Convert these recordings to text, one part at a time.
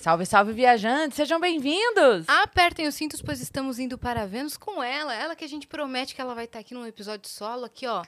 Salve, salve, viajantes! Sejam bem-vindos! Apertem os cintos, pois estamos indo para Vênus com ela. Ela que a gente promete que ela vai estar aqui num episódio solo, aqui, ó.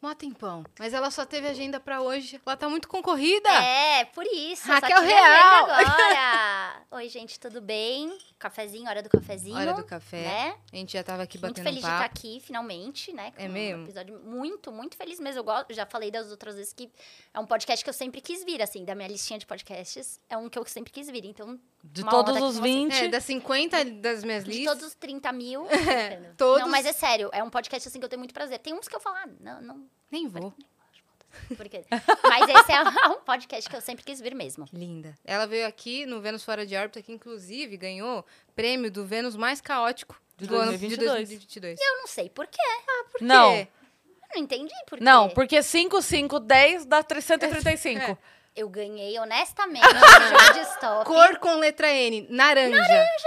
Mó tempão. Mas ela só teve agenda pra hoje. Ela tá muito concorrida. É, por isso. só Raquel tive Real. Agora. Oi, gente, tudo bem? Cafezinho, hora do cafezinho. Hora do café. Né? A gente já tava aqui Muito batendo feliz um de estar papo. aqui, finalmente, né? É com mesmo? Um episódio muito, muito feliz mesmo. Eu gosto, já falei das outras vezes que é um podcast que eu sempre quis vir, assim, da minha listinha de podcasts. É um que eu sempre quis vir. Então, De honra todos tá os aqui com você. 20. É, das 50 das minhas de listas. todos os 30 mil. todos. Não, mas é sério, é um podcast assim que eu tenho muito prazer. Tem uns que eu falo, ah, não, não. Nem vou. Porque... Mas esse é um podcast que eu sempre quis vir mesmo. Linda. Ela veio aqui no Vênus Fora de Órbita, que inclusive ganhou prêmio do Vênus mais caótico De do ano de 2022. 2022. Eu não sei por quê. Por Não. quê? Eu não entendi por quê. Não, porque 5, 5, 10 dá 335. É. Eu ganhei honestamente jogo de stop. Cor com letra N. Naranja.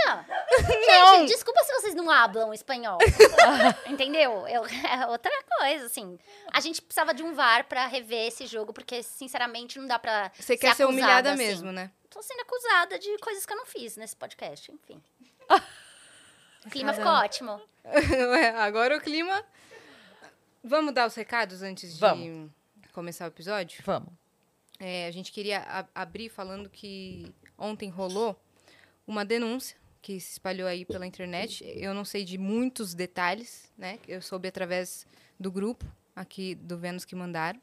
Já. Não. Gente, desculpa se vocês não hablam espanhol. Entendeu? Eu- é outra coisa, assim. A gente precisava de um VAR pra rever esse jogo, porque, sinceramente, não dá pra. Você quer ser acusada, humilhada assim. mesmo, né? Tô sendo acusada de coisas que eu não fiz nesse podcast, enfim. O clima Cada ficou um. ótimo. Ué, Agora o clima. Vamos dar os recados antes de Vamos. começar o episódio? Vamos. É, a gente queria a- abrir falando que ontem rolou uma denúncia que se espalhou aí pela internet. Eu não sei de muitos detalhes, né? Eu soube através do grupo aqui do Vênus que mandaram.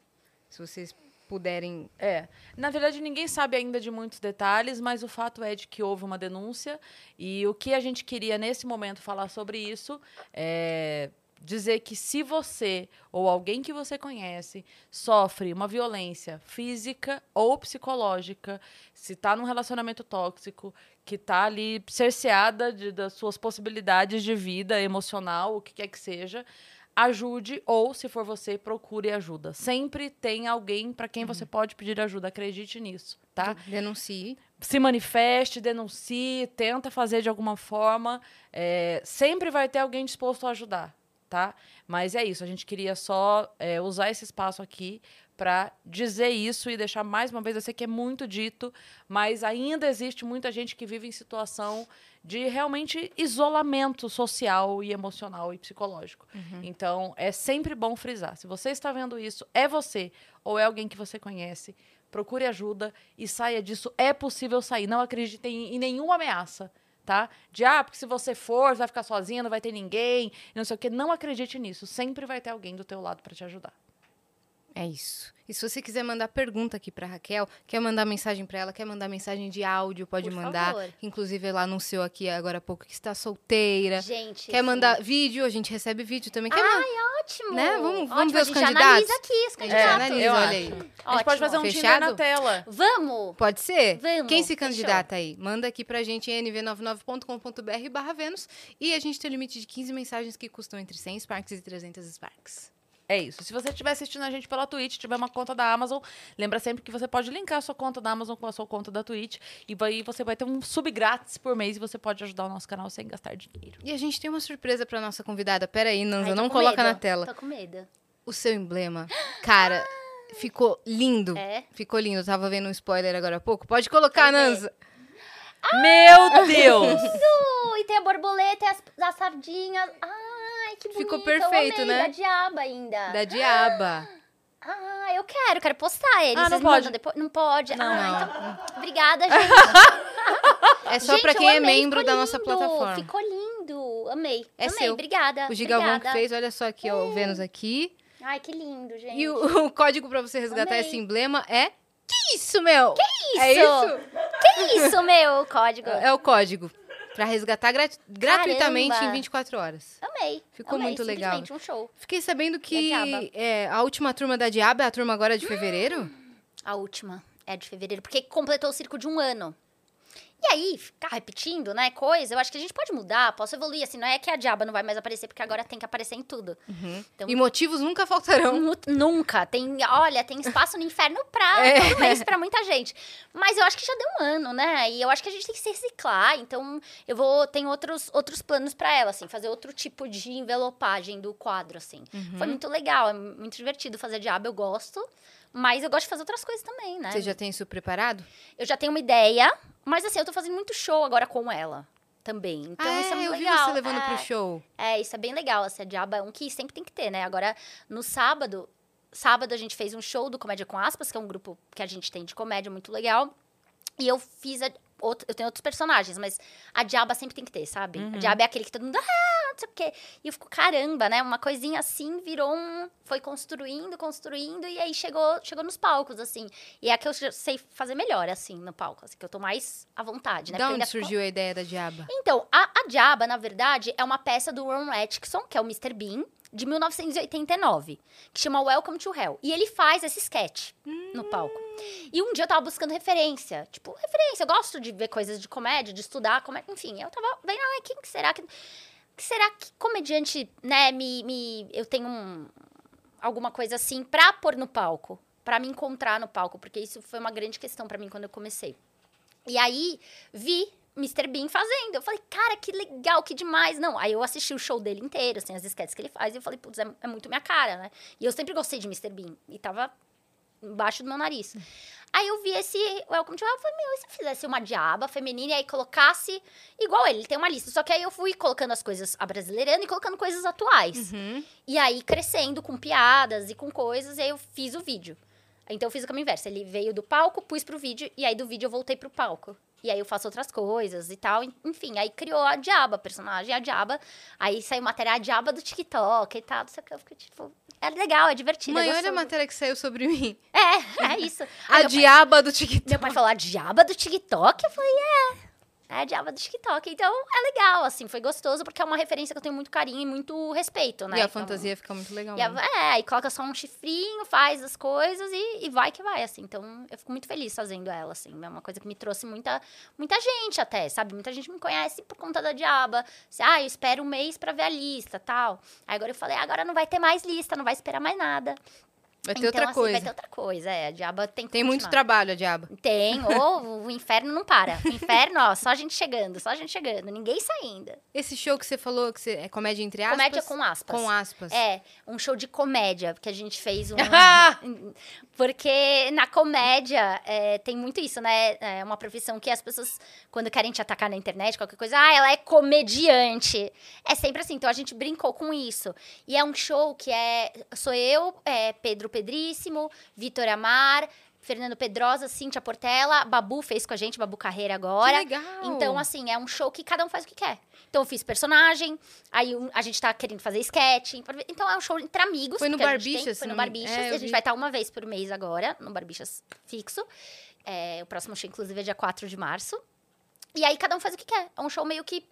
Se vocês puderem. É. Na verdade, ninguém sabe ainda de muitos detalhes, mas o fato é de que houve uma denúncia. E o que a gente queria nesse momento falar sobre isso é dizer que se você ou alguém que você conhece sofre uma violência física ou psicológica, se está num relacionamento tóxico, que está ali cerceada de- das suas possibilidades de vida emocional, o que quer que seja, ajude ou, se for você, procure ajuda. Sempre tem alguém para quem você pode pedir ajuda. Acredite nisso, tá? Denuncie. Se manifeste, denuncie, tenta fazer de alguma forma. É, sempre vai ter alguém disposto a ajudar, tá? Mas é isso. A gente queria só é, usar esse espaço aqui para dizer isso e deixar mais uma vez. Eu sei que é muito dito, mas ainda existe muita gente que vive em situação de realmente isolamento social e emocional e psicológico. Então, é sempre bom frisar. Se você está vendo isso, é você ou é alguém que você conhece, procure ajuda e saia disso. É possível sair. Não acredite em, em nenhuma ameaça, tá? De, ah, porque se você for, vai ficar sozinha, não vai ter ninguém, não sei o quê. Não acredite nisso. Sempre vai ter alguém do teu lado para te ajudar. É isso. E se você quiser mandar pergunta aqui pra Raquel, quer mandar mensagem pra ela, quer mandar mensagem de áudio, pode Por mandar. favor. Inclusive, ela anunciou aqui agora há pouco que está solteira. Gente. Quer sim. mandar vídeo? A gente recebe vídeo também. Quer mandar? Ótimo. Né? Vamos- vamos Ótimo, ver a os candidatos? analisa aqui os É, candidatos. analisa, eu olha acho. aí. A gente Ótimo. pode fazer um Tinder Fechado? na tela. Vamos. Pode ser? Vamos, Quem se fechou. candidata aí? Manda aqui pra gente em nv99.com.br barra Vênus. E a gente tem um limite de 15 mensagens que custam entre 100 Sparks e 300 Sparks. É isso. Se você estiver assistindo a gente pela Twitch, tiver uma conta da Amazon, lembra sempre que você pode linkar a sua conta da Amazon com a sua conta da Twitch. E aí você vai ter um sub grátis por mês e você pode ajudar o nosso canal sem gastar dinheiro. E a gente tem uma surpresa pra nossa convidada. Pera aí, Nanza, Ai, não coloca medo. na tela. Tô com medo. O seu emblema, cara, ficou lindo. É? Ficou lindo. Eu tava vendo um spoiler agora há pouco. Pode colocar, ver. Nanza. Meu Deus! Uh, e tem a borboleta e as, as sardinhas. Ai, que bonito. Ficou perfeito, amei, né? Da diaba ainda. Da Diaba. Ah, eu quero, quero postar ele. Ah, não Vocês pode. depois? Não pode. Não, ah, não. então. Obrigada, gente. É só Gente, pra quem é amei, membro ficou da nossa plataforma. Ficou lindo. Amei. É amei. seu. Obrigada. O Gigalvão que fez, olha só aqui, ó, o Vênus aqui. Ai, que lindo, gente. E o, o código pra você resgatar Amei. esse emblema é. Que isso, meu? Que isso? É isso? Que isso, meu código? É o código. Pra resgatar grat- gratuitamente Caramba. em 24 horas. Amei. Ficou amei, muito legal. um show. Fiquei sabendo que é, a última turma da Diaba é a turma agora de fevereiro? A última é de fevereiro, porque completou o circo de um ano. E aí, ficar repetindo, né, coisa, eu acho que a gente pode mudar, posso evoluir, assim, não é que a diaba não vai mais aparecer, porque agora tem que aparecer em tudo. Então- E motivos nunca faltarão. Nu- Nunca. Tem, olha, tem espaço no inferno pra É. todo mês pra muita gente. Mas eu acho que já deu um ano, né? E eu acho que a gente tem que se reciclar. Então, eu vou. Tem outros, outros planos pra ela, assim, fazer outro tipo de envelopagem do quadro, assim. Uhum. Foi muito legal, é muito divertido fazer diabo, eu gosto. Mas eu gosto de fazer outras coisas também, né? Você já tem isso preparado? Eu já tenho uma ideia, Mas assim, eu tô fazendo muito show agora com ela também. Então ah, isso é muito eu legal. você levando é, pro show. É, isso é bem legal. Assim, a Diaba é um que sempre tem que ter, né? Agora, no sábado, sábado a gente fez um show do Comédia com Aspas, que é um grupo que a gente tem de comédia muito legal. E eu fiz a, outro, eu tenho outros personagens, mas a Diaba sempre tem que ter, sabe? Uhum. A Diaba é aquele que todo mundo, ah, não sei o quê. E eu fico, caramba, né? Uma coisinha assim virou um. Foi construindo, construindo, e aí chegou, chegou nos palcos, assim. E é a que eu sei fazer melhor, assim, no palco, assim, que eu tô mais à vontade, né? Porque onde ainda ficou- surgiu a ideia da diaba? então, a, a Diaba, na verdade, é uma peça do Ron Atkinson, que é o Mr. Bean, de 1989, que chama Welcome to Hell. E ele faz esse sketch no palco. E um dia eu tava buscando referência. Tipo, referência. Eu gosto de ver coisas de comédia, de estudar comédia. Enfim, eu tava vendo, ah, quem que será que. que será que comediante, né, me. me eu tenho um, alguma coisa assim pra pôr no palco? Pra me encontrar no palco? Porque isso foi uma grande questão pra mim quando eu comecei. E aí, vi Mr. Bean fazendo. Eu falei, cara, que legal, que demais. Não, aí eu assisti o show dele inteiro, assim, as sketches que ele faz. E eu falei, putz, é, é muito minha cara, né? E eu sempre gostei de Mr. Bean. E tava embaixo do meu nariz. Aí eu vi esse Welcome to Hell, eu falei, meu, e se eu fizesse uma diaba feminina e aí colocasse igual ele, ele tem uma lista. Só que aí eu fui colocando as coisas abrasileirando e colocando coisas atuais. Uhum. E aí crescendo com piadas e com coisas, e aí eu fiz o vídeo. Então eu fiz o caminho inverso. Ele veio do palco, pus pro vídeo, e aí do vídeo eu voltei pro palco. E aí eu faço outras coisas e tal. Enfim, aí criou a Diaba, a personagem, a Diaba. Aí saiu matéria a Diaba do TikTok e tal. Não sei o que. Eu fiquei tipo. É legal, é divertido. Mãe, é olha a matéria que saiu sobre mim. É, é isso. A meu pai- diaba do TikTok. meu pai falou, a diaba do TikTok? Eu falei, é. É a diaba do TikTok. Então, é legal, assim. Foi gostoso, porque é uma referência que eu tenho muito carinho e muito respeito, né? E a Então, fantasia fica muito legal. e a- né? é, aí coloca só um chifrinho, faz as coisas e, e vai que vai, assim. Então, eu fico muito feliz fazendo ela, assim. É uma coisa que me trouxe muita, muita gente até, sabe? Muita gente me conhece por conta da diaba. Assim, ah, eu espero um mês pra ver a lista, tal. Aí agora eu falei, ah, agora não vai ter mais lista, não vai esperar mais nada. Vai ter então, outra assim, coisa. Vai ter outra coisa, é. A diaba tem que Tem muito trabalho, a diaba. Tem, ou o inferno não para. O inferno, ó, só a gente chegando, só a gente chegando, ninguém saindo. Esse show que você falou, que você, é comédia entre aspas? Comédia com aspas. Com aspas. É, um show de comédia, que a gente fez um. Porque na comédia é, tem muito isso, né? É uma profissão que as pessoas, quando querem te atacar na internet, qualquer coisa, ah, ela é comediante. É sempre assim, então a gente brincou com isso. E é um show que é. Sou eu, é, Pedro Pedríssimo, Vitor Amar. Fernando Pedrosa, Cíntia Portela, Babu fez com a gente, Babu Carreira agora. Que legal. Então, assim, é um show que cada um faz o que quer. Então, eu fiz personagem, aí um- a gente tá querendo fazer sketch. Então, é um show entre amigos. Foi no tem. Barbixas, Foi no Barbixas. é, a gente vi. vai estar uma vez por mês agora, no Barbixas fixo. É, o próximo show, inclusive, é dia 4 de março. E aí, cada um faz o que quer. É um show meio que...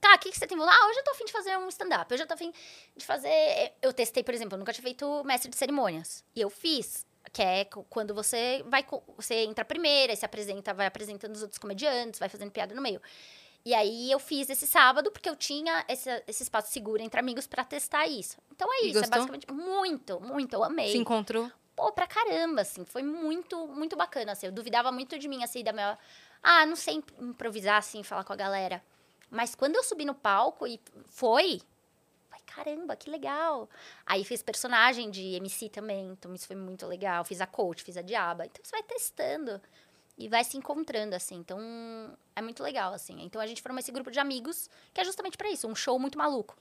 Tá, o que, que você tem? Ah, hoje eu tô afim de fazer um stand-up. Hoje eu tô afim de fazer... Eu testei, por exemplo, eu nunca tinha feito mestre de cerimônias. E eu fiz que é quando você vai você entra primeiro, aí se apresenta, vai apresentando os outros comediantes, vai fazendo piada no meio. E aí eu fiz esse sábado porque eu tinha esse, esse espaço seguro entre amigos pra testar isso. Então é isso, é basicamente muito, muito, eu amei. Se encontrou? Pô, pra caramba, assim, foi muito, muito bacana, assim. Eu duvidava muito de mim, assim, da minha... Ah, não sei improvisar, assim, falar com a galera. Mas quando eu subi no palco e foi... Falei, caramba, que legal. Aí fiz personagem de MC também, então isso foi muito legal. Fiz a coach, fiz a diaba. Então você vai testando e vai se encontrando, assim. Então é muito legal, assim. Então a gente formou esse grupo de amigos que é justamente pra isso, um show muito maluco.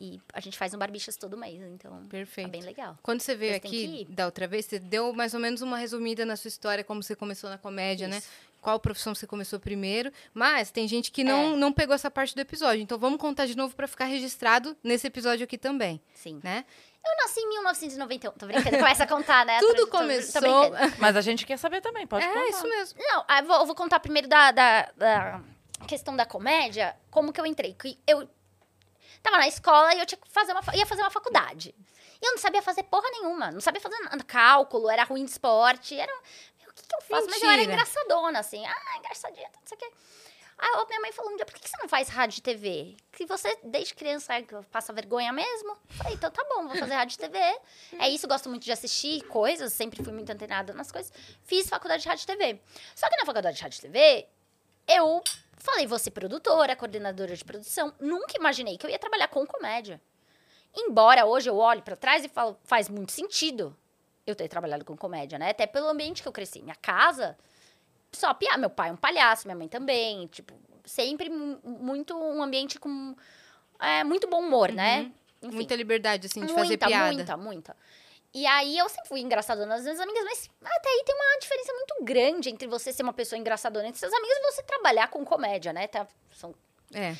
E a gente faz um Barbichas todo mês, então Perfeito. é bem legal. Quando você veio que aqui da outra vez, você deu mais ou menos uma resumida na sua história, como você começou na comédia, né? Qual profissão você começou primeiro. Mas tem gente que não, É. não pegou essa parte do episódio. Então vamos contar de novo pra ficar registrado nesse episódio aqui também, Sim. né? Eu nasci em 1991. Tô brincando, começa a contar, né? Tudo Tô- tô- tô começou. brincando. Mas a gente quer saber também, pode é contar. isso mesmo. Não, eu vou, eu vou contar primeiro da, da, da questão da comédia, como que eu entrei. Que eu tava na escola e eu tinha que fazer uma, ia fazer uma faculdade. E eu não sabia fazer porra nenhuma. Não sabia fazer nada. Cálculo, era ruim de esporte. Era. Que, que eu faço? Mas eu era Mentira. engraçadona, assim. Ah, engraçadinha, não sei o quê. Aí a minha mãe falou um dia, por que que você não faz rádio e TV? Que você, desde criança, é, passa vergonha mesmo? Falei, então tá bom, vou fazer rádio e TV. É isso, gosto muito de assistir coisas, sempre fui muito antenada nas coisas. Fiz faculdade de rádio e TV. Só que na faculdade de rádio e TV, eu falei, vou ser produtora, coordenadora de produção. Nunca imaginei que eu ia trabalhar com comédia. Embora hoje eu olhe pra trás e falo, faz muito sentido eu ter trabalhado com comédia, né? Até pelo ambiente que eu cresci. Minha casa só piar. Meu pai é um palhaço, minha mãe também. Tipo, sempre mu- muito um ambiente com é, muito bom humor, né? Enfim. Muita liberdade, assim, de muita, fazer piada. Muita, muita. E aí eu sempre fui engraçadona das minhas amigas, mas até aí tem uma diferença muito grande entre você ser uma pessoa engraçadona entre seus amigos e você trabalhar com comédia, né? Tá, são É.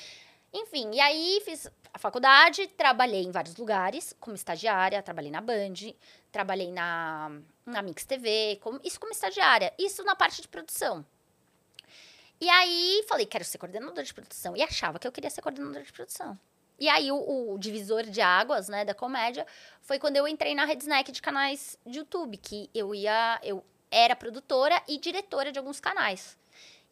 enfim, e aí fiz a faculdade, trabalhei em vários lugares, como estagiária, trabalhei na Band, trabalhei na, na Mix TV, como, isso como estagiária, isso na parte de produção. E aí falei, quero ser coordenadora de produção, e achava que eu queria ser coordenadora de produção. E aí o, o divisor de águas, né, da comédia, foi quando eu entrei na Red Snack de canais de YouTube, que eu ia, eu era produtora e diretora de alguns canais.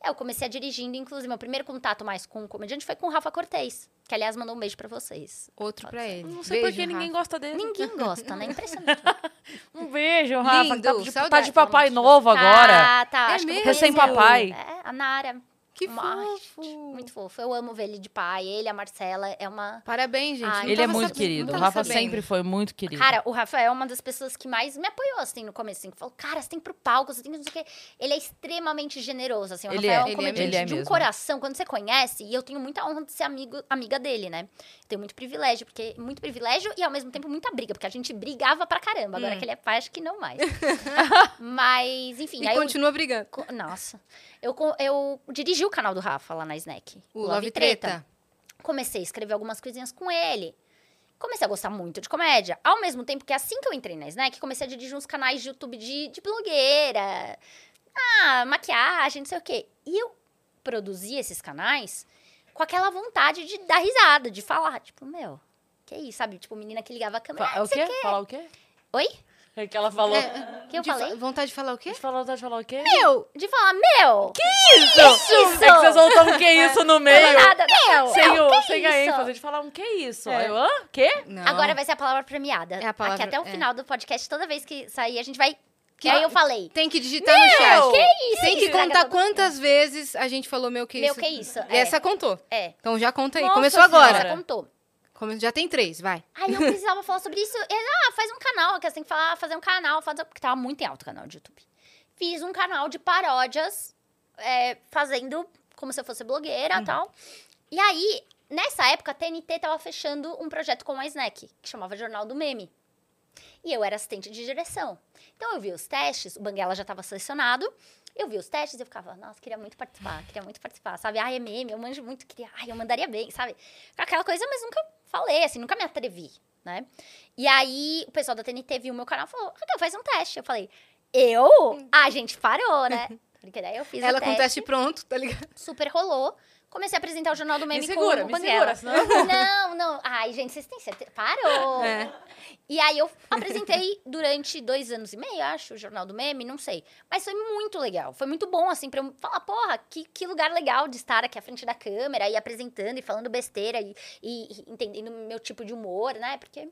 É, eu comecei a dirigindo, inclusive, meu primeiro contato mais com o comediante foi com o Rafa Cortez, que aliás mandou um beijo pra vocês. Outro pra ele. Não sei Beijo, por que ninguém gosta dele. Ninguém gosta, né? Impressionante. Um beijo, Rafa. Lindo, tá, de, tá de papai novo agora. Deus. Tá, tá. É. Recém-papai. É, a Nara. Que fofo. Muito fofo. Eu amo ver ele de pai. Ele, a Marcela, é uma... Parabéns, gente. Ele é muito sabendo, querido. O Rafa sabendo. sempre foi muito querido. Cara, o Rafael é uma das pessoas que mais me apoiou, assim, no começo. Assim, falou, cara, você tem que ir pro palco, você tem que não sei o quê. Ele é extremamente generoso, assim. O Ele Rafael é, é um ele é comediante mesmo. de um é coração. Quando você conhece, e eu tenho muita honra de ser amigo, amiga dele, né? Tenho muito privilégio, porque muito privilégio e ao mesmo tempo muita briga, porque a gente brigava pra caramba. Agora Hum. que ele é pai, acho que não mais. Mas, enfim, E aí eu continua brigando. Nossa. Eu, eu dirigi o canal do Rafa lá na Snack. O Love Treta. Comecei a escrever algumas coisinhas com ele. Comecei a gostar muito de comédia. Ao mesmo tempo que assim que eu entrei na Snack, comecei a dirigir uns canais de YouTube de, de blogueira. Ah, maquiagem, não sei o quê. E eu produzia esses canais com aquela vontade de dar risada, de falar. Tipo, meu, que isso, sabe? Tipo, menina que ligava a câmera. É o quê? Falar o quê? Oi? É que ela falou. O que eu De fa- falei? Vontade de falar o quê? Eu falar, deixa eu falar o quê? Meu! De falar, meu! Que isso? isso? É que você soltou um que isso no meio. Nada, meu! Sem, meu, o, que sem a isso? ênfase de falar um que isso. É. Eu, hã? Quê? Não. Agora vai ser a palavra premiada. É a palavra- Aqui até o é. final do podcast, toda vez que sair, a gente vai. Que- E aí eu falei. Tem que digitar no chat. Que isso? Tem que contar quantas vezes a gente falou meu que Meu isso. que isso? E Essa contou. É. Então já conta aí. Nossa Começou Senhora. agora. Essa contou. Come- Já tem três, vai. Aí eu precisava falar sobre isso. Ele, ah, faz um canal, que você tem que falar, fazer um canal, fazer... porque tava muito em alto o canal de YouTube. Fiz um canal de paródias, é, fazendo como se eu fosse blogueira e tal. E aí, nessa época, a TNT tava fechando um projeto com a Snack, que chamava Jornal do Meme. E eu era assistente de direção. Então eu vi os testes, o Banguela já estava selecionado. Eu vi os testes e eu ficava, nossa, queria muito participar, queria muito participar, sabe? Ai, é meme, eu manjo muito, queria, ai, eu mandaria bem, sabe? Aquela coisa, mas nunca falei, assim, nunca me atrevi, né? E aí o pessoal da TNT viu o meu canal e falou, Raquel, faz um teste. Eu falei, eu? Ah, a gente parou, né? Porque daí eu fiz Ela o com o teste, teste pronto, tá ligado? super rolou. Comecei a apresentar o Jornal do Meme segura, com o me segura, senão- Não, não. Ai, gente, vocês têm certeza? Parou! É. E aí eu apresentei durante dois anos e meio, acho, o Jornal do Meme, não sei. Mas foi muito legal. Foi muito bom, assim, pra eu falar, porra, que, que lugar legal de estar aqui à frente da câmera e apresentando e falando besteira e, e- e entendendo o meu tipo de humor, né? Porque,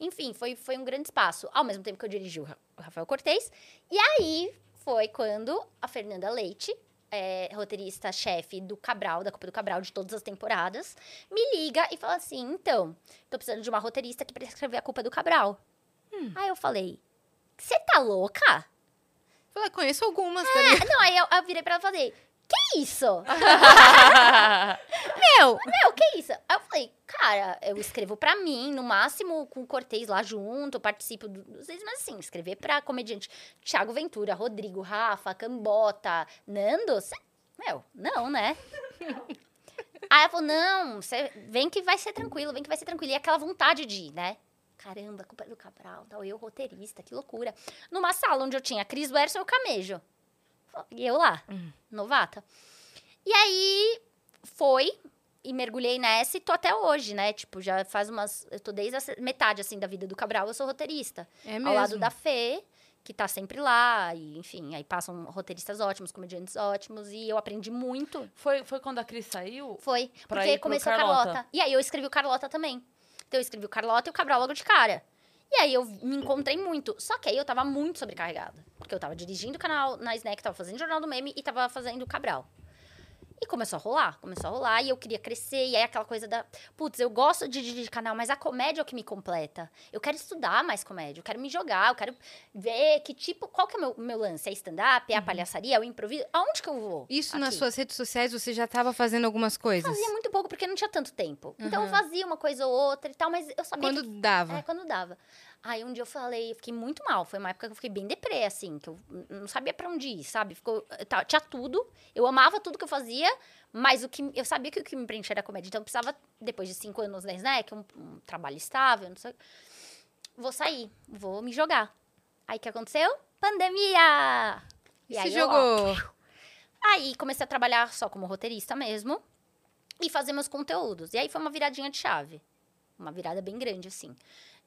enfim, foi, foi um grande espaço. Ao mesmo tempo que eu dirigi o Rafael Cortez. E aí foi quando a Fernanda Leite, é, roteirista-chefe do Cabral, da Copa do Cabral, de todas as temporadas, me liga e fala assim: então, tô precisando de uma roteirista aqui pra escrever a culpa do Cabral. Aí eu falei: você tá louca? Falei, conheço algumas? É, não, aí eu, eu virei pra ela e falei: que isso? Meu! Meu, que isso? Aí eu falei, cara, eu escrevo pra mim, no máximo com o Cortez lá junto, participo do- dos vezes, mas assim, escrever pra comediante Thiago Ventura, Rodrigo, Rafa, Cambota, Nando, cê- meu, não, né? Aí ela falou, não, cê, vem que vai ser tranquilo, vem que vai ser tranquilo. E aquela vontade de ir, né? Caramba, culpa é do Cabral, tal, eu roteirista, que loucura. Numa sala onde eu tinha Cris Werson e o Camejo. E eu lá, novata. E aí, foi e mergulhei nessa e tô até hoje, né? Tipo, já faz umas. Eu tô desde a metade, assim, da vida do Cabral, eu sou roteirista. É Ao mesmo. lado da Fê, que tá sempre lá, e enfim, aí passam roteiristas ótimos, comediantes ótimos, e eu aprendi muito. Foi, foi quando a Cris saiu? Foi, porque começou Carlota. Carlota. E aí eu escrevi o Carlota também. Então eu escrevi o Carlota e o Cabral logo de cara. E aí eu me encontrei muito. Só que aí eu tava muito sobrecarregada. Porque eu tava dirigindo o canal na Snack, tava fazendo Jornal do Meme e tava fazendo Cabral. E começou a rolar, começou a rolar, e eu queria crescer, e aí aquela coisa da, putz, eu gosto de dividir canal, mas a comédia é o que me completa. Eu quero estudar mais comédia, eu quero me jogar, eu quero ver que tipo, qual que é o meu, meu lance? É stand-up, é a palhaçaria, é o improviso? Aonde que eu vou? Isso nas aqui? suas redes sociais você já estava fazendo algumas coisas? Fazia muito pouco, porque não tinha tanto tempo. Então eu Uhum. fazia uma coisa ou outra e tal, mas eu sabia Quando que dava. é, quando dava. Aí um dia eu falei, eu fiquei muito mal. Foi uma época que eu fiquei bem deprê, assim, que eu não sabia pra onde ir, sabe? Ficou, tá, tinha tudo. Eu amava tudo que eu fazia, mas o que eu sabia que o que me preenchia era a comédia. Então eu precisava, depois de cinco anos na Snack, um, um trabalho estável, não sei. Vou sair, vou me jogar. Aí o que aconteceu? Pandemia! E aí se eu, ó, jogou? Aí comecei a trabalhar só como roteirista mesmo e fazer meus conteúdos. E aí foi uma viradinha de chave. Uma virada bem grande, assim.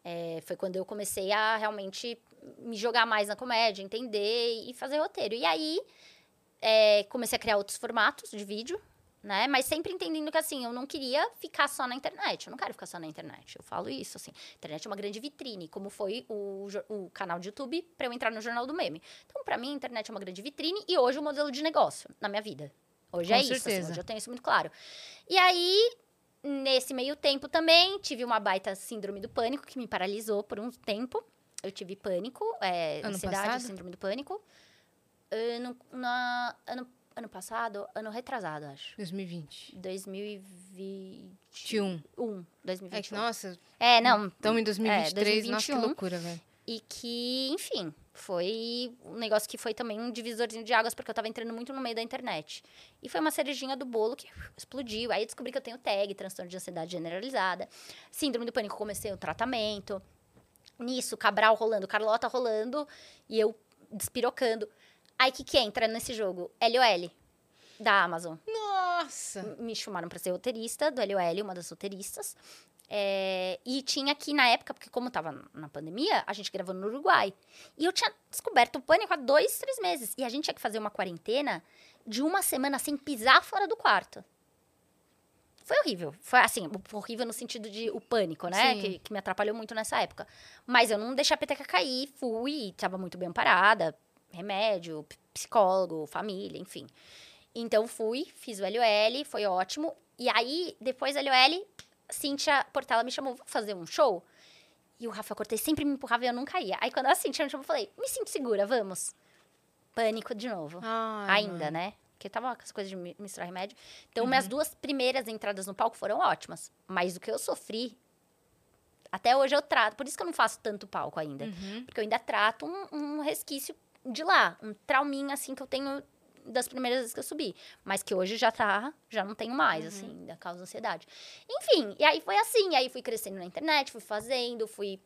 É, foi quando eu comecei a realmente me jogar mais na comédia, entender e fazer roteiro. E aí é, comecei a criar outros formatos de vídeo, né? Mas sempre entendendo que assim, eu não queria ficar só na internet. Eu não quero ficar só na internet. Eu falo isso, assim. A internet é uma grande vitrine, como foi o, o canal de YouTube para eu entrar no Jornal do Meme. Então, para mim, a internet é uma grande vitrine e hoje o modelo de negócio na minha vida. Hoje Com é isso, assim, certeza. hoje eu tenho isso muito claro. E aí, nesse meio tempo também, tive uma baita síndrome do pânico que me paralisou por um tempo. Eu tive pânico, é, Ano ansiedade, passado? síndrome do pânico. Ano, na, ano, ano passado, ano retrasado, acho. 2020. 2021. 21. 2021. É que, nossa, É, não. estamos em 2023. Nossa, que 2021. loucura, velho. E que, enfim, foi um negócio que foi também um divisorzinho de águas, porque eu tava entrando muito no meio da internet. E foi uma cerejinha do bolo que explodiu. Aí descobri que eu tenho TAG, transtorno de ansiedade generalizada. Síndrome do pânico, comecei o tratamento. Nisso, Cabral rolando, Carlota rolando, e eu despirocando. Aí o que, que entra nesse jogo? LOL, da Amazon Nossa! me chamaram para ser roteirista do LOL, uma das roteiristas. É, e tinha aqui na época, porque como tava na pandemia, a gente gravou no Uruguai. E eu tinha descoberto o pânico há dois, três meses. E a gente tinha que fazer uma quarentena de uma semana sem pisar fora do quarto. Foi horrível. Foi assim, horrível no sentido de o pânico, né? Que, que me atrapalhou muito nessa época. Mas eu não deixei a peteca cair, fui, tava muito bem parada. Remédio, psicólogo, família, enfim. Então fui, fiz o LOL, foi ótimo. E aí, depois do LOL, Cíntia Portela me chamou, vamos fazer um show? E o Rafa Cortez sempre me empurrava e eu nunca ia. Aí quando a Cíntia me chamou, eu falei, me sinto segura, vamos. Pânico de novo. Ai, Ainda, mano. né? Porque tava com as coisas de mi- misturar remédio. Então, minhas duas primeiras entradas no palco foram ótimas. Mas o que eu sofri, até hoje eu trato. Por isso que eu não faço tanto palco ainda. Uhum. Porque eu ainda trato um, um resquício de lá. Um trauminha, assim, que eu tenho das primeiras vezes que eu subi. Mas que hoje já tá, já não tenho mais, assim, ainda causa ansiedade. Enfim, e aí foi assim. Aí fui crescendo na internet, fui fazendo, fui...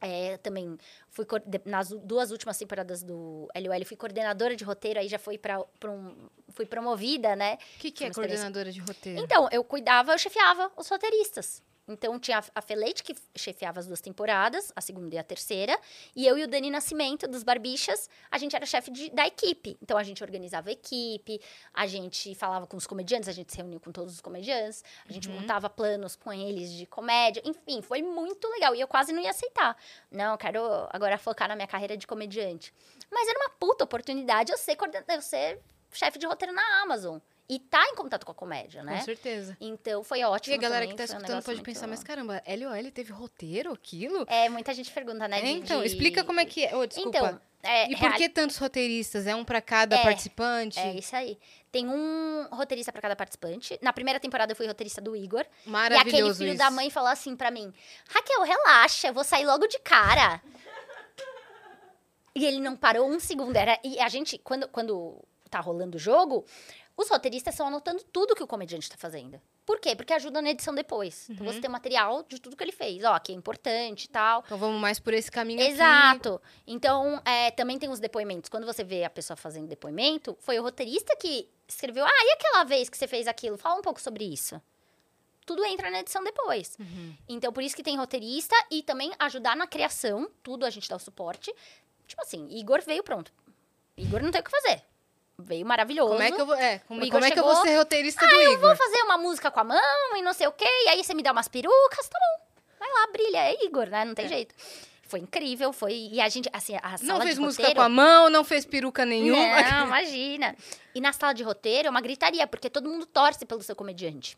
é, também fui nas duas últimas temporadas do LOL, fui coordenadora de roteiro, aí já fui para um, fui promovida, né? O que, que é coordenadora de roteiro? Então, eu cuidava, eu chefiava os roteiristas. Então, tinha a- Feleite, que chefiava as duas temporadas, a segunda e a terceira. E eu e o Dani Nascimento, dos Barbichas, a gente era chefe de- da equipe. Então, a gente organizava a equipe, a gente falava com os comediantes, a gente se reuniu com todos os comediantes, a gente montava planos com eles de comédia. Enfim, foi muito legal. E eu quase não ia aceitar. Não, eu quero agora focar na minha carreira de comediante. Mas era uma puta oportunidade eu ser, coorden- eu ser chefe de roteiro na Amazon. E tá em contato com a comédia, né? Com certeza. Então foi ótimo. E a galera também, que tá um escutando negócio pode muito- pensar, mas caramba, LOL teve roteiro, aquilo? É, muita gente pergunta, né? É, então, de- explica como é que é. Ô, desculpa. Então, é, e por real- que tantos roteiristas? É um pra cada É, participante? É isso aí. Tem um roteirista pra cada participante. Na primeira temporada eu fui roteirista do Igor. e aquele Maravilhoso filho isso. da mãe falou assim pra mim: Raquel, relaxa, eu vou sair logo de cara. E ele não parou um segundo. Era, e a gente, quando, quando tá rolando o jogo, os roteiristas estão anotando tudo que o comediante tá fazendo. Por quê? Porque ajuda na edição depois. Então Uhum. você tem material de tudo que ele fez. Ó, que é importante e tal. Então vamos mais por esse caminho aqui. Exato. Então, é, também tem os depoimentos. Quando você vê a pessoa fazendo depoimento, foi o roteirista que escreveu: Ah, e aquela vez que você fez aquilo? Fala um pouco sobre isso. Tudo entra na edição depois. Uhum. Então, por isso que tem roteirista e também ajudar na criação. Tudo a gente dá o suporte. Tipo assim, Igor veio pronto. Igor não tem o que fazer. Veio maravilhoso. Como é que eu vou, é, como, como é que eu vou ser roteirista ah, do eu Igor? vou fazer uma música com a mão e não sei o quê, e aí você me dá umas perucas, tá bom. Vai lá, brilha, é Igor, né? Não tem jeito. Foi incrível, foi. E a gente, assim, a sala Não fez música roteiro... com a mão, não fez peruca nenhuma. Não, imagina. E na sala de roteiro é uma gritaria, porque todo mundo torce pelo seu comediante.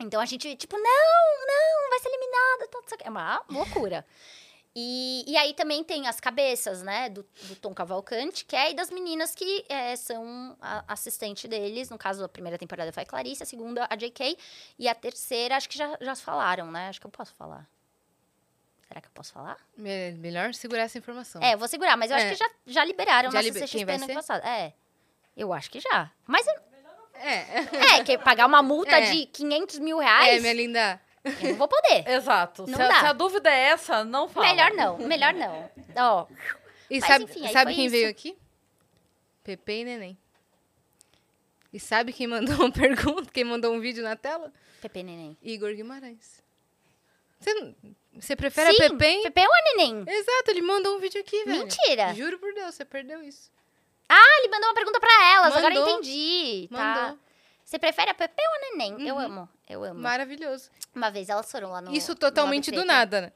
Então a gente, tipo, não, não, vai ser eliminado. É uma loucura. E, e aí também tem as cabeças, né, do, do Tom Cavalcante, que é aí das meninas que é, são a, assistente deles. No caso, a primeira temporada foi a Clarice, a segunda a JK. E a terceira, acho que já, já falaram, né? Acho que eu posso falar. Será que eu posso falar? Me- Melhor segurar essa informação. É, eu vou segurar, mas eu acho É. que já, já liberaram Já na liber- vai no ano passado. É. Eu acho que já. Mas eu- É. é, que pagar uma multa É. de 500 mil É, reais, minha linda. Eu não vou poder. Exato. Não Se a, dá. se a dúvida é essa, não fala. Melhor não, melhor não. Ó, E Mas, sabe, enfim, sabe quem isso. veio aqui? Pepe e Neném. E sabe quem mandou uma pergunta? Quem mandou um vídeo na tela? Pepe Neném. Igor Guimarães. Você, você prefere Sim, a Pepe? hein? Pepe é o Neném. Exato, ele mandou um vídeo aqui, velho. Mentira. Juro por Deus, você perdeu isso. Ah, ele mandou uma pergunta pra elas, agora eu Mandou. entendi. Tá. Você prefere a Pepe ou a Neném? Eu Uhum. amo, eu amo. Maravilhoso. Uma vez elas foram lá no isso totalmente do nada, né?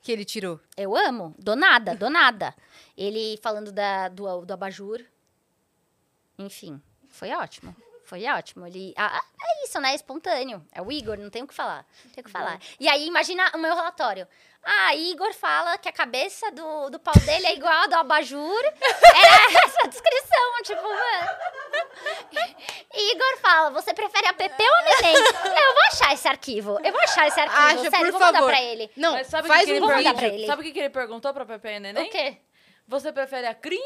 Que ele tirou. Eu amo, do nada, do nada. Ele falando da, do, do abajur. Enfim, foi ótimo. Foi ótimo. Ele, ah, ah, é isso, né? É espontâneo. É o Igor, não tem o que falar. Não tem o que falar. E aí, imagina o meu relatório. Ah, Igor fala que a cabeça do, do pau dele é igual a do abajur. Era essa a descrição, tipo, mano. Igor fala, você prefere a Pepe ou a Neném? Eu vou achar esse arquivo. Eu vou achar esse arquivo. Acha, Sério, por vou mandar favor. pra ele. Não, Mas sabe o faz que, que ele um mandar ele. Sabe o que, que ele perguntou pra Pepe e Neném? O quê? Você prefere a Cris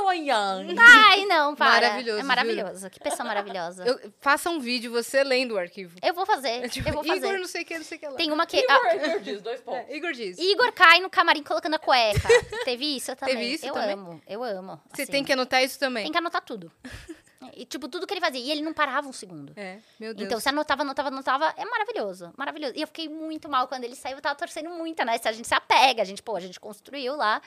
ou a Yang? Ai, não, para. Maravilhoso, É maravilhoso. Que pessoa maravilhosa. Eu, Eu, faça um vídeo você lendo o arquivo. vou fazer. É tipo, eu vou fazer. Igor não sei o que, não sei o que lá. Tem uma que. Igor, ah, Igor diz, dois pontos. É, Igor diz. Igor cai no camarim colocando a cueca. Teve isso também. Teve isso eu também? amo, eu amo. Você assim. tem que anotar isso também. Tem que anotar tudo. E, tipo, tudo que ele fazia. E ele não parava um segundo. É, meu Deus. Então, se anotava, anotava, anotava, é maravilhoso, maravilhoso. E eu fiquei muito mal quando ele saiu, eu tava torcendo muito, né? Se a gente se apega, a gente, pô, a gente construiu lá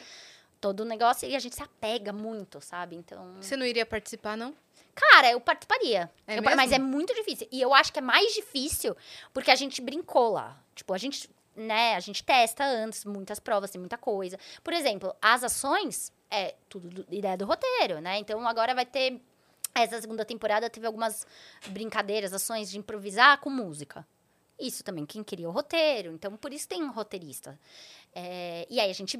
todo o negócio e a gente se apega muito, sabe? Então. Você não iria participar, não? Cara, eu participaria. É Eu- mas é muito difícil. E eu acho que é mais difícil porque a gente brincou lá. Tipo, a gente, né, a gente testa antes muitas provas, tem muita coisa. Por exemplo, as ações é tudo do- ideia do roteiro, né? Então agora vai ter essa segunda temporada teve algumas brincadeiras, ações de improvisar com música. Isso também, quem queria o roteiro. Então, por isso tem um roteirista. É, e aí a gente,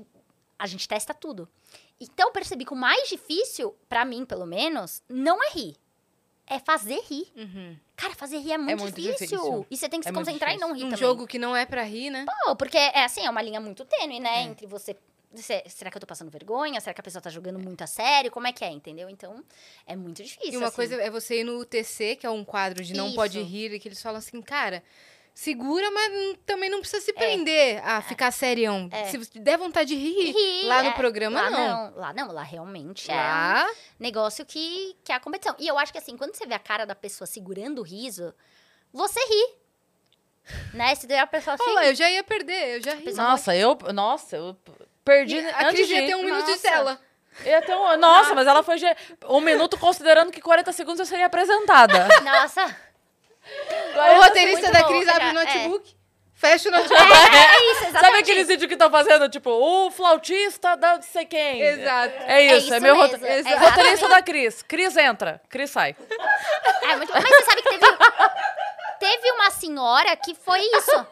a gente testa tudo. Então, eu percebi que o mais difícil, pra mim, pelo menos, não é rir. É fazer rir. Uhum. Cara, fazer rir é muito, muito difícil. difícil. E você tem que se É muito concentrar e não rir Um também. jogo que não é pra rir, né? Pô, porque é assim, é uma linha muito tênue, né? É. Entre você. se- Será que eu tô passando vergonha? Será que a pessoa tá jogando muito a sério? Como é que é, entendeu? Então, é muito difícil. E uma assim. coisa é você ir no UTC, que é um quadro de não Isso. pode rir, e que eles falam assim, cara, segura, mas também não precisa se prender a ficar serião. É. Se você der vontade de rir, Rir, lá no é. programa, lá não. Lá não, lá realmente é um Lá, negócio que, que é a competição. E eu acho que assim, quando você vê a cara da pessoa segurando o riso, você ri. Né? Se der a pessoa assim. olha eu já ia perder, eu já ri. Nossa, eu. Nossa, eu perdi. E a Cris ia ter um minuto de Nossa. tela. Ia ter um, nossa, mas ela foi um minuto considerando que 40 segundos eu seria apresentada. Nossa! O roteirista da Cris abre o já, é. notebook, fecha o notebook. É, é isso, exatamente. Sabe aqueles vídeos que estão fazendo, tipo, o flautista da não sei quem? Exato. É isso, é, isso meu mesmo, rote- é roteirista da Cris. Cris entra, Cris sai. É muito bom. Mas você sabe que teve. Teve uma senhora que foi isso.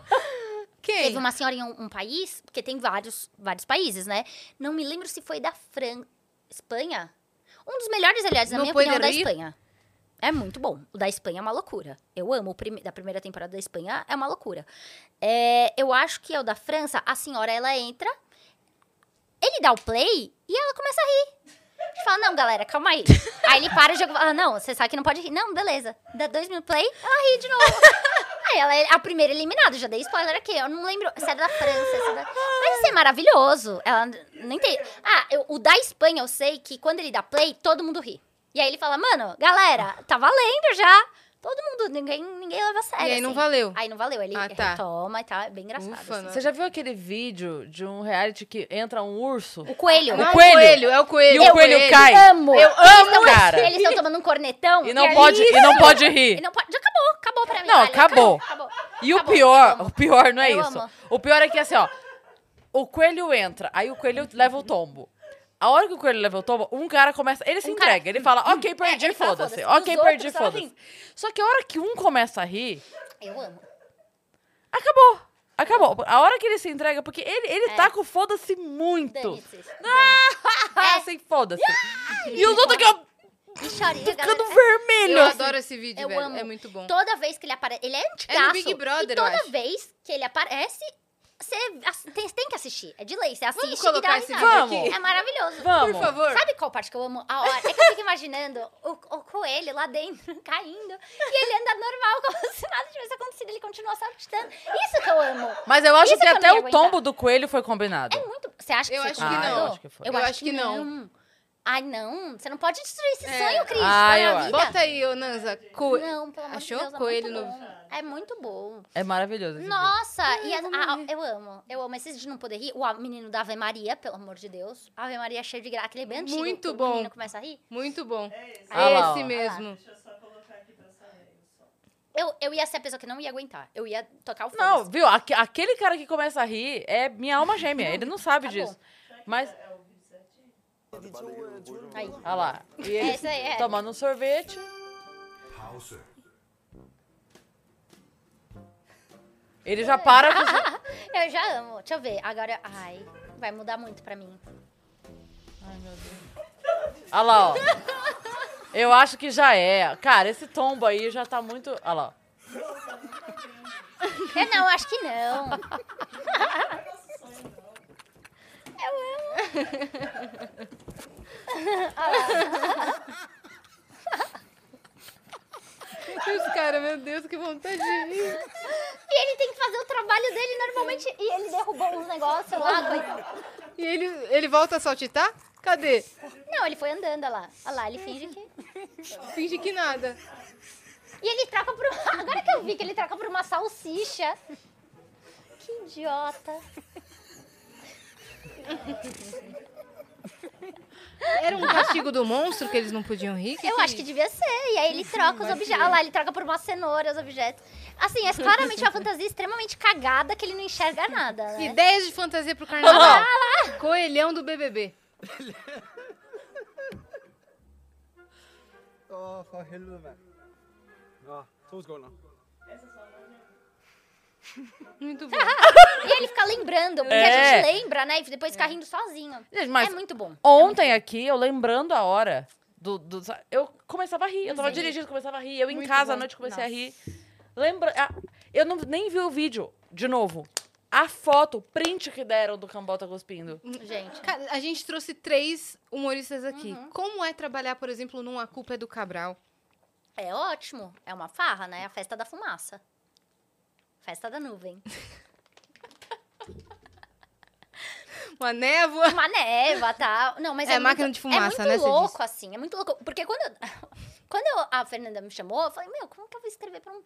Quem? Teve uma senhora em um, um país, porque tem vários, vários países, né? Não me lembro se foi da Fran... Espanha? Um dos melhores, aliás, na No minha opinião, é da? Espanha. É muito bom. O da Espanha é uma loucura. Eu amo. O prime- da primeira temporada da Espanha é uma loucura. É, eu acho que é o da França. A senhora, ela entra, ele dá o play e ela começa a rir. Gente fala, não, galera, calma aí. Aí ele para e fala, não, você sabe que não pode rir. Não, beleza. Dá dois minutos play, ela ri de novo. Aí ela é a primeira eliminada, já dei spoiler aqui. Eu não lembro se era da França, se era da... Mas isso é maravilhoso. Ela não entende. Ah, eu- o da Espanha eu sei que quando ele dá play, todo mundo ri. E aí ele fala, mano, galera, tá valendo já. Todo mundo, ninguém, ninguém leva a sério. E aí não assim. valeu. Aí não valeu, ele Ah, tá. retoma e tá, é bem engraçado. Ufa, assim. não. Você já viu aquele vídeo de um reality que entra um urso? O coelho. Não é coelho. é o coelho. E o coelho cai. amo. Eu amo, cara. Eles estão tomando um cornetão. E não aí- pode, e não pode rir. E não pode. Já acabou, acabou pra mim. Não, acabou. acabou. E o Acabou, pior, eu amo. o pior não é Eu isso. amo. O pior é que assim, ó. o coelho entra, aí o coelho leva o tombo. A hora que o coelho leva o tombo, um cara começa. Ele se Um cara- entrega, ele fala, ok, perdi, É, ele fala, foda-se. foda-se. Ok, Os perdi, foda-se. Só que a hora que um começa a rir, Eu amo. acabou. Acabou. A hora que ele se entrega, porque ele, ele É. tá com foda-se muito. Ah, assim, foda-se. E os outros aqui, ó, E chorinha, ficando vermelho. Eu assim. adoro esse vídeo, Eu velho. amo. É muito bom. Toda vez que ele aparece. Ele é É antigaço. no Big Brother, E eu toda acho. vez que ele aparece, você tem, tem que assistir. É de lei. Você assiste e colocar dá esse risada. vídeo aqui? É maravilhoso. Vamos. Por favor. Sabe qual parte que eu amo? A hora. É que eu fico imaginando o, o coelho lá dentro, caindo. E ele anda normal, como se nada tivesse acontecido. Ele continua saltitando. Isso que eu amo. Mas eu acho Isso que que eu até o aguentar. tombo do coelho foi combinado. É muito. Você acha que Eu foi acho que combinado? não. Eu acho que foi. Eu, Eu acho, acho que, que não. não. Ai, não. Você não pode destruir esse É. sonho, Cris. Ah, vida. Bota aí, ô Nanza. Co... Não, pelo amor Achou? de Deus, é Coelho muito no- bom. É muito bom. É maravilhoso. Nossa, e a- vamos a- ver. eu amo. Eu amo. Esses de não poder rir. O a- menino da Ave Maria, pelo amor de Deus. Ave Maria é cheio de graça. Aquele bem antigo. Muito bom. O menino começa a rir. Muito bom. Ah lá, esse ó. mesmo. Eu, eu ia ser a pessoa que não ia aguentar. Eu ia tocar o Não, foda viu? Aque- aquele cara que começa a rir é minha alma gêmea. Ele não sabe Tá disso. bom. Mas, Aí. olha lá. E ele É isso aí, é. tomando um sorvete. Pause. Ele já para. Eu já amo. Deixa eu ver. Agora, ai, vai mudar muito pra mim. Ai, meu Deus. Olha lá, ó. Eu acho que já é. Cara, esse tombo aí já tá muito... Olha lá. Eu não, acho que não. Eu amo. E os caras, meu Deus, que vontade de rir. E ele tem que fazer o trabalho dele normalmente. E ele derrubou uns negócios lá. coitado. E ele, ele volta a saltitar? Cadê? Não, ele foi andando olha lá. Olha lá, ele finge que. Finge que nada. E ele troca por. Agora que eu vi que ele troca por uma salsicha. Que idiota. Era um castigo do monstro que eles não podiam rir? Eu acho que devia ser. E aí ele troca os objetos. Olha lá, ele troca por uma cenoura os objetos. Assim, é claramente uma fantasia extremamente cagada que ele não enxerga nada, né? Ideias de fantasia pro carnaval. Coelhão do BBB. Åh, for helvede, mand. Nå, to sekunder. Muito bom. E ele fica lembrando, porque É. a gente lembra, né? E depois fica rindo sozinho. Gente, mas é muito bom. Ontem aqui, eu lembrando a hora do, do- Eu começava a rir. Eu tava Sim. dirigindo, começava a rir. Eu em Muito casa à bom. noite comecei a Nossa. rir. Lembra... Eu não, nem vi o vídeo de novo. A foto, o print que deram do Cambota cuspindo. Gente. Cara, a gente trouxe três humoristas aqui. Uhum. Como é trabalhar, por exemplo, num A Culpa é do Cabral? É ótimo. É uma farra, né? A festa da fumaça. Festa da nuvem. Uma névoa. Uma névoa, tá? Não, mas É é, máquina muito, de fumaça, é né, muito você louco, assim. É muito louco. Porque quando, eu- quando eu- a Fernanda me chamou, eu falei, meu, como que eu vou escrever pra um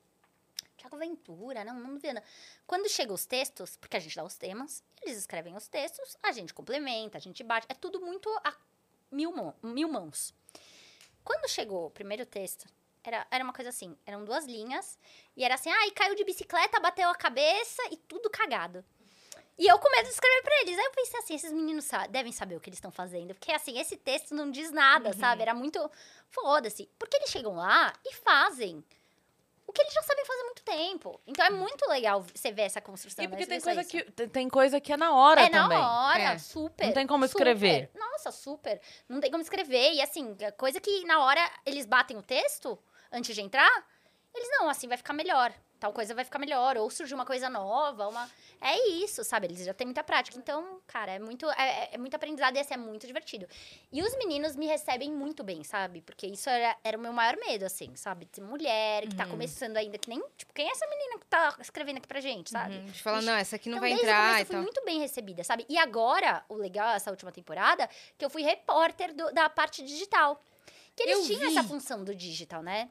Tiago Ventura? Não, não vê. não. Quando chega os textos, porque a gente dá os temas, eles escrevem os textos, a gente complementa, a gente bate. É tudo muito a mil, mão- mil mãos. Quando chegou o primeiro texto, era, era uma coisa assim, eram duas linhas, e era assim, ai, caiu de bicicleta, bateu a cabeça e tudo cagado. E eu com medo de escrever pra eles. Aí eu pensei assim, esses meninos sa- devem saber o que eles estão fazendo. Porque, assim, esse texto não diz nada, sabe? Era muito... Foda-se. Porque eles chegam lá e fazem o que eles já sabem fazer há muito tempo. Então é muito legal você ver essa construção. E porque tem é coisa, isso. que, tem- coisa que é na hora É também. na hora, É. super. Não tem como super. escrever. Nossa, super. Não tem como escrever. E assim, a coisa que na hora eles batem o texto antes de entrar, eles não, assim vai ficar melhor. Tal coisa vai ficar melhor. Ou surge uma coisa nova, uma. É isso, sabe? Eles já têm muita prática. Então, cara, é muito, é, é muito aprendizado e esse é muito divertido. E os meninos me recebem muito bem, sabe? Porque isso era, era o meu maior medo, assim, sabe? De mulher que tá começando ainda, que nem. Tipo, quem é essa menina que tá escrevendo aqui pra gente, sabe? Uhum. De falar, não, essa aqui não Então, vai entrar eu fui muito bem recebida, sabe? E agora, o legal essa última temporada, que eu fui repórter do- da parte digital. Que eles Eu tinham vi. essa função do digital, né?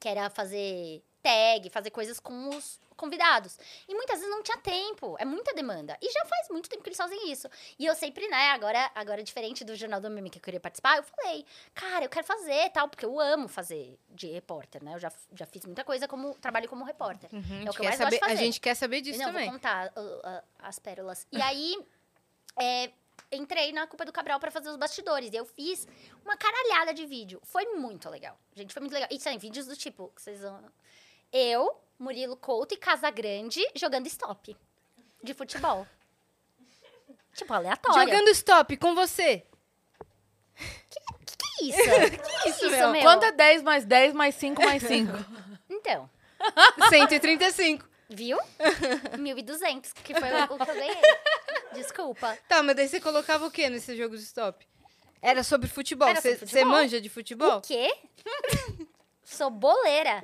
Que era fazer tag, fazer coisas com os convidados. E muitas vezes não tinha tempo, é muita demanda. E já faz muito tempo que eles fazem isso. E eu sempre, né, agora, agora diferente do Jornal do Meme que eu queria participar, eu falei, cara, eu quero fazer tal, porque eu amo fazer de repórter, né? Eu já, já fiz muita coisa como trabalho como repórter. Uhum, a, É o gente que eu quer mais gosto saber, de a fazer. gente quer saber disso Não, também. vou contar uh, uh, as pérolas. E aí, é, entrei na Culpa do Cabral pra fazer os bastidores. E eu fiz uma caralhada de vídeo. Foi muito legal. Gente, foi muito legal. E tem vídeos do tipo, que vocês vão... Eu, Murilo Couto e Casagrande jogando stop. De futebol. tipo, aleatório. Jogando stop com você. Que isso? que isso, isso, meu? meu? Quanto é 10 mais 10 mais 5 mais 5? Então, 135. Viu? 1.200, que foi o que eu ganhei. Desculpa. Tá, mas daí você colocava o que nesse jogo de stop? Era sobre futebol. Era Você sobre você futebol. manja de futebol? O quê? Sou boleira.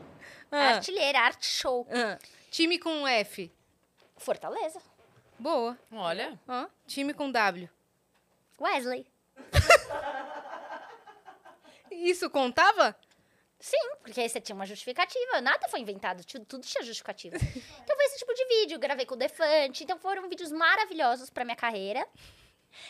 Ah, Artilheira, arte show. ah. Time com F. Fortaleza. Boa. Olha. Ó, time com W. Wesley. Isso contava? Sim, porque aí você tinha uma justificativa. Nada foi inventado, tudo, tinha justificativa. Então foi esse tipo de vídeo. Gravei com o Defante. Então foram vídeos maravilhosos pra minha carreira.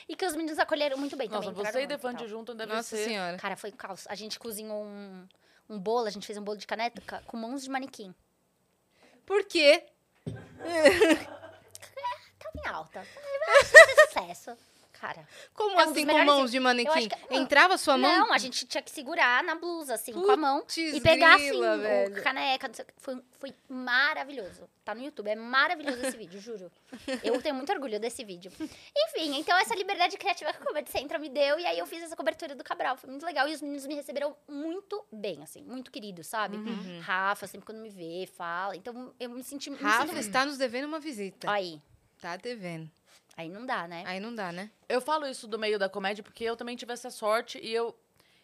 E que os meninos acolheram muito bem Nossa, também. você e Defante junto deve Nossa ser... senhora. Cara, foi caos. A gente cozinhou um, um bolo, a gente fez um bolo de caneta com mãos de manequim. Por quê? Tava em alta. Vai sucesso. Cara. Como É um assim com mãos de manequim? que- Entrava sua mão? Não, a gente tinha que segurar na blusa, assim, com a mão. E pegar assim, grila, o velho. caneca. o. Foi, foi maravilhoso. Tá no YouTube, é maravilhoso esse vídeo, juro. Eu tenho muito orgulho desse vídeo. Enfim, então essa liberdade criativa que a Comedy Central me deu, e aí eu fiz essa cobertura do Cabral. Foi muito legal. E os meninos me receberam muito bem, assim, muito queridos, sabe? Uhum. Rafa, sempre quando me vê, fala. Então eu me senti. me Rafa sinto- está nos devendo uma visita. Aí. Tá devendo. Aí não dá, né? Aí não dá, né? Eu falo isso do meio da comédia porque eu também tive essa sorte e eu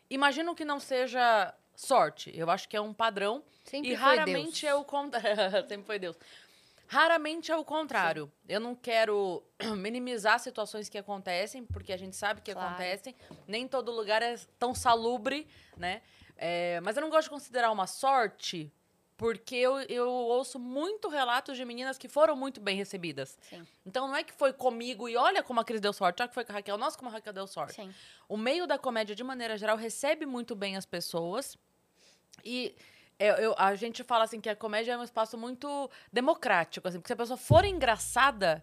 imagino que não seja sorte. Eu acho que é um padrão Sempre e foi raramente Deus. é o contrário. Sempre foi Deus. Raramente é o contrário. Eu não quero minimizar situações que acontecem, porque a gente sabe que Claro. acontecem. Nem todo lugar é tão salubre, né? É, mas eu não gosto de considerar uma sorte, porque eu, eu ouço muito relatos de meninas que foram muito bem recebidas. Sim. Então não é que foi comigo e olha como a Cris deu sorte, olha que foi com a Raquel, nossa, como a Raquel deu sorte. Sim. O meio da comédia, de maneira geral, recebe muito bem as pessoas. E eu, eu- a gente fala assim que a comédia é um espaço muito democrático, assim, porque se a pessoa for engraçada,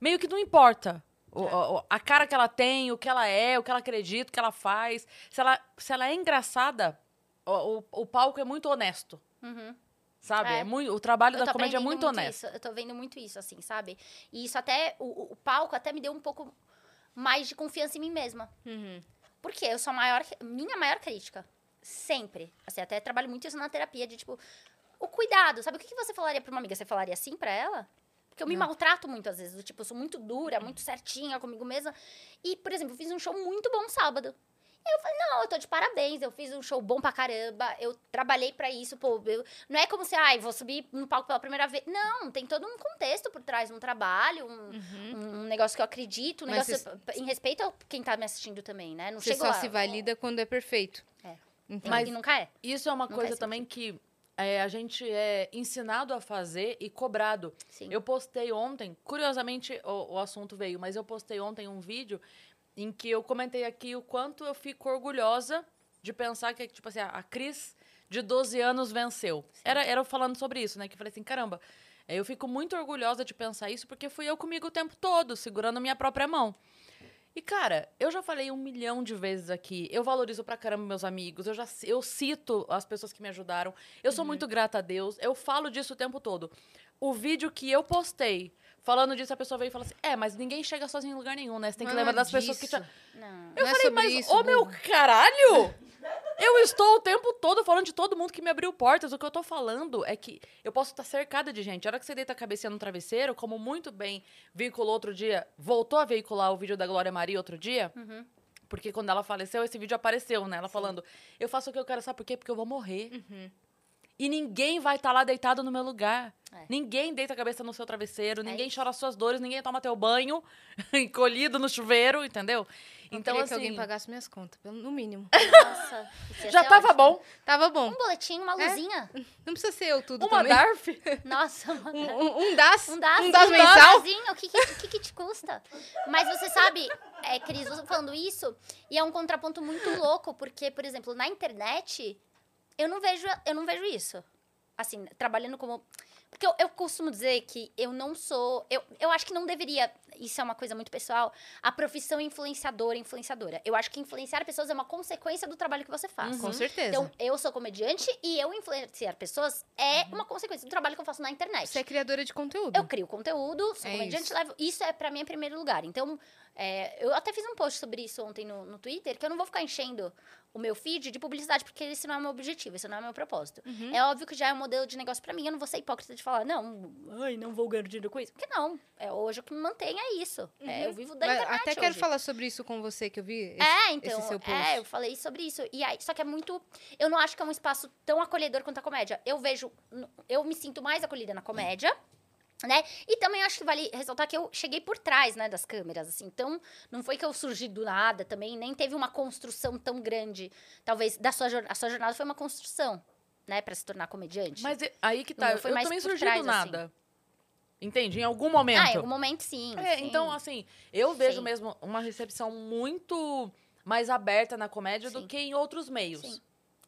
meio que não importa. O- o- a cara que ela tem, o que ela é, o que ela acredita, o que ela faz. Se ela, se ela é engraçada, o, o palco é muito honesto. Uhum. Sabe? É. É muito, o trabalho da comédia é aprendendo muito honesto. Isso, eu tô vendo muito isso, assim, sabe? E isso até, o, o palco até me deu um pouco mais de confiança em mim mesma. Uhum. Porque eu sou a maior, minha maior crítica. Sempre. Assim, até trabalho muito isso na terapia, de tipo, o cuidado. Sabe o que que você falaria pra uma amiga? Você falaria assim pra ela? Porque eu me maltrato muito às vezes. Do tipo, eu sou muito dura, muito certinha comigo mesma. E, por exemplo, eu fiz um show muito bom sábado. Eu falei, não, eu tô de parabéns, eu fiz um show bom pra caramba, eu trabalhei pra isso, pô. eu- não é como se, ai, vou subir no palco pela primeira vez. Não, tem todo um contexto por trás, um trabalho, um, um negócio que eu acredito, um Uhum. Mas negócio em respeito a quem tá me assistindo também, né? Não Você só lá, se valida quando é perfeito. É. Então, Mas- E nunca é. Isso é uma Não coisa faz também que é, a gente é ensinado a fazer e cobrado. Sim. Eu postei ontem, curiosamente o, o assunto veio, mas eu postei ontem um vídeo em que eu comentei aqui o quanto eu fico orgulhosa de pensar que, tipo assim, a, Cris de 12 anos venceu. Era, era eu falando sobre isso, né? Que eu falei assim, caramba, é, eu fico muito orgulhosa de pensar isso porque fui eu comigo o tempo todo, segurando minha própria mão. E, cara, eu já falei um milhão de vezes aqui. Eu valorizo pra caramba meus amigos. Eu já eu cito as pessoas que me ajudaram. Eu sou muito grata a Deus. Eu falo disso o tempo todo. O vídeo que eu postei falando disso, a pessoa veio e fala assim: É, mas ninguém chega sozinho em lugar nenhum, né? Você tem que Não é lembrar das pessoas que te. disso. Não. Eu Não é falei, sobre mas, isso, ô meu caralho! Eu estou o tempo todo falando de todo mundo que me abriu portas. O que eu tô falando é que eu posso estar cercada de gente. A hora que você deita a cabeça no travesseiro, como muito bem veiculou outro dia, voltou a veicular o vídeo da Glória Maria outro dia. Uhum. Porque quando ela faleceu, esse vídeo apareceu, né? Ela falando, eu faço o que eu quero, sabe por quê? Porque eu vou morrer. E ninguém vai estar lá deitado no meu lugar. É. Ninguém deita a cabeça no seu travesseiro, ninguém isso. chora as suas dores, ninguém toma teu banho encolhido no chuveiro, entendeu? Eu Então, queria assim, que alguém pagasse minhas contas, pelo- no mínimo. Nossa, já tava ótimo. bom. Tava bom. Um boletim, uma É? luzinha. Não precisa ser eu tudo Uma também. DARF. Nossa, uma- Um, um, um DAS. Um DAS, um DAS mensal. O que, que que te custa? Mas você sabe, é, Cris, você falando isso, e é um contraponto muito louco, porque, por exemplo, na internet, eu não vejo, eu não vejo isso. Assim, trabalhando como. Porque eu, eu costumo dizer que eu não sou. Eu, eu acho que não deveria. Isso é uma coisa muito pessoal. A profissão influenciadora, influenciadora. Eu acho que influenciar pessoas é uma consequência do trabalho que você faz. Com certeza. Então, eu sou comediante e eu influenciar pessoas é uma consequência do trabalho que eu faço na internet. Você é criadora de conteúdo. Eu crio conteúdo, sou É comediante, isso. levo. Isso é pra mim em primeiro lugar. Então, é, eu até fiz um post sobre isso ontem no, no Twitter, que eu não vou ficar enchendo o meu feed de publicidade, porque esse não é o meu objetivo, esse não é o meu propósito. Uhum. É óbvio que já é um modelo de negócio pra mim, eu não vou ser hipócrita de falar, não, ai, não vou ganhar dinheiro com isso. Porque não. É, hoje o que me mantém é isso. É, eu vivo da Uhum. Mas internet Até quero hoje. falar sobre isso com você, que eu vi esse, É, então, esse seu post. é, eu falei sobre isso. E aí, só que é muito. Eu não acho que é um espaço tão acolhedor quanto a comédia. Eu vejo. Eu me sinto mais acolhida na comédia. Né? E também acho que vale ressaltar que eu cheguei por trás, né, das câmeras, assim. Então, não foi que eu surgi do nada também, nem teve uma construção tão grande. Talvez da sua, a sua jornada foi uma construção, né, pra se tornar comediante. Mas e- aí que tá, eu também surgi trás, do assim. nada. Entende? Em algum momento. ah, em algum momento sim. É, sim. então, assim, eu vejo Sim. mesmo uma recepção muito mais aberta na comédia do Sim. que em outros meios. Sim.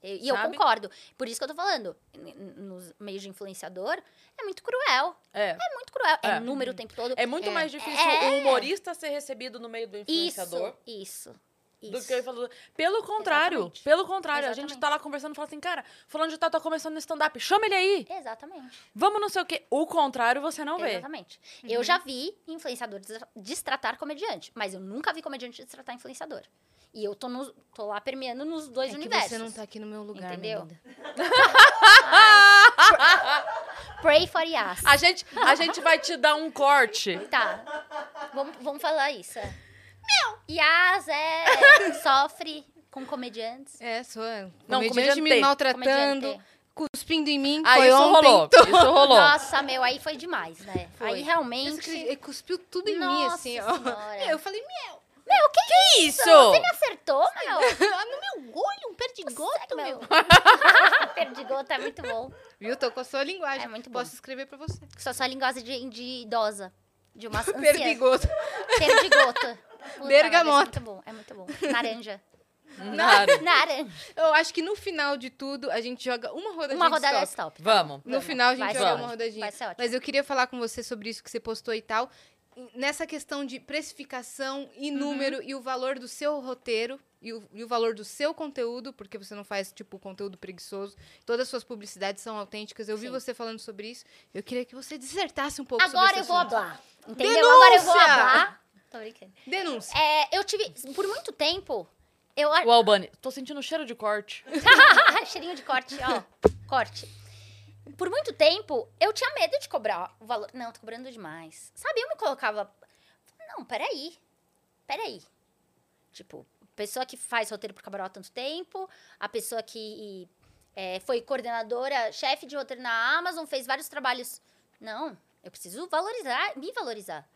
E eu Sabe? concordo. Por isso que eu tô falando. Nos meios de influenciador, é muito cruel. É. É muito cruel. É, É. número o tempo todo. É muito É. mais difícil É. o humorista ser recebido no meio do influenciador Isso, isso. do isso. que eu falo. Pelo contrário, Exatamente. pelo contrário, a gente Exatamente. tá lá conversando e fala assim, cara, fulano de tal tá começando no stand-up, chama ele aí, Exatamente. vamos não sei o quê. O contrário você não vê. Exatamente. Eu já vi influenciador destra- destratar comediante, mas eu nunca vi comediante destratar influenciador. E eu tô, no- tô lá permeando nos dois É que universos. você não tá aqui no meu lugar, Entendeu? Pray for Yas. A gente, a gente vai te dar um corte. Tá. Vamos, vamos falar isso. É. Meu! Yas é, sofre com comediantes. É, sou Não, comediante me comediante. maltratando, Comediante. cuspindo em mim. Ah, foi isso ontem. rolou. Isso rolou. Nossa, meu, aí foi demais, né? Foi. Aí realmente. Ele cuspiu tudo em mim, Nossa assim, ó. Senhora. Eu falei, meu, Meu, que Isso! Você me acertou, meu? no meu olho, um perdigoto, Meu. meu. Perdigoto é muito bom. Viu? Tô com a sua linguagem. É muito bom. Posso escrever pra você. Só só linguagem de, de idosa. De uma anciã. Perdigoto. Perdigota. Puta, Bergamota. É muito bom, é muito bom. Naranja. Naranja. Eu acho que no final de tudo, a gente joga uma rodadinha Uma de rodada stop. stop. Vamos. No Vamos. final a gente Vai joga ser uma ótimo. rodadinha. Vai ser ótimo. Mas eu queria falar com você sobre isso que você postou e tal. Nessa questão de precificação e Uhum. número e o valor do seu roteiro e o, e o valor do seu conteúdo, porque você não faz, tipo, conteúdo preguiçoso. Todas as suas publicidades são autênticas. Eu vi Sim. você falando sobre isso. Eu queria que você dissertasse um pouco Agora sobre eu esse vou assunto. hablar. Entendeu? Agora eu vou Denúncia! hablar. Tô brincando. Denúncia. É, eu tive, por muito tempo, eu... O Albani, tô sentindo cheiro de corte. Cheirinho de corte, ó. Corte. Por muito tempo, eu tinha medo de cobrar o valor. Não, tô cobrando demais. Sabe, eu me colocava. Não, peraí. Peraí. Tipo, pessoa que faz roteiro pro Cabaró há tanto tempo, a pessoa que é, foi coordenadora, chefe de roteiro na Amazon, fez vários trabalhos. Não, eu preciso valorizar, me valorizar.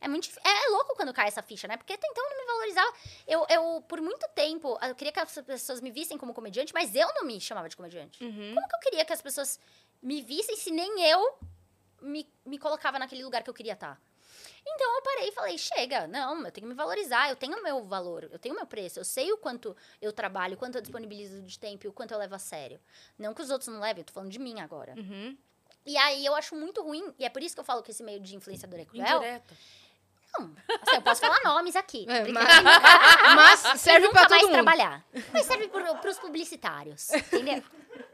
É muito é, é louco quando cai essa ficha, né? Porque até então eu não me valorizava. Eu, eu, por muito tempo, eu queria que as pessoas me vissem como comediante, mas eu não me chamava de comediante. Uhum. Como que eu queria que as pessoas me vissem se nem eu me, me colocava naquele lugar que eu queria estar? Então eu parei e falei, chega, não, eu tenho que me valorizar, eu tenho o meu valor, eu tenho o meu preço, eu sei o quanto eu trabalho, o quanto eu disponibilizo de tempo e o quanto eu levo a sério. Não que os outros não levem, eu tô falando de mim agora. Uhum. E aí eu acho muito ruim, e é por isso que eu falo que esse meio de influenciador é cruel. Indireta. Não, assim, eu posso falar nomes aqui. É, mas- Mas serve nunca pra mais todo mundo. trabalhar. Mas serve pro, pros publicitários, entendeu?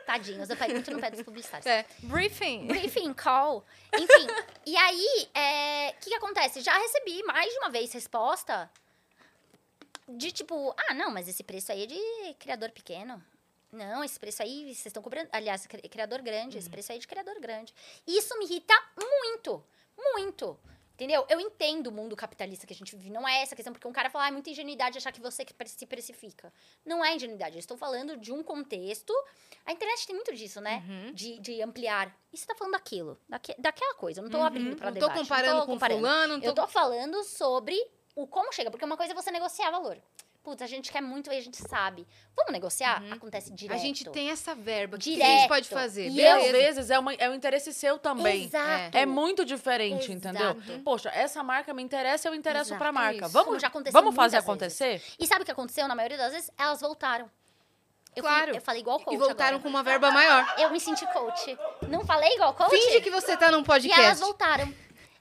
Tadinhos, eu pego muito no pé dos publicitários. É. Briefing. Briefing, call. Enfim, e aí, é, o que, que acontece? Já recebi mais de uma vez resposta de tipo, ah, não, mas esse preço aí é de criador pequeno. Não, esse preço aí, vocês estão cobrando. Aliás, cri- criador grande, esse preço aí é de criador grande. Isso me irrita muito, muito. Entendeu? Eu entendo o mundo capitalista que a gente vive. Não é essa questão, porque um cara fala, ah, é muita ingenuidade achar que você que se precifica. Não é ingenuidade. Eu estou falando de um contexto. A internet tem muito disso, né? Uhum. De, de ampliar. E você tá falando daquilo, daque, daquela coisa. Eu não tô abrindo pra Uhum. Não debate. tô comparando tô com comparando. fulano, não Eu tô... tô falando sobre o como chega. Porque uma coisa é você negociar valor. Putz, a gente quer muito e a gente sabe. Vamos negociar? Acontece direto. Uhum. A gente tem essa verba. O que Direto. a gente pode fazer? E E às vezes é, uma, é um interesse seu também. Exato. É muito diferente, entendeu? Exato. Poxa, essa marca me interessa, eu interesso Exato. pra marca. Isso. Vamos, Como já aconteceu vamos fazer acontecer? E sabe o que aconteceu? Na maioria das vezes, elas voltaram. Eu, fui- Claro. eu falei igual coach E voltaram agora. com uma verba maior. Eu me senti coach. Não falei igual coach? Finge que você tá num E podcast. elas voltaram.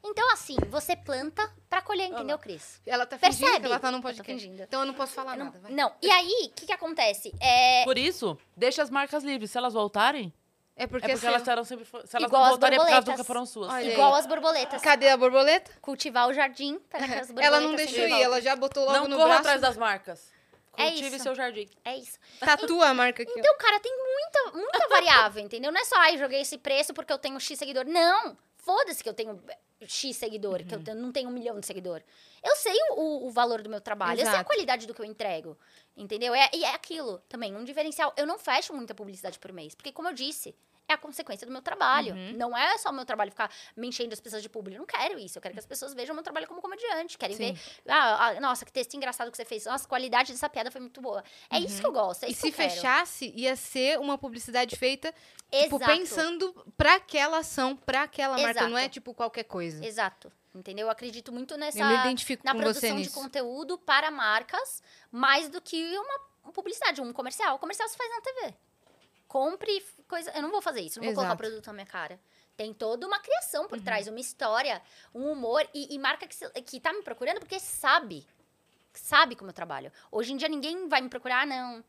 Então, assim, você planta pra colher, entendeu, Cris? Ela tá fingindo Percebe? que ela tá num tô podcast. fingindo. Então eu não posso falar não, nada, vai. não. E aí, o que, que acontece? É, Por isso, deixa as marcas livres. Se elas voltarem, É porque, é porque assim, elas eram sempre. Se elas Igual não voltarem, é porque elas nunca foram suas. Olha aí. igual as borboletas. Cadê a borboleta? Cultivar o jardim para que as borboletas Ela não deixou ir, ela já botou logo não no corra braço. atrás das marcas. É Cultive isso. seu jardim. É isso. Tatua a marca aqui. ó. Então, cara, tem muita, muita variável, entendeu? Não é só, ai, joguei esse preço porque eu tenho X seguidor. Não! Foda-se que eu tenho X seguidor, que eu Uhum. não tenho um milhão de seguidor. Eu sei o, o valor do meu trabalho, eu sei a Exato. qualidade do que eu entrego, entendeu? É, e é aquilo também, um diferencial. Eu não fecho muita publicidade por mês, porque, como eu disse, é a consequência do meu trabalho. Uhum. Não é só o meu trabalho ficar me enchendo as pessoas de público. Eu não quero isso. Eu quero que as pessoas vejam o meu trabalho como comediante. Querem Sim. ver, ah, ah, nossa, que texto engraçado que você fez. Nossa, a qualidade dessa piada foi muito boa. É isso que eu gosto, é Uhum. E se fechasse, ia ser uma publicidade feita, tipo, Exato. pensando pra aquela ação, pra aquela marca. Não é, Exato. tipo, qualquer coisa. Exato. Entendeu? Eu acredito muito nessa. Na produção de nisso. conteúdo para marcas, mais do que uma publicidade, um comercial. O comercial se faz na TV. Compre coisa. Eu não vou fazer isso, não vou colocar Exato. Uhum. produto na minha cara. Tem toda uma criação por trás, uma história, um humor. E, e marca que, se- que tá me procurando porque sabe. Sabe como eu trabalho. Hoje em dia ninguém vai me procurar, ah, não.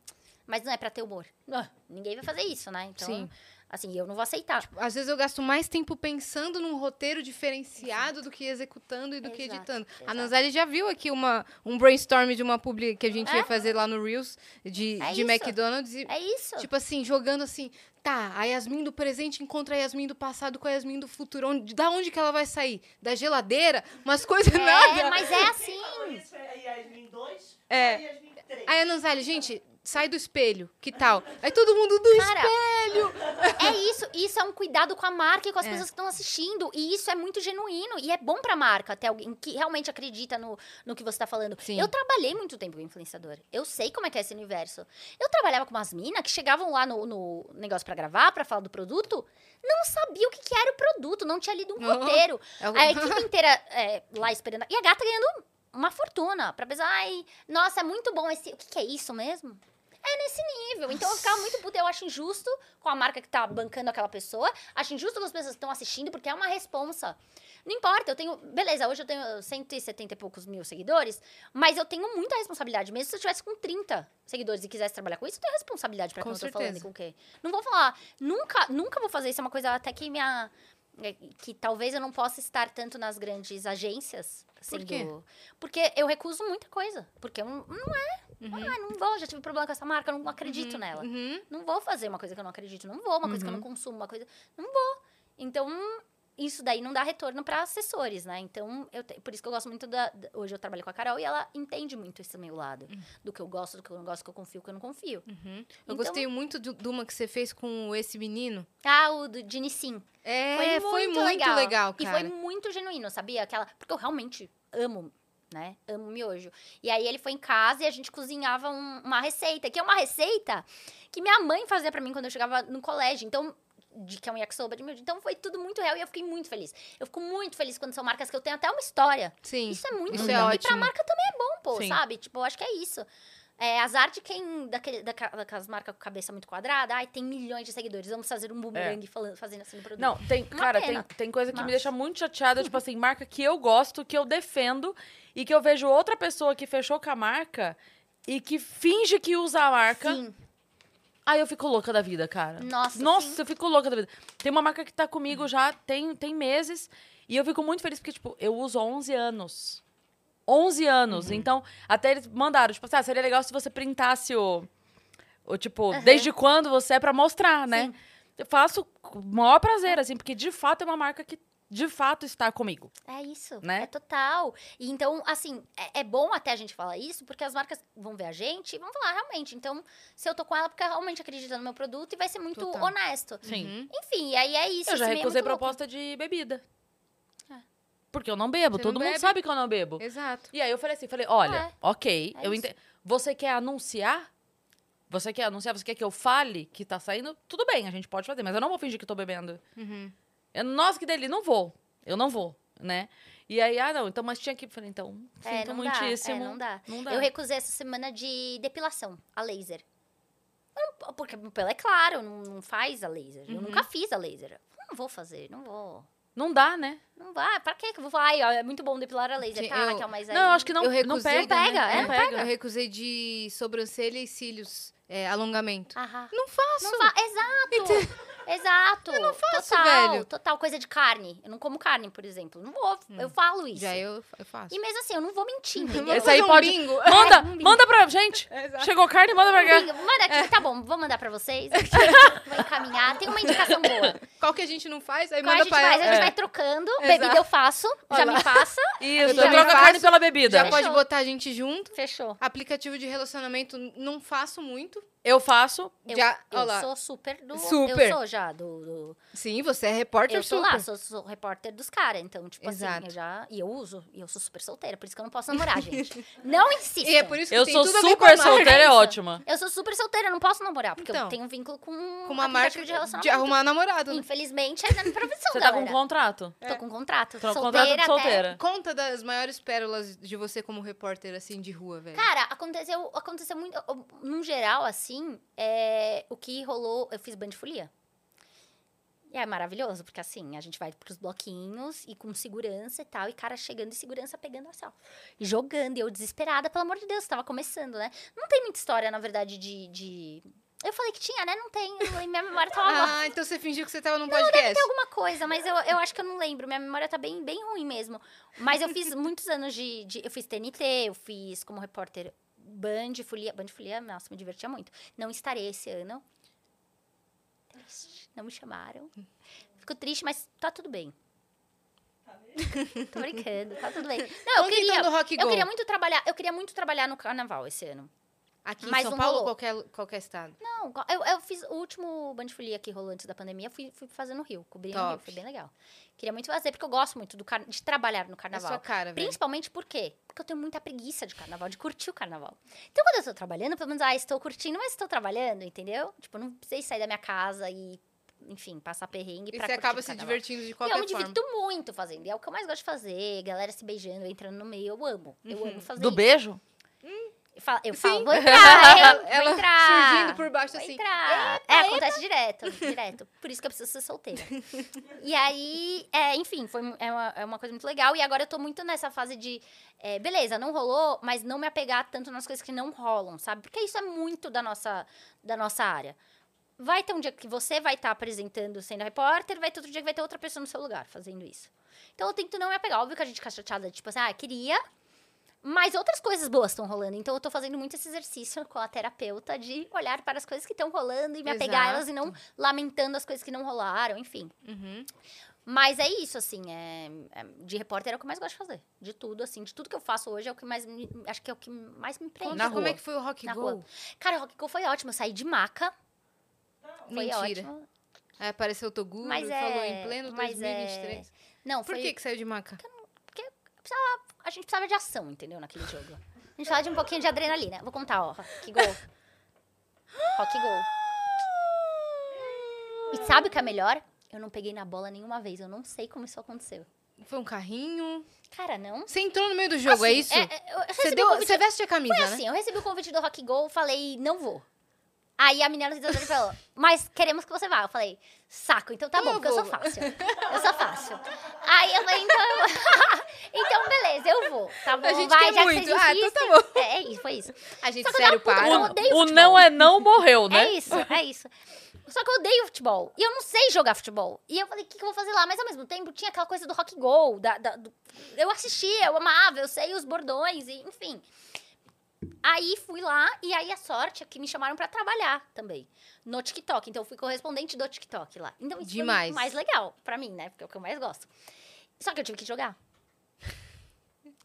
Mas não é pra ter humor. Ah, ninguém vai fazer isso, né? Então, Sim. Assim, eu não vou aceitar. Às vezes eu gasto mais tempo pensando num roteiro diferenciado do que executando e do que Exato, editando. A exato. Nanzali já viu aqui uma, um brainstorm de uma publi que a gente ia É. fazer lá no Reels de, É de isso. McDonald's. E, É isso. Tipo assim, jogando assim, tá, a Yasmin do presente encontra a Yasmin do passado com a Yasmin do futuro. Onde, da onde que ela vai sair? Da geladeira? Umas coisas é, nada. mas é assim. Isso é Yasmin 2 É. e Yasmin 3. Aí a Nanzali, gente, sai do espelho, que tal? Aí todo mundo do Cara, espelho. É isso, isso é um cuidado com a marca e com as É. pessoas que estão assistindo. E isso é muito genuíno. E é bom pra marca ter alguém que realmente acredita no, no que você tá falando. Sim. Eu trabalhei muito tempo com influenciador. Eu sei como é que é esse universo. Eu trabalhava com umas minas que chegavam lá no, no negócio pra gravar, pra falar do produto, não sabia o que, que era o produto, não tinha lido um Oh. roteiro. É o- A equipe inteira é, lá esperando. E a gata ganhando uma fortuna. Pra pensar, ai, nossa, é muito bom esse. O que, que é isso mesmo? Então eu ficava muito puta. Eu acho injusto com a marca que tá bancando aquela pessoa. Acho injusto com as pessoas que estão assistindo, porque é uma responsa. Não importa, eu tenho. Beleza, hoje eu tenho 170 e poucos mil seguidores, mas eu tenho muita responsabilidade. Mesmo se eu tivesse com 30 seguidores e quisesse trabalhar com isso, eu tenho responsabilidade pra Com quem eu tô falando e com o quê. Não vou falar. Nunca, nunca vou fazer isso. É uma coisa até que minha. é, Que talvez eu não possa estar tanto nas grandes agências. Por sendo- quê? Porque eu recuso muita coisa. Porque eu não, não é. Uhum. Ah, não vou, já tive problema com essa marca, não acredito nela. Uhum. Não vou fazer uma coisa que eu não acredito, não vou, uma coisa que eu não consumo, uma coisa. Não vou. Então, isso daí não dá retorno para assessores, né? Então, eu te- por isso que eu gosto muito da, Hoje eu trabalho com a Carol e ela entende muito esse meu lado. Do que eu gosto, do que eu não gosto, do que eu confio, do que eu não confio. Uhum. Eu Então- gostei muito de, de uma que você fez com esse menino. Ah, o do Dini Sim. É, foi muito, legal. E cara. foi muito genuíno, sabia? Aquela, porque eu realmente amo, né? Amo miojo. E aí ele foi em casa e a gente cozinhava um- uma receita, que é uma receita que minha mãe fazia pra mim quando eu chegava no colégio. Então, de que é um yakisoba de miojo. Então foi tudo muito real e eu fiquei muito feliz. Eu fico muito feliz quando são marcas que eu tenho até uma história. Sim. Isso é muito Isso legal. é E pra marca também é bom, pô, Sim. sabe? Tipo, eu acho que é isso. É, azar de quem, daquele, daca- daquelas marcas com cabeça muito quadrada, ai, tem milhões de seguidores, vamos fazer um boomerang falando, fazendo assim no produto. Não, tem, Uma cara, tem, pena. tem coisa que Mas- me deixa muito chateada, tipo assim, marca que eu gosto, que eu defendo, e que eu vejo outra pessoa que fechou com a marca e que finge que usa a marca. Sim. Aí eu fico louca da vida, cara. Nossa, Nossa, sim. eu fico louca da vida. Tem uma marca que tá comigo já tem, tem meses, e eu fico muito feliz porque, tipo, eu uso há 11 anos. 11 anos. Então, até eles mandaram, tipo assim, ah, seria legal se você printasse o. o tipo, desde quando você é pra mostrar, né? Sim. Eu faço com o maior prazer, assim, porque de fato é uma marca que de fato estar comigo. É isso, Né? é total. E então, assim, é, é bom até a gente falar isso, porque as marcas vão ver a gente e vão falar, realmente. Então, se eu tô com ela, porque realmente acredita no meu produto e vai ser muito Total. honesto. Sim. Uhum. Enfim, e aí é isso. Eu já meio é recusei muito louco. proposta de bebida. É. Porque eu não bebo, Você todo não mundo bebe? sabe que eu não bebo. Exato. E aí eu falei assim, falei, olha, É. ok, É eu isso. ente... Você quer anunciar? Você quer anunciar? Você quer que eu fale que tá saindo? Tudo bem, a gente pode fazer, mas eu não vou fingir que tô bebendo. Uhum. Eu, nossa, que delícia, não vou. Eu não vou, né? E aí, ah, não, então, mas tinha que. Falei, então, É, sinto não muitíssimo. Dá, é, não dá. Não dá. Eu recusei essa semana de depilação, a laser. Eu não- Porque o pelo é claro, não, não faz a laser. Eu Uhum. nunca fiz a laser. Não vou fazer, não vou. Não dá, né? Não vai, pra quê que eu vou falar? Ai, ó, é muito bom depilar a laser. Sim, tá, eu- Raquel, mas aí... Não, acho que não, Eu não recusei, pega. Não pega, né? é, não não pega. Eu recusei de sobrancelha e cílios, é, alongamento. Aham. Não faço. Não fa... Exato! Exato! Eu não faço, total, velho. Total, coisa de carne. Eu não como carne, por exemplo. Não vou, eu falo isso. Já eu, eu faço. E mesmo assim, eu não vou mentir, entendeu? Esse aí um pode. bingo. Manda, Um bingo. manda pra gente. Chegou carne, manda pra cá. Manda aqui, tá bom, vou mandar pra vocês. vou encaminhar. Tem uma indicação boa. Qual que a gente não faz? Aí Qual a manda gente pra faz? ela. A gente É. vai trocando. Exato. Bebida eu faço, já Olha me passa. Isso, também troca a carne pela bebida. Já Fechou. pode botar a gente junto. Fechou. Aplicativo de relacionamento não faço muito. Eu faço. Eu, Já, eu sou super do. Super. Eu sou já do. do- Sim, você é repórter eu sou super. lá, sou, sou repórter dos caras. Então, tipo assim, Exato. eu já. E eu uso. E eu sou super solteira, por isso que eu não posso namorar, gente. Não insista. E é por isso que Eu tem sou tudo a ver com a super marca. solteira, é ótima. Eu sou super solteira, eu não posso namorar, porque Então, eu tenho um vínculo com, Com uma marca de, de relacionamento. arrumar namorado. né? Infelizmente, é na minha profissão, Você tá com galera. contrato? Tô com contrato. Tô com solteira contrato de até- solteira. Conta das maiores pérolas de você como repórter, assim, de rua, velho. Cara, aconteceu, aconteceu muito. Num geral, assim, é, o que rolou. Eu fiz band de folia. E é maravilhoso, porque assim, a gente vai pros bloquinhos e com segurança e tal, e cara chegando e segurança pegando assim, ó. E jogando, e eu desesperada, pelo amor de Deus, tava começando, né? Não tem muita história, na verdade, de. de... Eu falei que tinha, né? Não tem. Minha memória uma Ah, então você fingiu que você tava num podcast. tem alguma coisa, mas eu, eu acho que eu não lembro. Minha memória tá bem, bem ruim mesmo. Mas eu fiz muitos anos de, de- Eu fiz TNT, eu fiz como repórter Band, Folia. Band Folia, nossa, me divertia muito. Não estarei esse ano. Triste, Não me chamaram. Fico triste, mas tá tudo bem. Tô brincando, tá tudo bem. Não, eu queria. então eu queria muito trabalhar. Eu queria muito trabalhar no carnaval esse ano. Aqui em Mas São não Paulo ou qualquer, qualquer estado? Não, eu, eu fiz o último Band Folia que rolou antes da pandemia, fui, fui fazer no Rio, cobri no Rio, foi bem legal. Queria muito fazer, porque eu gosto muito do car- de trabalhar no É carnaval. sua cara, velho. Principalmente por quê? Porque eu tenho muita preguiça de carnaval, de curtir o carnaval. Então, quando eu tô trabalhando, pelo menos, ah, estou curtindo, mas estou trabalhando, entendeu? Tipo, eu não precisei sair da minha casa e, enfim, passar perrengue E pra você curtir acaba o se carnaval. divertindo de qualquer eu me forma. divirto muito fazendo. E é o que eu mais gosto de fazer. Galera se beijando, entrando no meio. Eu amo. Eu amo fazer Do isso. beijo? Eu falo, eu Sim. falo vou entrar, eu, Ela vou entrar. surgindo por baixo Vou assim. entrar. é, acontece direto, direto. Por isso que eu preciso ser solteira. e aí, é, enfim, foi, é, uma, é uma coisa muito legal. E agora eu tô muito nessa fase de, é, beleza, não rolou, mas não me apegar tanto nas coisas que não rolam, sabe? Porque isso é muito da nossa, da nossa área. Vai ter um dia que você vai estar apresentando sendo repórter, vai ter outro dia que vai ter outra pessoa no seu lugar fazendo isso. Então eu tento não me apegar. Óbvio que a gente fica chateada, tipo assim, ah, queria, mas outras coisas boas estão rolando. Então eu tô fazendo muito esse exercício com a terapeuta de olhar para as coisas que estão rolando e me apegar a elas e não lamentando as coisas que não rolaram, enfim. Uhum. Mas é isso, assim, é, é- de repórter é o que eu mais gosto de fazer. De tudo, assim, de tudo que eu faço hoje é o que mais me, acho que é o que mais me prende. Na como rua. é que foi o Rock Na Go. rua. Cara, o Rock Go foi ótimo. Eu saí de maca. Foi Mentira. ótimo. Aí apareceu o Toguro Mas falou é- em pleno mas é- 2023. Não, Por foi, que que saiu de maca? A gente precisava de ação, entendeu? Naquele jogo. A gente precisava de um pouquinho de adrenalina. Vou contar, ó. Rock Go. Rock Go. E sabe o que é melhor? Eu não peguei na bola nenhuma vez. Eu não sei como isso aconteceu. Foi um carrinho. Cara, não. Você entrou no meio do jogo, é Assim, isso? é- é- Você, deu, você veste a camisa, Foi né? assim, eu recebi o convite do Rock Go, falei, não vou. Aí a menina organizadora falou, mas queremos que você vá. Eu falei, saco, então tá Então bom, eu porque eu sou fácil. Eu sou fácil. Aí eu falei, então, eu- então beleza, eu vou. Tá bom, A gente vai, quer já muito. que vocês Ah, então tá insistem. É, é isso, foi isso. A gente, Só que eu sério, puta, para. eu O futebol. não é não morreu, né? É isso, é isso. Só que eu odeio futebol. E eu não sei jogar futebol. E eu falei, o que, que eu vou fazer lá? Mas ao mesmo tempo tinha aquela coisa do rock go. Da, da- do- Eu assistia, eu amava, eu sei os bordões, e, enfim. Aí fui lá e aí a sorte é que me chamaram pra trabalhar também no TikTok. Então eu fui correspondente do TikTok lá. Então isso Demais. foi mais legal pra mim, né? Porque é o que eu mais gosto. Só que eu tive que jogar.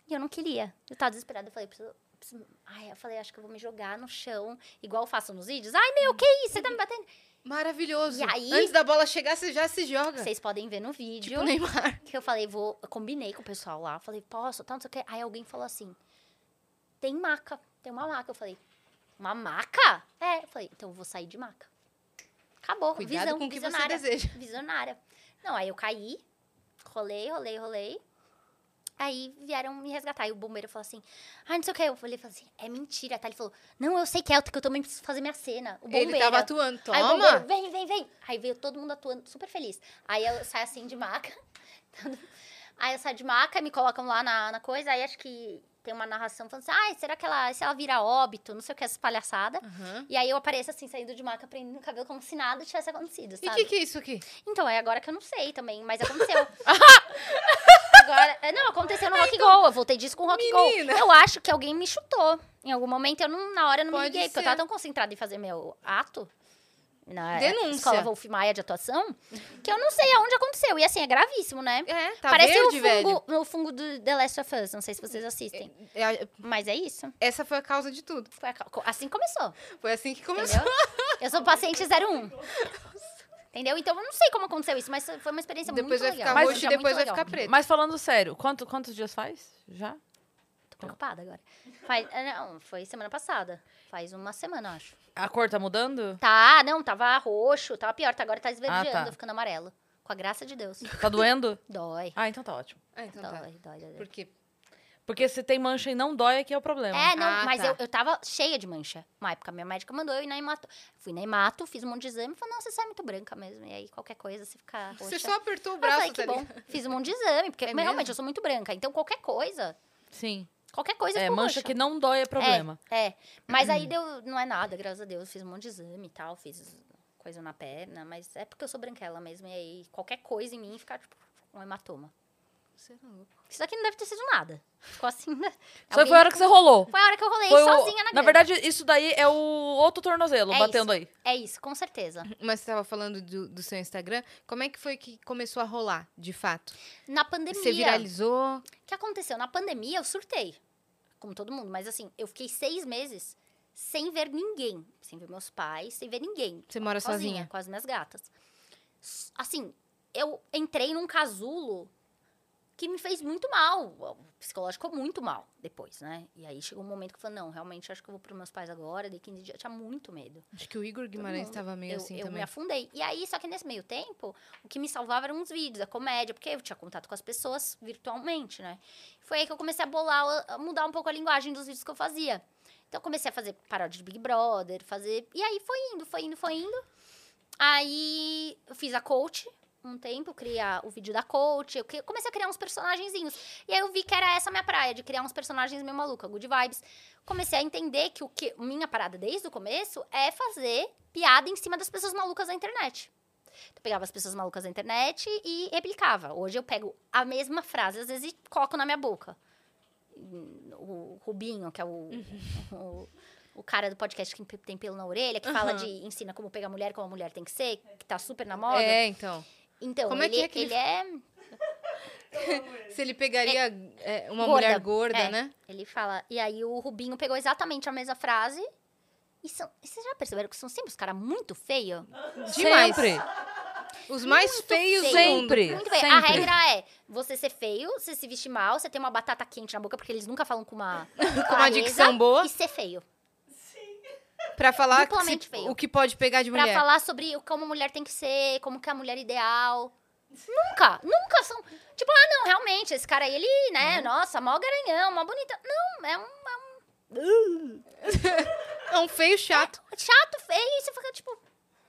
E eu não queria. Eu tava desesperada. Eu falei, preciso, preciso- Ai, eu falei, acho que eu vou me jogar no chão, igual eu faço nos vídeos. Ai, meu, que isso? Você tá me batendo? Maravilhoso. E aí- Antes da bola chegar, você já se joga. Vocês podem ver no vídeo. Tipo Neymar. Que eu falei, vou. Eu combinei com o pessoal lá. Falei, posso, tal, não sei o quê. Aí alguém falou assim: tem maca, tem uma maca. Eu falei, uma maca? É. Eu falei, então eu vou sair de maca. Acabou. Cuidado visão, com o que você visionária. deseja. Visionária. Não, aí eu caí, rolei, rolei, rolei. Aí vieram me resgatar. E o bombeiro falou assim: ai, não sei o que. Eu falei, falei assim: é mentira. Tá? Ele falou: não, eu sei que é, que eu também preciso fazer minha cena. O bombeiro. Ele tava atuando. Aí o bombeiro, Toma. vem, vem, vem. Aí veio todo mundo atuando, super feliz. Aí eu saio assim de maca. Aí eu saio de maca, me colocam lá na, na coisa. Aí acho que tem uma narração falando assim: ai, será que ela, se ela vira óbito? Não sei o que, essa palhaçada. Aham. E aí eu apareço assim, saindo de maca, prendendo o cabelo como se nada tivesse acontecido, E o sabe? que, que é isso aqui? Então, é agora que eu não sei também, mas aconteceu. agora, é, não, aconteceu no Rock Go. Eu voltei disso com o Rock Então, Menina. Go. Eu acho que alguém me chutou. Em algum momento, eu não, na hora eu não Pode me liguei, porque eu ser. tava tão concentrada em fazer meu ato. Na Denúncia. escola Wolf Maia de atuação, que eu não sei aonde aconteceu. E assim, é gravíssimo, né? É, tá Parece verde, o velho. fungo, o fungo do The Last of Us. Não sei se vocês assistem. É, Mas é isso. Essa foi a causa de tudo. Foi a assim começou. Foi assim que começou. Entendeu? Eu sou paciente 01. Entendeu? Então eu não sei como aconteceu isso, mas foi uma experiência Depois muito vai legal. ficar Mas roxo e depois vai legal. ficar preto. Mas falando sério, quanto, quantos dias faz? Já? Tô preocupada agora. Faz, é, não, foi semana passada. Faz uma semana, acho. A cor tá mudando? Tá, não, tava roxo, tava pior, tá, agora tá esverdeando, Ah, tá. ficando amarelo. Com a graça de Deus. Tá doendo? Dói. Ah, então tá ótimo. Ah, então tá. dói, dói, dói, dói. Porque Porque se tem mancha e não dói, aqui é o problema. É, não, Ah, mas tá. eu, eu tava cheia de mancha. Uma época, minha médica mandou eu ir na hemato. Fui na hemato, fiz um monte de exame, falou, não, você sai muito branca mesmo. E aí, qualquer coisa, se ficar roxa... você só apertou o Eu braço, falei, que tá bom. ligado? Fiz um monte de exame, porque É realmente mesmo? eu sou muito branca. Então, qualquer coisa, Sim. Qualquer coisa É, ficou mancha roxa. que não dói é problema. É, é. Mas aí deu, não é nada, graças a Deus. Fiz um monte de exame e tal, fiz coisa na perna, mas é porque eu sou branquela mesmo. E aí qualquer coisa em mim fica tipo um hematoma. Você é louco. Isso aqui não deve ter sido nada. Ficou assim, né? Só Alguém foi a hora que você rolou. Foi a hora que eu rolei Foi o- sozinha na Na grama. verdade, isso daí é o outro tornozelo É batendo isso. aí. É isso, com certeza. Mas você tava falando do, do seu Instagram. Como é que foi que começou a rolar, de fato? Na pandemia. Você viralizou? O que aconteceu? Na pandemia eu surtei. Como todo mundo. Mas assim, eu fiquei seis meses sem ver ninguém. Sem ver meus pais, sem ver ninguém. Você mora sozinha? com as minhas gatas. Assim, eu entrei num casulo que me fez muito mal. O psicológico muito mal depois, né? E aí chegou um momento que eu falei, não, realmente acho que eu vou pros meus pais agora. Dei 15 dias, eu tinha muito medo. Acho que o Igor Guimarães mundo. tava meio eu, assim eu também. me afundei. E aí, só que nesse meio tempo, o que me salvava eram os vídeos, a comédia, porque eu tinha contato com as pessoas virtualmente, né? Foi aí que eu comecei a bolar, a mudar um pouco a linguagem dos vídeos que eu fazia. Então, eu comecei a fazer paródia de Big Brother, fazer... E aí, foi indo, foi indo, foi indo. Aí, eu fiz a coach um tempo, criar o vídeo da coach. Eu comecei a criar uns personagenzinhos. E aí, eu vi que era essa a minha praia, de criar uns personagens meio maluca, good vibes. Comecei a entender que o que minha parada desde o começo é fazer piada em cima das pessoas malucas da internet. Então, eu pegava as pessoas malucas da internet e replicava. Hoje eu pego a mesma frase, às vezes, e coloco na minha boca. O Rubinho, que é o, o, o cara do podcast que tem pelo na orelha, que fala Aham. de ensina como pegar mulher, como a mulher tem que ser, que tá super na moda. É, então. Então, Como é ele, é que ele ele- é Se ele pegaria é, uma Gorda. mulher gorda, É. né? Ele fala. E aí o Rubinho pegou exatamente a mesma frase. E são, e vocês já perceberam que são sempre os caras muito feios? Demais. Sempre. Os mais Muito feios feio. Sempre. Muito bem. A Sempre. regra é você ser feio, você se vestir mal, você ter uma batata quente na boca, porque eles nunca falam com uma, Com uma dicção boa. E ser feio. Pra falar que se- feio. o que pode pegar de Pra mulher. falar sobre o- como a mulher tem que ser, como que é a mulher ideal. Nunca, nunca são. Tipo, ah, não, realmente, esse cara aí, ele, né, nossa, mó garanhão, mó bonita. Não, é um, É um feio chato. chato, feio, e você fica, tipo,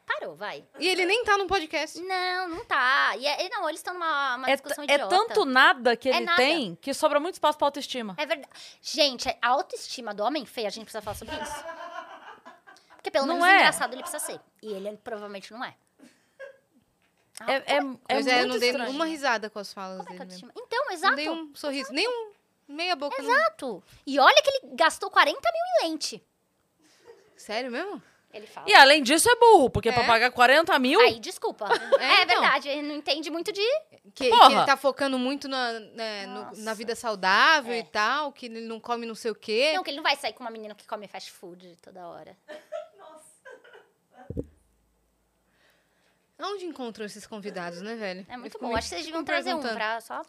parou, vai. E ele nem tá no podcast. Não, não tá. E é- não, eles estão numa uma É, discussão t- é idiota. tanto nada que É ele nada. tem que sobra muito espaço pra autoestima. É verdade. Gente, a autoestima do homem feio, a gente precisa falar sobre isso. Porque pelo Não menos é. engraçado ele precisa ser. E ele provavelmente não é. Ah, É, é, é Pois é, eu não dei estranho. uma risada com as falas como é que dele autoestima... Então, Não exato. dei um sorriso. Nem um. Meia boca. Exato. E olha que ele gastou 40 mil em lente. Sério mesmo? Ele fala. E além disso é burro, porque É? pra pagar 40 mil. Aí, desculpa. É, então. verdade, ele não entende muito de. Que, Porra. que ele tá focando muito na, né, no- na vida saudável É. e tal, que ele não come não sei o quê. Não, que ele não vai sair com uma menina que come fast food toda hora. Onde encontram esses convidados, né, velho? É muito bom. me- Acho que vocês deviam trazer um pra só.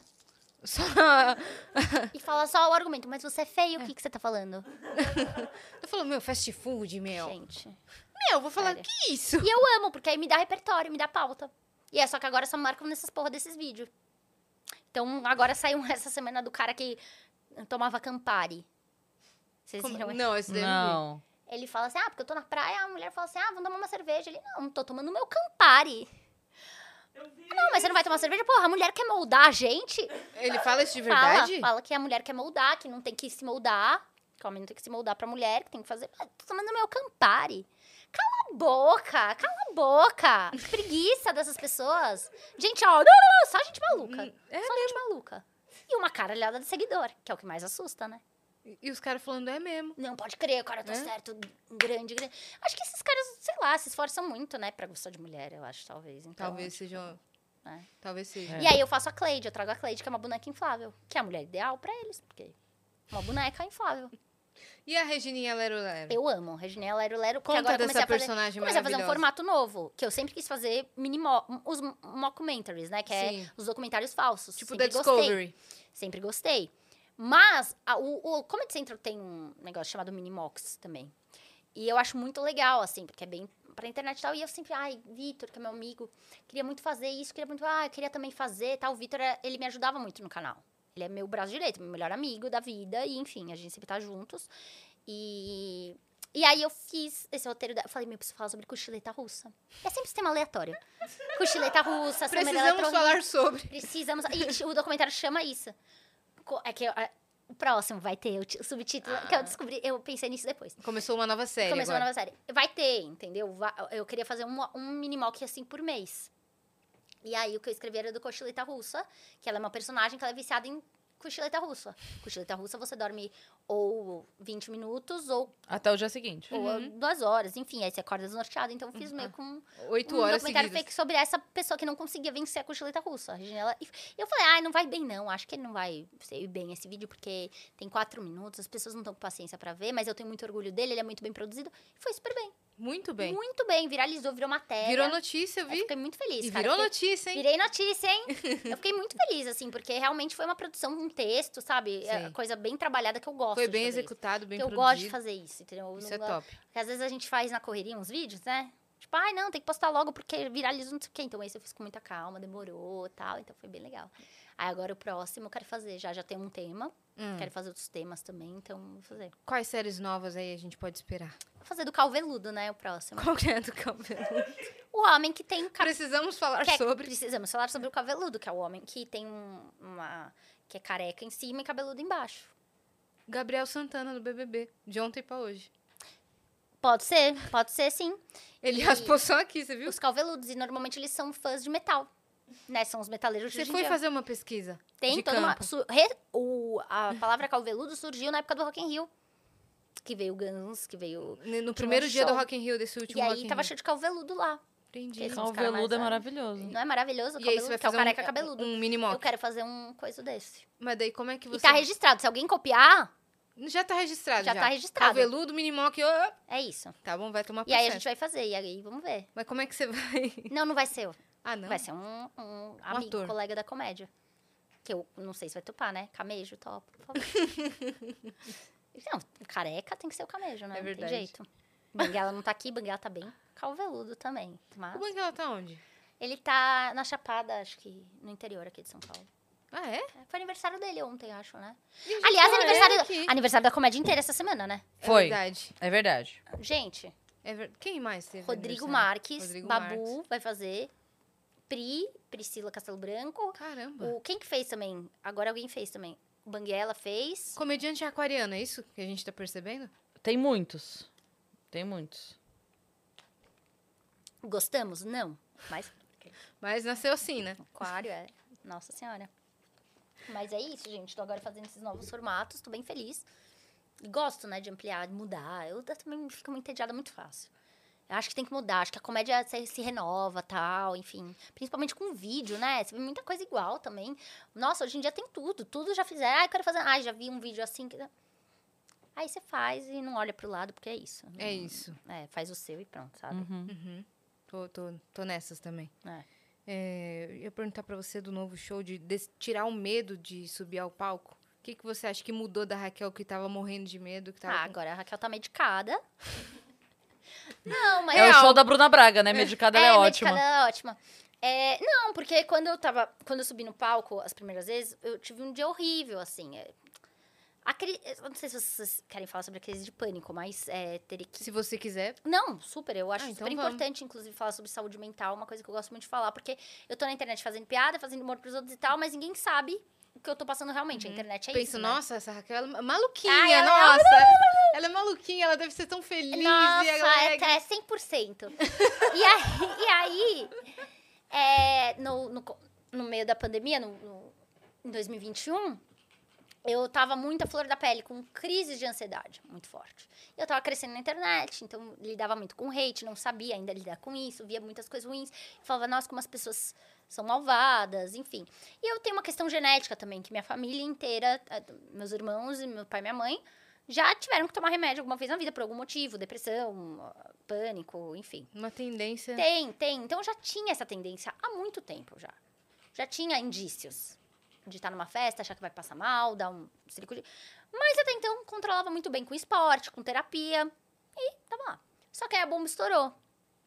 Só... E falar só o argumento. Mas você é feio, o que, que você tá falando? Eu falo, meu, fast food, meu. Gente. Meu, eu vou falar, Sério. que isso? E eu amo, porque aí me dá repertório, me dá pauta. E é só que agora só marcam nessas porra desses vídeos. Então, agora saiu essa semana do cara que tomava Campari. Vocês viram? Não, esse daí não vi. Não. Ele fala assim, ah, porque eu tô na praia, a mulher fala assim, ah, vamos tomar uma cerveja. Ele, não, tô tomando meu Campari. Vi. Não, mas você não vai tomar cerveja? Porra, a mulher quer moldar a gente. Ele fala isso de Fala, verdade? fala que a mulher quer moldar, que não tem que se moldar. Que o homem não tem que se moldar pra mulher, que tem que fazer... Ah, tô tomando meu Campari. Cala a boca, cala a boca. Que preguiça dessas pessoas. Gente, ó, não, não, não, só gente maluca. É só gente maluca. E uma caralhada de seguidor, que é o que mais assusta, né? E os caras falando, é mesmo. Não pode crer, o cara tá É? certo, grande, grande. Acho que esses caras, sei lá, se esforçam muito, né, pra gostar de mulher, eu acho, talvez. Então, Talvez seja. É. Talvez seja. É. E aí eu faço a Cleide, eu trago a Cleide, que é uma boneca inflável, que é a mulher ideal pra eles, porque é uma boneca inflável. E a Regininha Lero Lero? Eu amo, Regininha Lero Lero, Conta agora dessa a fazer, personagem comecei a fazer um formato novo, que eu sempre quis fazer mini mo- os mockumentaries, né, que Sim. é os documentários falsos. Tipo sempre gostei. Discovery. Sempre gostei. Mas a- o, o Comedy Central tem um negócio chamado Minimox também. E eu acho muito legal, assim, porque é bem pra internet e tal. E eu sempre, ai, Vitor, que é meu amigo, queria muito fazer isso, queria muito, ah, eu queria também fazer tal. O Vitor, é- ele me ajudava muito no canal. Ele é meu braço direito, meu melhor amigo da vida. E, enfim, a gente sempre tá juntos. E... E aí eu fiz esse roteiro, da... eu falei, meu, preciso falar sobre cochileta russa. É sempre sistema aleatório. Cochileta russa, Precisamos falar sobre. Precisamos. E o documentário chama isso. É que o próximo vai ter o, subtítulo. Que eu descobri, eu pensei nisso depois. Começou uma nova série. Começou uma agora. nova série. Vai ter, entendeu? Eu queria fazer um, um mini-mock assim por mês. E aí o que eu escrevi era do Cochileta Russa, que ela é uma personagem que ela é viciada em cochileta russa. Cochileta russa você dorme ou 20 minutos ou, Até o dia seguinte. ou duas horas. Enfim, aí você acorda desnorteado. Então eu fiz meio com Oito um horas documentário seguidas. fake sobre essa pessoa que não conseguia vencer a cochileta russa. A E eu falei, ai, não vai bem não. Acho que ele não vai ser bem esse vídeo, porque tem quatro minutos, as pessoas não estão com paciência pra ver, mas eu tenho muito orgulho dele, ele é muito bem produzido. E foi super bem. Muito bem. Muito bem, viralizou, virou matéria. Virou notícia, eu Eu vi. fiquei muito feliz, E cara. virou Fiquei- notícia, hein? Virei notícia, hein? eu fiquei muito feliz, assim, porque realmente foi uma produção, um texto, sabe? É Sim. coisa bem trabalhada que eu gosto Foi bem executado, bem Isso. Eu produzido. gosto de fazer isso, entendeu? Eu Isso não é top. porque às vezes a gente faz na correria uns vídeos, né? Tipo, ai, não, tem que postar logo porque viraliza não sei o quê. Então esse eu fiz com muita calma, demorou e tal. Então foi bem legal. Aí agora o próximo eu quero fazer. Já já tem um tema. Hum. Quero fazer outros temas também, então vou fazer. Quais séries novas aí a gente pode esperar? Vou fazer do Calveludo, né? O próximo. Qual que é do cabelo? O homem que tem. Precisamos falar é- sobre. Precisamos falar sobre o cabeludo, que é o homem que tem um- uma. que é careca em cima e cabeludo embaixo. Gabriel Santana do BBB, de ontem pra hoje. Pode ser, pode ser sim. Ele E- raspou só aqui, você viu? Os calveludos, e normalmente eles são fãs de metal. Né? São os metaleiros de Você foi dia. fazer uma pesquisa Tem de toda uma. campo. su- re- o, a palavra calveludo surgiu na época do Rock in Rio. Que veio Guns, que veio. No primeiro dia do show. Rock in Rio, desse último e aí tava Rio. cheio de calveludo lá. Entendi. Esse- Então, os o caras veludo é mais- maravilhoso. Não é maravilhoso E aí você vai Que é o fazer careca um, cabeludo. um mini mock. Eu quero fazer um coisa desse. Mas daí como é que E você... tá registrado. Se alguém copiar, Já tá registrado, já. Já tá registrado. Cabeludo, mini mock, ó. é isso. Tá bom, vai tomar E aí a processo. gente vai fazer. E aí vamos ver. Mas como é que você vai... Não, não vai ser. Ah, não? Vai ser um, um amigo, ator. colega da comédia. Que eu não sei se vai topar, né? Camejo, top, por favor. não, careca tem que ser o camejo, né? É não verdade. tem jeito. Banguela não tá aqui, Banguela tá bem calveludo também. Mas O Banguela tá onde? ele tá na Chapada, acho que no interior aqui de São Paulo. Ah, é? É, Foi aniversário dele ontem, acho, né? Aliás, só é aniversário, aniversário da comédia inteira essa semana, né? É Foi. verdade. É verdade. Gente, É ver... Quem mais teve Rodrigo aniversário? Marques, Rodrigo Babu Marques. vai fazer. Pri, Priscila Castelo Branco. Caramba. O, quem que fez também? Agora alguém fez também. O Banguela fez. Comediante aquariano, é isso que a gente tá percebendo? Tem muitos. Tem muitos. Gostamos? Não. Mas Mas nasceu assim, né? aquário é. Nossa Senhora. Mas é isso, gente. Tô agora fazendo esses novos formatos, tô bem feliz. Gosto, né, de ampliar, de mudar. Eu também fico muito entediada muito fácil. Eu acho que tem que mudar, acho que a comédia se, se renova, tal, enfim. Principalmente com vídeo, né? Você vê muita coisa igual também. Nossa, hoje em dia tem tudo, tudo já fizeram. Ah, eu quero fazer. Ah, já vi um vídeo assim. Que... Aí você faz e não olha pro lado, porque é isso. É isso. É, faz o seu e pronto, sabe? Uhum. Uhum. Tô, tô, tô nessas também. É. É, eu ia perguntar pra você do novo show, de, des- tirar o medo de subir ao palco. O que, que você acha que mudou da Raquel que tava morrendo de medo? Que tava Ah, com- agora a Raquel tá medicada. Não, mas É o show da Bruna Braga, né? Medicada ela é, medicada ótima. ela é ótima. É, não, porque quando eu tava. Quando eu subi no palco as primeiras vezes, eu tive um dia horrível, assim. é. A cri... Eu não sei se vocês querem falar sobre a crise de pânico, mas é, teria que. Se você quiser. Não, super. Eu acho Ah, então super vamos. importante, inclusive, falar sobre saúde mental, uma coisa que eu gosto muito de falar, porque eu tô na internet fazendo piada, fazendo humor pros outros e tal, mas ninguém sabe que eu tô passando realmente. A internet é Penso, isso. né? nossa, essa Raquel ela é maluquinha, Ai, ela- nossa. Ela é maluquinha, ela deve ser tão feliz Nossa, e é, alegre. é 100%. e aí, e aí é, no, no, no meio da pandemia, no, no- em 2021, eu tava muito à flor da pele, com crises de ansiedade muito forte. Eu tava crescendo na internet, então lidava muito com hate, não sabia ainda lidar com isso, via muitas coisas ruins. Falava, nossa, como as pessoas são malvadas, enfim. E eu tenho uma questão genética também, que minha família inteira, eh, meus irmãos e meu pai e minha mãe, já tiveram que tomar remédio alguma vez na vida por algum motivo, depressão, pânico, enfim. Uma tendência. Tem, tem. Então eu já tinha essa tendência há muito tempo já. Já tinha indícios de estar numa festa, achar que vai passar mal, dar um de... Mas até então controlava muito bem com esporte, com terapia. E tava lá. Só que aí a bomba estourou.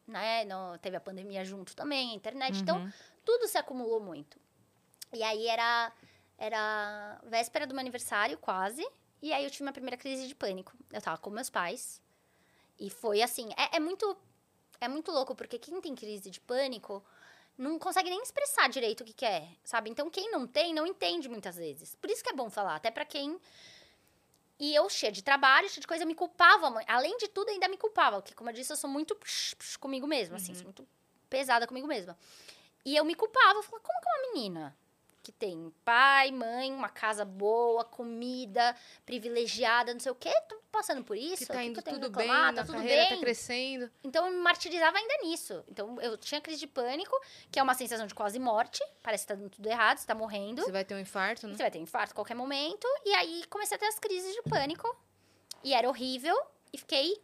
Né? No, teve a pandemia junto também, a internet. Então, Uhum. Tudo se acumulou muito. E aí era, era véspera do meu aniversário, quase. E aí eu tive minha primeira crise de pânico. Eu tava com meus pais. E foi assim, é, é muito. É muito louco, porque quem tem crise de pânico não consegue nem expressar direito o que, que é, sabe? Então quem não tem, não entende muitas vezes. Por isso que é bom falar, até pra quem. E eu, cheia de trabalho, cheia de coisa, me culpava. Além de tudo, ainda me culpava. Porque, como eu disse, eu sou muito psh, psh, comigo mesma, assim, sou muito pesada comigo mesma. E eu me culpava, eu falava, como que uma menina que tem pai, mãe, uma casa boa, comida, privilegiada, não sei o quê, tô passando por isso? Que O tá indo que que tudo bem, tá tudo carreira bem? tá crescendo. Então eu me martirizava ainda nisso. Então eu tinha crise de pânico, que é uma sensação de quase morte. Parece que tá dando tudo errado, você tá morrendo. Você vai ter um infarto, né? Você vai ter um infarto a qualquer momento. E aí comecei a ter as crises de pânico. E era horrível. E fiquei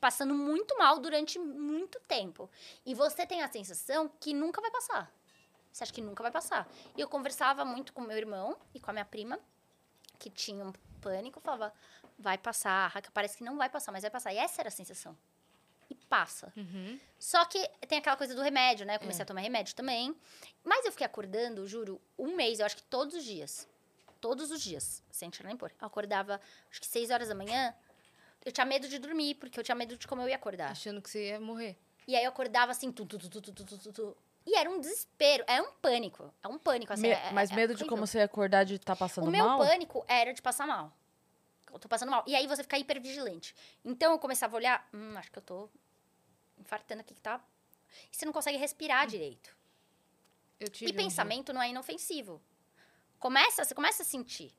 passando muito mal durante muito tempo. E você tem a sensação que nunca vai passar. Você acha que nunca vai passar. E eu conversava muito com meu irmão e com a minha prima, que tinham pânico. Eu falava, vai passar. Raca, parece que não vai passar, mas vai passar. E essa era a sensação. E passa. Uhum. Só que tem aquela coisa do remédio, né? Eu comecei a tomar remédio também. Mas eu fiquei acordando, juro, um mês, eu acho que todos os dias. Todos os dias, sem tirar nem pôr. Eu acordava, acho que seis horas da manhã. Eu tinha medo de dormir, porque eu tinha medo de como eu ia acordar. Achando que você ia morrer. E aí eu acordava assim, tu, tu, tu, tu, tu, tu, tu. E era um desespero, é um pânico. É um pânico, assim. Me, é, mas é, medo é de como você ia acordar de estar tá passando mal? O meu mal? pânico era de passar mal. Eu tô passando mal. E aí você fica hipervigilante. Então eu começava a olhar, hum, acho que eu tô infartando aqui que tá. E você não consegue respirar hum. direito. e pensamento um... não é inofensivo. Começa, você começa a sentir.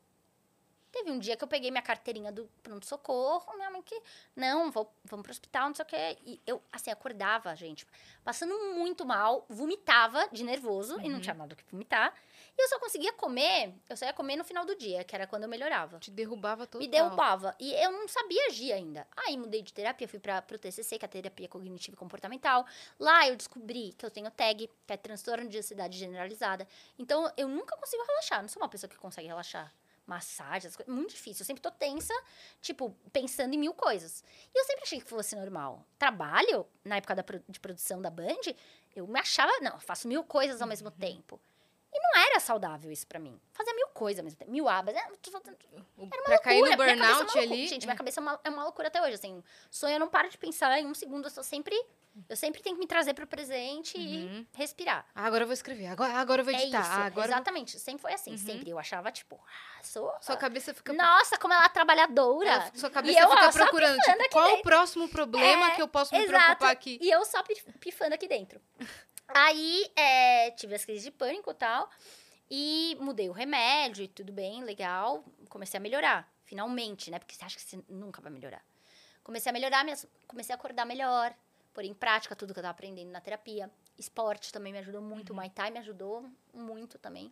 Teve um dia que eu peguei minha carteirinha do pronto-socorro, minha mãe que. Não, vou, vamos pro hospital, não sei o quê. E eu, assim, acordava, gente, passando muito mal, vomitava de nervoso, e não tinha nada o que vomitar. E eu só conseguia comer, eu só ia comer no final do dia, que era quando eu melhorava. Te derrubava total. Me derrubava. E eu não sabia agir ainda. Aí mudei de terapia, fui para pro TCC, que é a terapia cognitiva e comportamental. Lá eu descobri que eu tenho TAG, que é transtorno de ansiedade generalizada. Então eu nunca consigo relaxar. Não sou uma pessoa que consegue relaxar. Massagem, essas coisas. Muito difícil. Eu sempre tô tensa, tipo, pensando em mil coisas. E eu sempre achei que fosse normal. Trabalho, na época da, de produção da Band, eu me achava, não, faço mil coisas ao mesmo tempo. E não era saudável isso pra mim. Fazer mil coisas mesmo. Mil abas. Tô fazendo- O- pra cair no loucura, minha cabeça é burnout uma loucura. ali. Gente, minha cabeça é uma, é uma loucura até hoje, assim. Sonho eu não paro de pensar em um segundo, eu sou sempre... Eu sempre tenho que me trazer pro presente Uhum. e respirar. Ah, agora eu vou escrever. Agora, agora eu vou É editar. isso, Ah, agora exatamente. Sempre foi assim, sempre. Eu achava, tipo, ah, sou... Sua cabeça fica. Nossa, como ela é trabalhadora. Ela- sua E cabeça eu, fica ó, procurando, tipo, qual o dentro. próximo problema É, que eu posso me Exato. preocupar aqui? E eu só pi- pifando aqui dentro. Aí, é, tive as crises de pânico e tal. E mudei o remédio e tudo bem, legal. Comecei a melhorar, finalmente, né? Porque você acha que você nunca vai melhorar. Comecei a melhorar, minhas, comecei a acordar melhor, pôr em prática tudo que eu tava aprendendo na terapia. Esporte também me ajudou muito, o Muay Thai me ajudou muito também.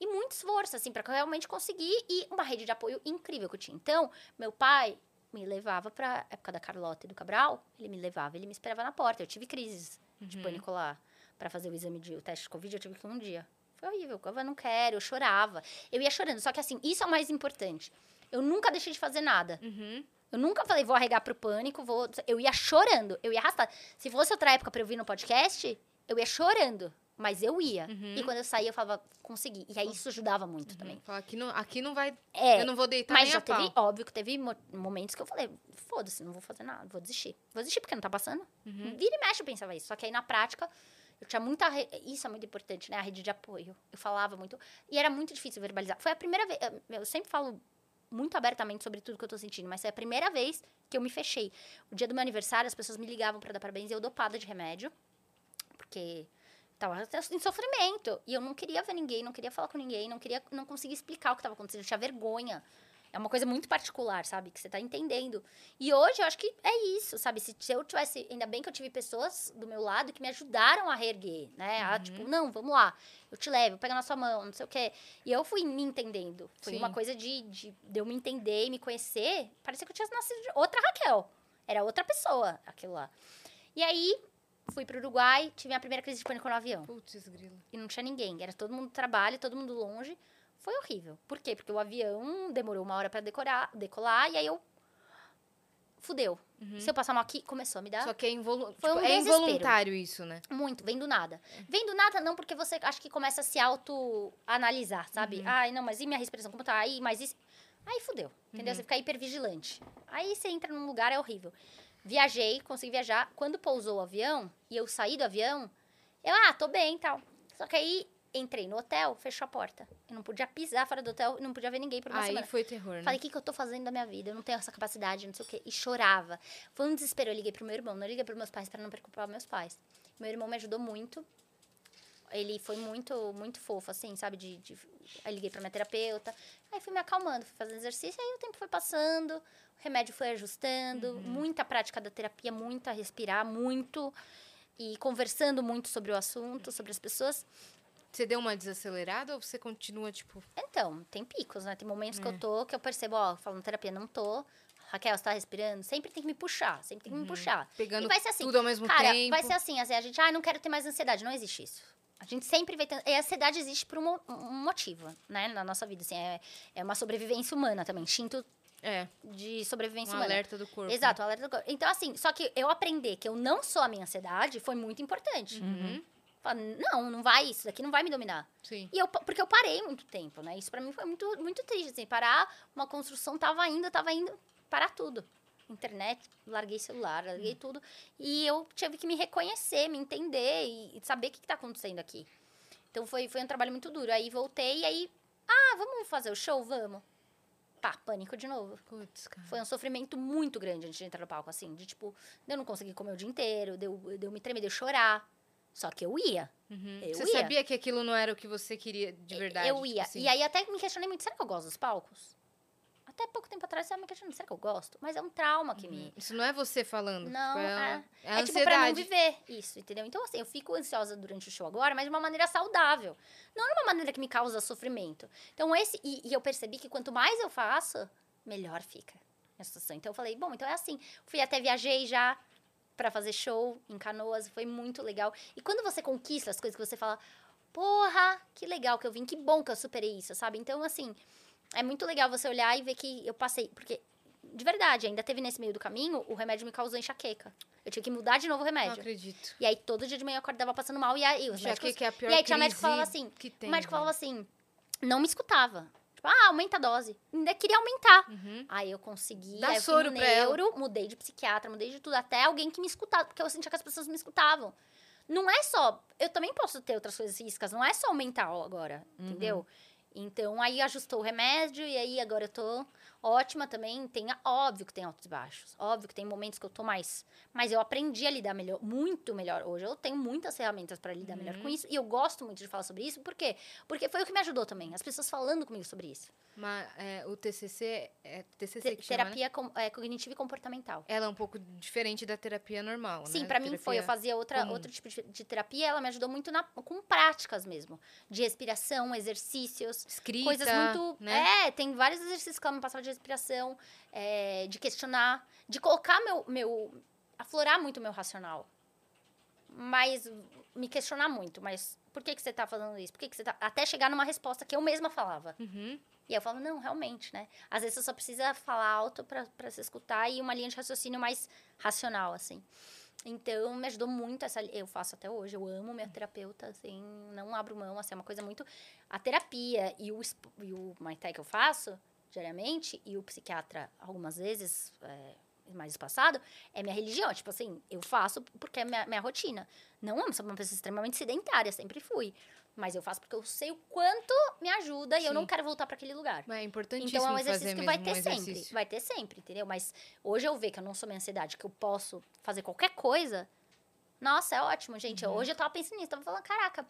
E muito esforço, assim, pra realmente conseguir. E uma rede de apoio incrível que eu tinha. Então, meu pai me levava pra época da Carlota e do Cabral, ele me levava, ele me esperava na porta. Eu tive crises de pânico lá pra fazer o exame de o teste de Covid, eu tive que ir um dia. Foi horrível, eu não quero, eu chorava. Eu ia chorando, só que assim, isso é o mais importante. Eu nunca deixei de fazer nada. Uhum. Eu nunca falei, vou arregar pro pânico, vou. Eu ia chorando, eu ia arrastar. Se fosse outra época pra eu vir no podcast, eu ia chorando. Mas eu ia. Uhum. E quando eu saía, eu falava, consegui. E aí isso ajudava muito também. Fala, aqui, não, aqui não vai. É, eu não vou deitar mas já a pau. teve, óbvio que teve mo- momentos que eu falei, foda-se, não vou fazer nada, vou desistir. Vou desistir porque não tá passando. Uhum. Vira e mexe eu pensava isso. Só que aí na prática, eu tinha muita. re- Isso é muito importante, né? A rede de apoio. Eu falava muito. E era muito difícil verbalizar. Foi a primeira vez. eu- sempre falo muito abertamente sobre tudo que eu tô sentindo, mas foi a primeira vez que eu me fechei. O dia do meu aniversário, as pessoas me ligavam pra dar parabéns e eu dopada de remédio. Porque tava em sofrimento. E eu não queria ver ninguém, não queria falar com ninguém, não queria, não conseguia explicar o que estava acontecendo. Eu tinha vergonha. É uma coisa muito particular, sabe? Que você tá entendendo. E hoje eu acho que é isso, sabe? Se, eu tivesse. Ainda bem que eu tive pessoas do meu lado que me ajudaram a reerguer, né? A, tipo, não, vamos lá, eu te levo, pega na sua mão, não sei o quê. E eu fui me entendendo. Foi Sim. uma coisa de, de, de eu me entender e me conhecer. Parecia que eu tinha nascido de outra Raquel. Era outra pessoa, aquilo lá. E aí, fui pro Uruguai, tive a primeira crise de pânico no avião Putz, grilo. e não tinha ninguém. Era todo mundo no trabalho, todo mundo longe. Foi horrível. Por quê? Porque o avião demorou uma hora pra decorar, decolar e aí eu. Fudeu. Se eu passar mal aqui, começou a me dar Uhum. Só que é, involu... Foi tipo, um é involuntário isso, né? muito, vem do nada. Vem do nada não, porque você acha que começa a se auto-analisar, sabe? Uhum. Ai, não, mas e minha respiração, como tá? Aí, mas isso... Aí fudeu, entendeu? Uhum. Você fica hipervigilante. Aí você entra num lugar, é horrível. Viajei, consegui viajar. Quando pousou o avião, e eu saí do avião, eu, ah, tô bem e tal. Só que aí, entrei no hotel, fechou a porta. Eu não podia pisar fora do hotel, não podia ver ninguém por uma Aí semana. foi terror, né? Falei, o que, que eu tô fazendo da minha vida? Eu não tenho essa capacidade, não sei o quê. E chorava. Foi um desespero. Eu liguei pro meu irmão, não liguei pros meus pais pra não preocupar meus pais. Meu irmão me ajudou muito. Ele foi muito, muito fofo, assim, sabe? De, de... Aí liguei pra minha terapeuta. Aí fui me acalmando, fui fazendo exercício. Aí o tempo foi passando, o remédio foi ajustando. Muita prática da terapia, muita respirar, muito. E conversando muito sobre o assunto, sobre as pessoas. Você deu uma desacelerada ou você continua, tipo. Então, tem picos, né? Tem momentos que eu tô, que eu percebo, ó, falando terapia, não tô. Raquel, você tá respirando? Sempre tem que me puxar, sempre tem que me puxar. Pegando e vai ser assim. tudo ao mesmo cara, tempo. vai ser assim, assim, a gente, ah, não quero ter mais ansiedade. Não existe isso. A gente sempre vai ter. E a ansiedade existe por um, um motivo, né? Na nossa vida, assim, é, é uma sobrevivência humana também. Instinto É, de sobrevivência um humana. alerta do corpo. Exato, o alerta do corpo. Então, assim, só que eu aprender que eu não sou a minha ansiedade foi muito importante. Uhum. Não, não vai, isso daqui não vai me dominar. Sim. E eu, porque eu parei muito tempo, né? Isso pra mim foi muito, muito triste, assim. Parar uma construção, tava indo, tava indo, parar tudo. Internet, larguei celular, larguei tudo. E eu tive que me reconhecer, me entender e, e saber o que, que tá acontecendo aqui. Então foi, foi um trabalho muito duro. Aí voltei e aí, ah, vamos fazer o show? Vamos. Pá, pânico de novo. Foi um sofrimento muito grande antes de entrar no palco, assim. De tipo, eu não conseguir comer o dia inteiro, de eu, de eu me tremer, de eu chorar. Só que eu ia. Uhum. Eu Você ia. sabia que aquilo não era o que você queria de verdade? Eu tipo ia. assim? E aí até me questionei muito, será que eu gosto dos palcos? Até pouco tempo atrás eu me questionei, será que eu gosto? Mas é um trauma que me... Isso não é você falando. Não, tipo, é, é, é é tipo pra não viver isso, entendeu? Então assim, eu fico ansiosa durante o show agora, mas de uma maneira saudável. Não de uma maneira que me causa sofrimento. Então esse... E, e eu percebi que quanto mais eu faço, melhor fica a situação. Então eu falei, bom, então é assim. Fui até viajei já pra fazer show em Canoas, foi muito legal. E quando você conquista as coisas que você fala, porra, que legal que eu vim, que bom que eu superei isso, sabe? Então, assim, é muito legal você olhar e ver que eu passei. Porque, de verdade, ainda teve nesse meio do caminho, o remédio me causou enxaqueca. Eu tive que mudar de novo o Não remédio. acredito. E aí, todo dia de manhã eu acordava passando mal. E aí, os Já médicos... é a pior E aí, tinha médico que falava assim... que tem, o médico né? falava assim... Não me escutava. Tipo, ah, aumenta a dose. Ainda queria aumentar. Uhum. Aí eu consegui, Dá aí eu soro pra ela. neuro, mudei de psiquiatra, mudei de tudo, até alguém que me escutava, porque eu sentia que as pessoas me escutavam. Não é só, eu também posso ter outras coisas físicas, não é só o mental agora, Uhum. entendeu? Então, aí ajustou o remédio e aí agora eu tô ótima também. Tem, óbvio que tem altos e baixos. Óbvio que tem momentos que eu tô mais. Mas eu aprendi a lidar melhor, muito melhor. Hoje eu tenho muitas ferramentas para lidar melhor com isso. E eu gosto muito de falar sobre isso. Por quê? Porque foi o que me ajudou também. As pessoas falando comigo sobre isso. Mas é, o TCC é TCC Te- que chama, né? terapia com- é, cognitiva e comportamental. Ela é um pouco diferente da terapia normal, Sim, né? pra mim foi. Eu Terapia- fazia outra, comum. outro tipo de, de terapia. Ela me ajudou muito na- com práticas mesmo. De respiração, exercícios. Escrita, coisas muito. né? É, tem vários exercícios que ela me passava de respiração, é, de questionar, de colocar meu, meu. aflorar muito meu racional. Mas me questionar muito. Mas por que, que você tá falando isso? Por que, que você tá. Até chegar numa resposta que eu mesma falava. Uhum. E aí eu falo, não, realmente, né? Às vezes você só precisa falar alto pra se escutar e uma linha de raciocínio mais racional, assim. Então, me ajudou muito essa... Eu faço até hoje, eu amo minha terapeuta, assim, não abro mão, assim, é uma coisa muito... A terapia e o, e o Muay Thai que eu faço diariamente, e o psiquiatra algumas vezes, é, mais espaçado, é minha religião. Tipo assim, eu faço porque é minha, minha rotina. Não amo, sou uma pessoa extremamente sedentária, sempre fui. Mas eu faço porque eu sei o quanto me ajuda e eu Sim. não quero voltar para aquele lugar. Mas é importantíssimo Então é um exercício que vai um ter sempre. exercício. Vai ter sempre, entendeu? Mas hoje eu vejo que eu não sou minha ansiedade, que eu posso fazer qualquer coisa. Nossa, é ótimo, gente. Uhum. Hoje eu tava pensando nisso, tava falando, caraca,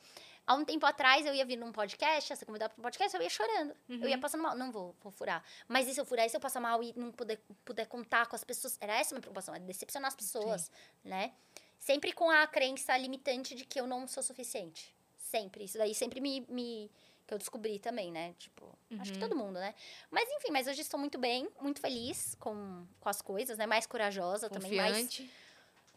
há um tempo atrás eu ia vir num podcast, ia ser convidada para um podcast, eu ia chorando. Eu Uhum. ia passando mal. Não vou, vou furar. Mas e se eu furar, e se eu passar mal e não puder, puder contar com as pessoas? Era essa a minha preocupação, é decepcionar as pessoas, né? Sempre com a crença limitante de que eu não sou suficiente. Sempre. Isso daí sempre me. me que eu descobri também, né? Tipo, acho que Uhum. todo mundo, né? Mas enfim, mas hoje estou muito bem, muito feliz com, com as coisas, né? Mais corajosa também, mais Confiante.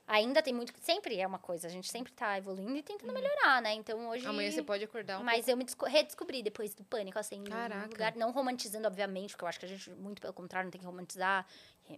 Ainda tem muito. Sempre é uma coisa, a gente sempre tá evoluindo e tentando melhorar, né? Então hoje. Uhum. Amanhã você pode acordar um Mas eu me desco- redescobri depois do pânico, assim, Caraca. lugar. Não romantizando, obviamente, porque eu acho que a gente, muito pelo contrário, não tem que romantizar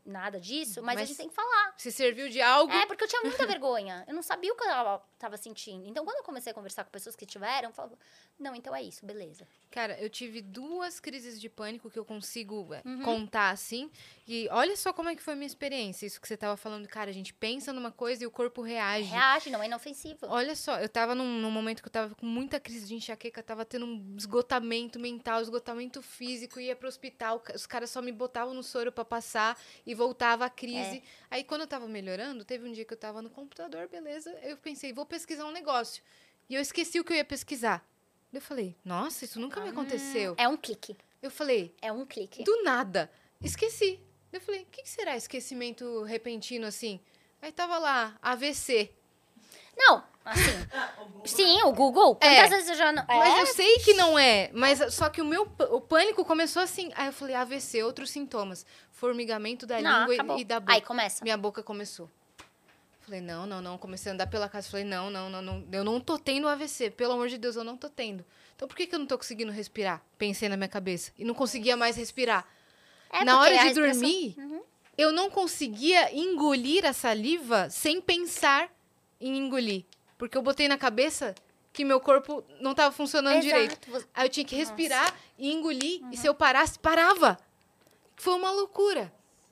nada disso, mas, a Mas- gente tem que falar. Se serviu de algo. É, porque eu tinha muita vergonha. Eu não sabia o que eu tava, sentindo. Então, quando eu comecei a conversar com pessoas que tiveram, eu falava, não, então é isso, beleza. Cara, eu tive duas crises de pânico que eu consigo é, Uhum. contar assim. E olha só como é que foi a minha experiência. Isso que você tava falando, cara, a gente pensa numa coisa e o corpo reage. Reage, não é inofensivo. Olha só, eu tava num, num momento que eu tava com muita crise de enxaqueca, tava tendo um esgotamento mental, esgotamento físico, ia pro hospital, os caras só me botavam no soro pra passar e voltava a crise. Aí quando eu tava melhorando, teve um dia que eu tava no computador, beleza, eu pensei, vou pesquisar um negócio. E eu esqueci o que eu ia pesquisar. Eu falei, nossa, isso nunca me aconteceu. É um clique. Eu falei, É um clique. do nada, esqueci. Eu falei, o que, que será esquecimento repentino assim? Aí tava lá, AVC. Não, assim. sim, o Google. Quantas É. vezes eu já não. Mas é, eu sei que não é. Mas só que o meu o pânico começou assim. Aí eu falei, AVC, outros sintomas. Formigamento da não, língua acabou. e, da boca. Aí começa. Minha boca começou. Falei, não, não, não. Comecei a andar pela casa. Falei, não, não, não, não. Eu não tô tendo AVC. Pelo amor de Deus, eu não tô tendo. Então por que, que eu não tô conseguindo respirar? Pensei na minha cabeça. E não conseguia mais respirar. É, na hora de respiração- dormir, Uhum. eu não conseguia engolir a saliva sem pensar em engolir. Porque eu botei na cabeça que meu corpo não tava funcionando direito. Exato. Você- Aí eu tinha que Nossa. respirar e engolir. E se eu parasse, parava. Foi uma loucura.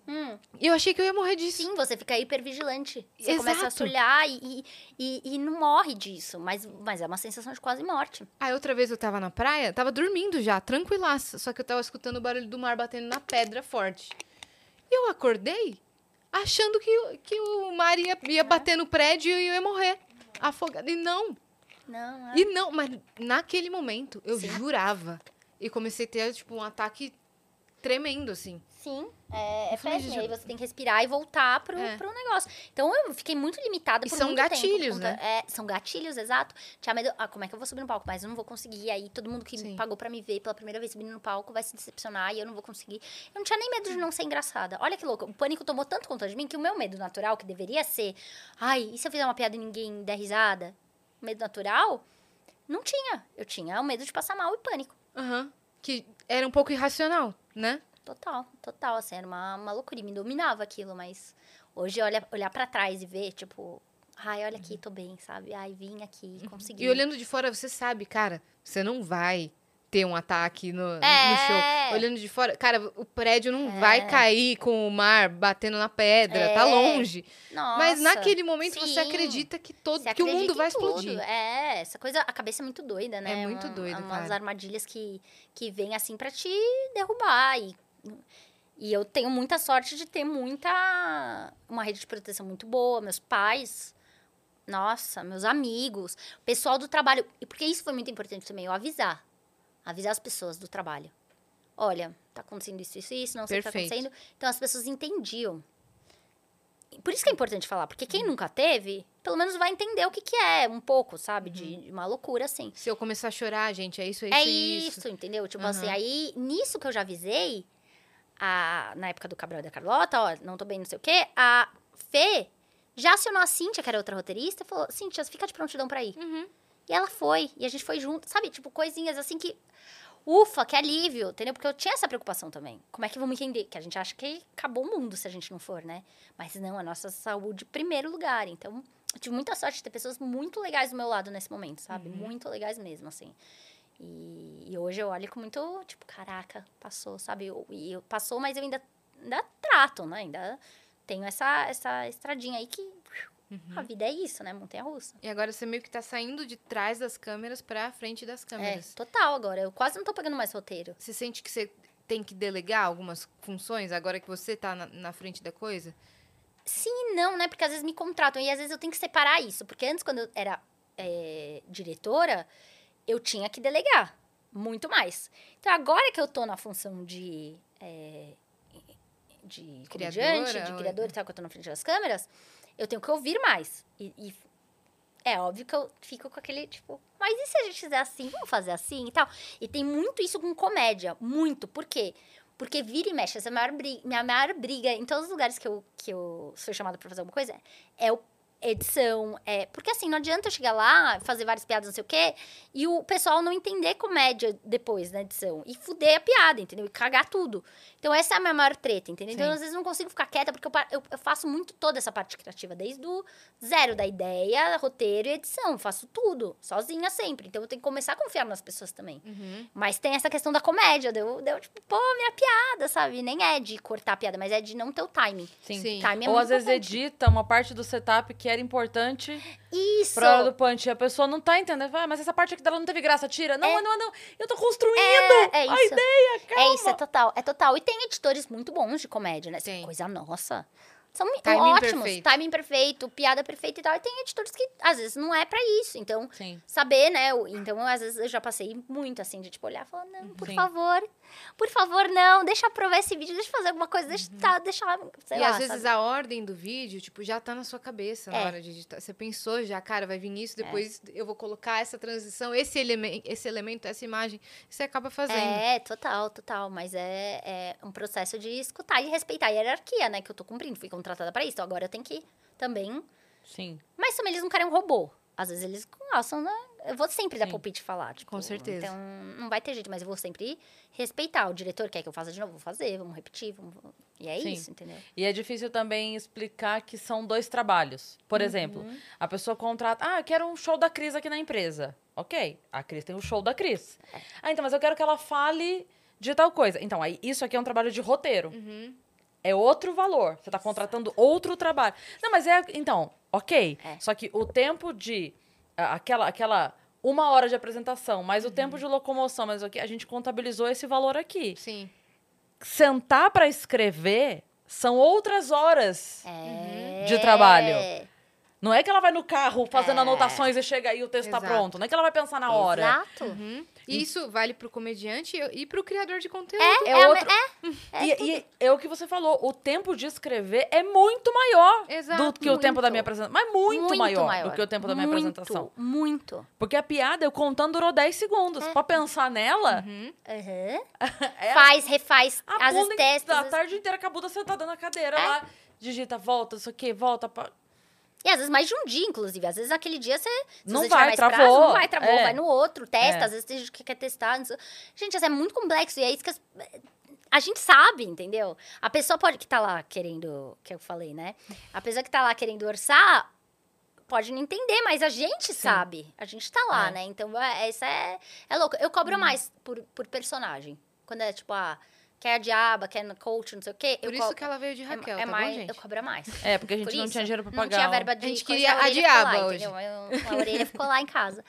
Hum, E eu achei que eu ia morrer disso. sim, você fica hipervigilante. Você começa a se Exato. olhar e, e, e- não morre disso. Mas, mas é uma sensação de quase morte. Aí outra vez eu tava na praia, tava dormindo já, tranquilaça. Só que eu tava escutando o barulho do mar batendo na pedra forte. E eu acordei achando que, o- que o mar ia, ia bater no prédio e eu ia morrer. Afogada. E não. Não, é. E não, mas naquele momento eu Sim. jurava. E comecei a ter, tipo, um ataque tremendo, assim. Sim, é, é péssimo. Aí você tem que respirar e voltar pro, É. pro negócio. Então eu fiquei muito limitada E por são muito tempo gatilhos, conta- né? É, são gatilhos, exato. Tinha medo. Ah, como é que eu vou subir no palco? Mas eu não vou conseguir. Aí todo mundo que Sim. pagou pra me ver pela primeira vez subindo no palco vai se decepcionar e eu não vou conseguir. Eu não tinha nem medo de não ser engraçada. Olha que louco. O pânico tomou tanto conta de mim que o meu medo natural, que deveria ser, ai, e se eu fizer uma piada e ninguém der risada? Medo natural, não tinha. Eu tinha o medo de passar mal e pânico. Aham. Que era um pouco irracional, né? Total, total, assim, era uma, uma loucura, e me dominava aquilo, mas hoje olha, olhar pra trás e ver, tipo, ai, olha aqui, tô bem, sabe? Ai, vim aqui, consegui. Uhum. E olhando de fora, você sabe, cara, você não vai ter um ataque no, no É. show. Olhando de fora, cara, o prédio não É. vai cair com o mar batendo na pedra, É. tá longe. Nossa. Mas naquele momento você sim. acredita que todo Você que o acredita mundo vai tudo. explodir. É, essa coisa, a cabeça é muito doida, né? É muito Uma- doida, Umas cara. armadilhas que, que vêm assim pra te derrubar. E, e eu tenho muita sorte de ter muita. Uma rede de proteção muito boa. Meus pais. Nossa, meus amigos, o pessoal do trabalho. E porque isso foi muito importante também, eu avisar. Avisar as pessoas do trabalho. Olha, tá acontecendo isso, isso, isso, não sei o que tá acontecendo. Então as pessoas entendiam. Por isso que é importante falar, porque quem nunca teve, pelo menos vai entender o que, que é, um pouco, sabe? De de uma loucura, assim. Se eu começar a chorar, gente, é isso, é isso, É isso. isso, entendeu? Tipo Aham. assim, aí, nisso que eu já avisei, a, na época do Cabral e da Carlota, ó, não tô bem, não sei o quê, a Fê já acionou a Cíntia, que era outra roteirista, e falou, Cíntia, fica de prontidão pra ir. Uhum. E ela foi, e a gente foi junto, sabe? Tipo, coisinhas assim que. Ufa, que alívio, entendeu? Porque eu tinha essa preocupação também. Como é que vamos entender? Que a gente acha que acabou o mundo se a gente não for, né? Mas não, a nossa saúde em primeiro lugar. Então, eu tive muita sorte de ter pessoas muito legais do meu lado nesse momento, sabe? Muito legais mesmo, assim. E, e hoje eu olho com muito, tipo, caraca, passou, sabe? Eu- E eu, passou, mas eu ainda, ainda trato, né? Ainda tenho essa, essa estradinha aí que. A vida é isso, né? Montanha russa. E agora você meio que tá saindo de trás das câmeras pra frente das É, câmeras. total agora. Eu quase não tô pegando mais roteiro. Você sente que você tem que delegar algumas funções agora que você tá na, na frente da coisa? Sim e não, né? Porque às vezes me contratam e às vezes eu tenho que separar isso. Porque antes, quando eu era é, diretora, eu tinha que delegar muito mais. Então, agora que eu tô na função de. é, de Criadora, comediante, de criador e tal, que eu tô na frente das câmeras, eu tenho que ouvir mais. E, e é óbvio que eu fico com aquele, tipo, mas e se a gente fizer assim? Vamos fazer assim e tal? E tem muito isso com comédia, muito. Por quê? Porque vira e mexe, essa é a maior briga, minha maior briga em todos os lugares que eu, que eu sou chamada pra fazer alguma coisa é o edição, é... Porque assim, não adianta eu chegar lá, fazer várias piadas, não sei o quê, e o pessoal não entender comédia depois na edição. E fuder a piada, entendeu? E cagar tudo. Então essa é a minha maior treta, entendeu? Então Sim. às vezes não consigo ficar quieta, porque eu, eu, eu faço muito toda essa parte criativa, desde o zero da ideia, roteiro e edição. Faço tudo, sozinha sempre. Então eu tenho que começar a confiar nas pessoas também. Uhum. Mas tem essa questão da comédia, deu, deu tipo, pô, minha piada, sabe? Nem é de cortar a piada, mas é de não ter o timing. Sim. Sim. Timing é Ou às vezes edita uma parte do setup que era importante Isso! pra hora do punch. A pessoa não tá entendendo. Ah, mas essa parte aqui dela não teve graça, tira. Não, É. não, não. Eu tô construindo É, é a ideia, calma. É isso, é total, é total. E tem editores muito bons de comédia, né? Tem. Coisa nossa. São mi- Timing ótimos. perfeito. Timing perfeito, piada perfeita e tal. E tem editores que, às vezes, não é pra isso. Então, Sim. saber, né? Então, às vezes, eu já passei muito, assim, de, tipo, olhar e falar, não, por Sim. favor, por favor, não, deixa eu aprovar esse vídeo, deixa eu fazer alguma coisa, deixa, tá, deixa lá, sei e lá, às vezes sabe? a ordem do vídeo, tipo, já tá na sua cabeça na É. hora de editar. Você pensou já, cara, vai vir isso, depois eu vou colocar essa transição, esse, elemen esse elemento, essa imagem. Você acaba fazendo. É, total, total. Mas é, é um processo de escutar e respeitar a hierarquia, né? Que eu tô cumprindo. Fui contratada pra isso. Então agora eu tenho que também. Sim. Mas também eles não querem um robô. Às vezes eles gostam, né? Eu vou sempre dar Sim. palpite e falar. Tipo, Com certeza. Então não vai ter jeito, mas eu vou sempre respeitar. O diretor quer que eu faça de novo, vou fazer, vamos repetir. Vamos... E é Sim. isso, entendeu? E é difícil também explicar que são dois trabalhos. Por exemplo, a pessoa contrata, ah, eu quero um show da Cris aqui na empresa. Ok, a Cris tem o show da Cris. Ah, então, mas eu quero que ela fale de tal coisa. Então, aí, isso aqui é um trabalho de roteiro. Uhum. É outro valor. Você tá contratando outro trabalho. Não, mas é. Então, ok. É. Só que o tempo de. Aquela. aquela uma hora de apresentação, mais o tempo de locomoção, mas o que a gente contabilizou esse valor aqui. Sim. Sentar pra escrever são outras horas. É. De trabalho. Não é que ela vai no carro fazendo anotações e chega aí o texto tá Exato. pronto. Não é que ela vai pensar na hora. Exato. Uhum. E isso vale pro comediante e pro criador de conteúdo. É, É é, outro- é, é e, e é o que você falou, o tempo de escrever é muito maior Exato, do que o tempo da muito. minha apresentação. Mas muito, muito maior, do que o tempo da minha Muito, apresentação. Muito. Porque a piada, eu contando, durou 10 segundos. É. Pra pensar nela, Uhum. Uhum. é Faz, refaz, a às vezes testa. a tarde inteira com a bunda sentada na cadeira É. lá. Digita, volta, isso aqui, volta. Pra... E às vezes mais de um dia, inclusive. Às vezes aquele dia você. Não você vai, travou. prazo, não vai, travou, É. vai no outro, testa. É. Às vezes tem gente que quer testar. Gente, isso é muito complexo. E é isso que as- a gente sabe, entendeu? A pessoa pode que tá lá querendo, que eu falei, né? A pessoa que tá lá querendo orçar, pode não entender, mas a gente sabe. A gente tá lá, É. né? Então, é, isso é, é louco. Eu cobro mais por, por personagem. Quando é tipo, ah, quer a diaba, quer no coach, não sei o quê. Por eu isso que ela veio de é- Raquel, é, tá mais, bom, gente? Eu cobro mais. É, porque a gente Por não isso, tinha dinheiro pra Não pagar. tinha um- verba de A gente coisa, queria a ficou diaba lá, hoje. entendeu? Eu- a orelha ficou lá em casa.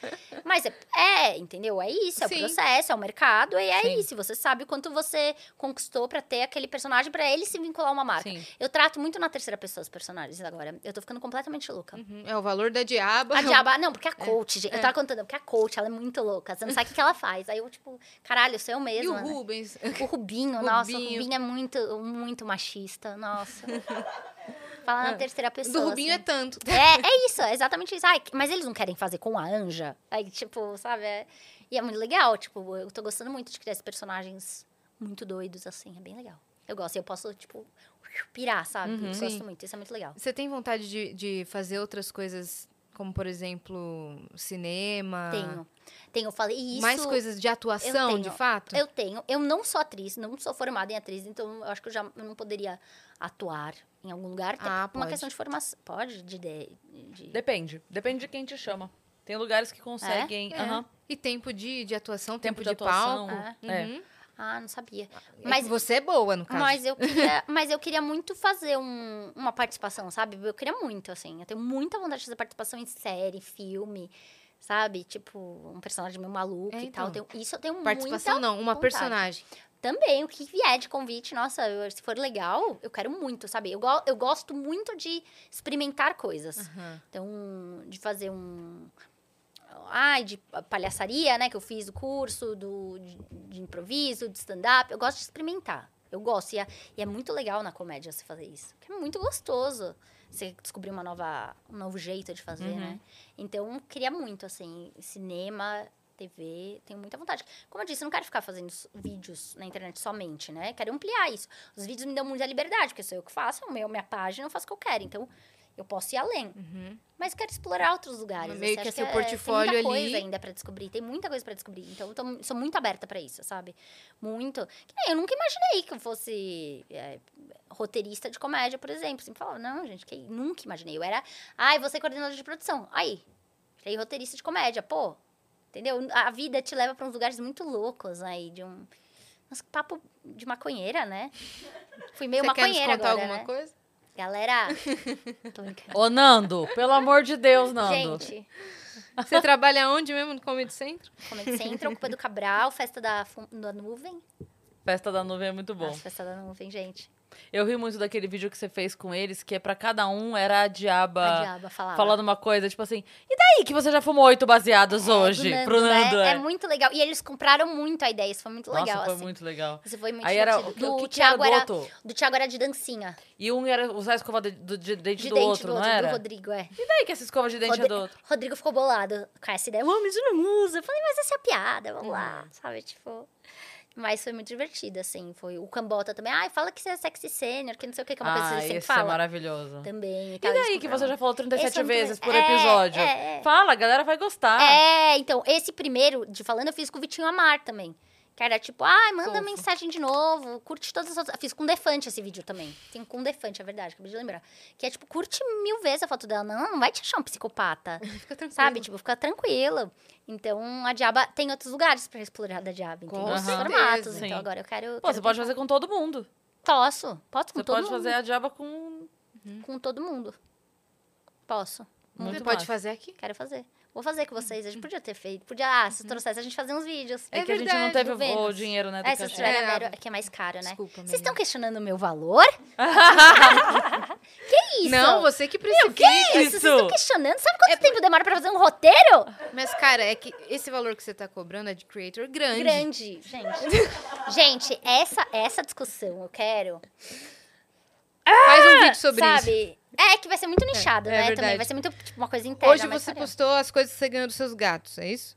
Mas é, é, entendeu? É isso, é o Sim. processo, é o mercado, e é Sim. isso. Você sabe o quanto você conquistou pra ter aquele personagem, pra ele se vincular a uma marca. Sim. Eu trato muito na terceira pessoa os personagens agora. Eu tô ficando completamente louca. Uhum, É o valor da diaba. A diaba, não, porque a coach, gente, eu tava contando, porque a coach, ela é muito louca. Você não sabe o que ela faz. Aí eu, tipo, caralho, sou eu E mesma. o né? Rubens? O Rubinho, nossa, o Rubinho. Rubinho é muito, muito machista, nossa. Fala na terceira pessoa. Do Rubinho é assim. tanto. É, é isso, é exatamente isso. Ai, mas eles não querem fazer com a Anja? Aí, tipo, sabe? é- E é muito legal, tipo, eu tô gostando muito de criar esses personagens muito doidos, assim, é bem legal. Eu gosto, eu posso, tipo, pirar, sabe? Uhum. gosto muito, isso é muito legal. Você tem vontade de, de fazer outras coisas, como por exemplo, cinema? Tenho. Tenho, eu falei, isso... Mais coisas de atuação, tenho. de fato? Eu tenho. Eu não sou atriz, não sou formada em atriz, então eu acho que eu já eu não poderia atuar em algum lugar. até Ah, por uma pode. questão de formação. Pode? De, de, de- Depende. Depende de quem te chama. Tem lugares que conseguem. É. aham. E tempo de, de atuação, Tempo tempo, de de, atuação, palco. é. Uhum. Ah, não sabia. É Mas, você é boa, no caso. mas, eu queria, mas eu queria muito fazer um- uma participação, sabe? Eu queria muito, assim. Eu tenho muita vontade de fazer participação em série, filme, sabe? Tipo, um personagem meio maluco É, e tal. então. Eu tenho- isso eu tenho Participação muita não, uma vontade. personagem. Também, o que vier de convite, nossa, eu- se for legal, eu quero muito, sabe? Eu, go- eu gosto muito de experimentar coisas. Aham. Então, de fazer um. Ai, de palhaçaria, né? Que eu fiz o curso do, de, de improviso, de stand-up. Eu gosto de experimentar. Eu gosto. E é, e é muito legal na comédia você fazer isso. Porque é muito gostoso você descobrir uma nova, um novo jeito de fazer, Uhum. né? Então, queria muito, assim, cinema, TV, tenho muita vontade. Como eu disse, eu não quero ficar fazendo vídeos na internet somente, né? Quero ampliar isso. Os vídeos me dão muita liberdade, porque sou eu que faço, é o meu, minha página, eu faço o que eu quero. Então, eu posso ir além. Uhum. Mas quero explorar outros lugares. Meio assim, que acho seu é- portfólio tem muita ali. coisa ainda pra descobrir. Tem muita coisa pra descobrir. Então, eu tô- sou muito aberta pra isso, sabe? Muito. Que Eu nunca imaginei que eu fosse é, roteirista de comédia, por exemplo. Sempre falava, não, gente, que nunca imaginei. Eu era, ai, você coordenador de produção. Aí, virei roteirista de comédia. Pô, entendeu? A vida te leva pra uns lugares muito loucos aí, de um... Nossa, que papo de maconheira, né? Fui meio Você quer nos maconheira contar agora, alguma né? coisa? Galera, tô. Ô, Nando, pelo amor de Deus, Nando. Gente, Você trabalha onde mesmo? No Comedy Centro? Comedy Central, Culpa do Cabral, Festa da, da Nuvem. Festa da nuvem é muito bom. Nossa, Festa da Nuvem, gente. Eu ri muito daquele vídeo que você fez com eles, que é pra cada um era a diaba, A diaba falava. falando uma coisa, tipo assim, e daí que você já fumou oito baseados É, hoje? do Nando, pro né? Nando, é. é. muito legal. E eles compraram muito a ideia, isso foi muito Nossa, legal, foi assim. muito legal. Isso foi muito Aí era, divertido. do o que era Thiago era, Goto? do Thiago era de dancinha. E um era usar a escova de, do- de dente De do dente outro, do não outro, era? do Rodrigo, é. E daí que essa escova de dente é do outro? Rodrigo ficou bolado com essa ideia. Vamos, isso não usa. Eu falei, mas essa é a piada, vamos lá. Uhum. Sabe, tipo... Mas foi muito divertido, assim. Foi o Cambota também. Ai, fala que você é sexy sênior, que não sei o que, que é uma coisa que Ah, você sempre é fala. maravilhoso. Também. E daí que você já falou 37 Esse é vezes por É, episódio? é, é. Fala, a galera vai gostar. É, então, esse primeiro de falando eu fiz com o Vitinho Amar também. Que era tipo, ai, manda Fofo. mensagem de novo, curte todas as outras. Fiz com Defante esse vídeo também. Tem com Defante, é verdade, acabei de lembrar. Que é tipo, curte mil vezes a foto dela. Não, não vai te achar um psicopata. Fica tranquilo. sabe? Tipo, fica tranquilo. Então, a Diaba tem outros lugares pra explorar da Diaba. Tem outros certeza. formatos. Sim. Então, agora eu quero. Pô, quero você pode fazer com todo mundo. Posso. Posso com Você todo pode mundo. fazer a diaba com Com todo mundo. Posso. muito Você pode fazer aqui? Quero fazer. Vou fazer com vocês. A gente podia ter feito. Podia, ah, se trouxesse, a gente fazia uns vídeos. É, É que a gente não verdade, teve o dinheiro, né? Do É, se tiverem É, que é mais caro, né? Desculpa, Vocês estão questionando o meu valor? que isso? Não, você que precisa. Que isso? Vocês estão questionando? Sabe quanto tempo demora pra fazer um roteiro? Mas, cara, é que esse valor que você tá cobrando é de creator grande. Grande, gente. gente, essa, essa discussão eu quero. Faz um vídeo sobre isso. sabe? É que vai ser muito nichado, é né? verdade. Também vai ser muito tipo, uma coisa interna. Hoje você faremos. postou as coisas que você ganhou dos seus gatos, é isso?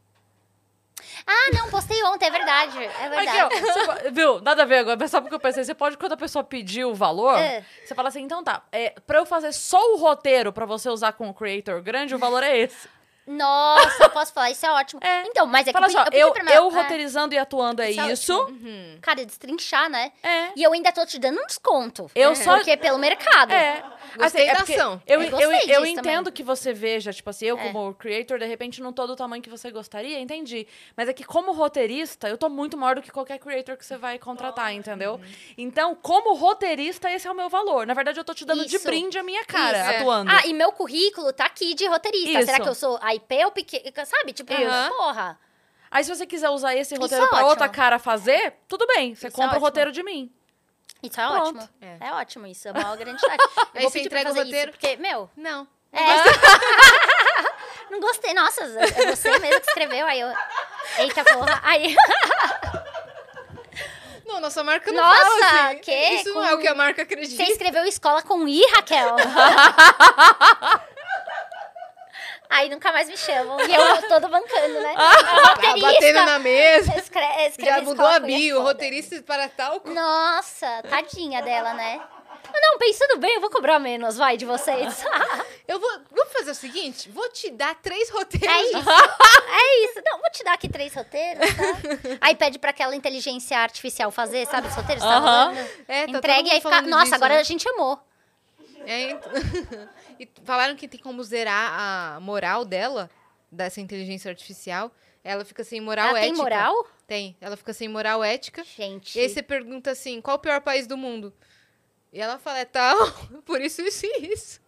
Ah, não, postei ontem, é verdade. É verdade. Aqui, ó, viu? Nada a ver agora, mas só porque eu pensei, você pode, quando a pessoa pedir o valor, É. você fala assim, então tá, é, pra eu fazer só o roteiro pra você usar com o creator grande, o valor é esse. Nossa, eu posso falar, isso é ótimo. É. Então, mas é que Fala eu assim, pedi, ó, eu pedi eu, minha- eu é, roteirizando e atuando é Isso é isso. Uhum. Cara, destrinchar, né? É. E eu ainda tô te dando um desconto. Eu só. Porque é pelo mercado. É. Gostei da porque ação. Eu, Eu eu, eu entendo também. que você veja, tipo assim, eu É. como creator, de repente não tô do tamanho que você gostaria, entendi. Mas é que como roteirista, eu tô muito maior do que qualquer creator que você vai contratar, entendeu? Uhum. Então, como roteirista, esse é o meu valor. Na verdade, eu tô te dando de Isso. brinde a minha cara, Isso. É. atuando. Ah, e meu currículo tá aqui de roteirista. Isso. Será que eu sou a IP ou pequeno? Sabe? Tipo, Aham. porra. Aí, se você quiser usar esse Isso roteiro é pra ótimo. outra cara fazer, tudo bem. Você Isso é compra o ótimo. roteiro de mim. Isso é Pronto. ótimo. É. É. ótimo isso. É uma grande chave. Eu Aí vou você pedir pra entrega o fazer roteiro? Isso, porque, meu, Não. é. Não gostei. Nossa, é você mesmo que escreveu. Aí eu... Eita porra. Aí... Não, nossa marca não Nossa, fala assim. que? Isso não Com- é o que a marca acredita. Você escreveu escola com I, Raquel? Aí nunca mais me chamam. E eu todo bancando, né? Tá roteirista. batendo na mesa. Escre escreve Já mudou a é bio, foda. roteirista para tal. Nossa, tadinha dela, né? Mas Não, pensando bem, eu vou cobrar menos, vai, de vocês. Eu vou. Vamos fazer o seguinte: vou te dar três roteiros. É isso. É isso. Não, vou te dar aqui três roteiros, tá? Aí pede pra aquela inteligência artificial fazer, sabe? Os roteiros, tá Aham. rolando. É, tá Entregue e aí fica. Nossa, disso, agora né? a gente amou. É, então- e falaram que tem como zerar a moral dela, dessa inteligência artificial. Ela fica sem moral Ela ética. tem moral? Tem. Ela fica sem moral ética. Gente. E aí você pergunta assim, qual o pior país do mundo? E ela fala, é tal, por isso, isso e isso.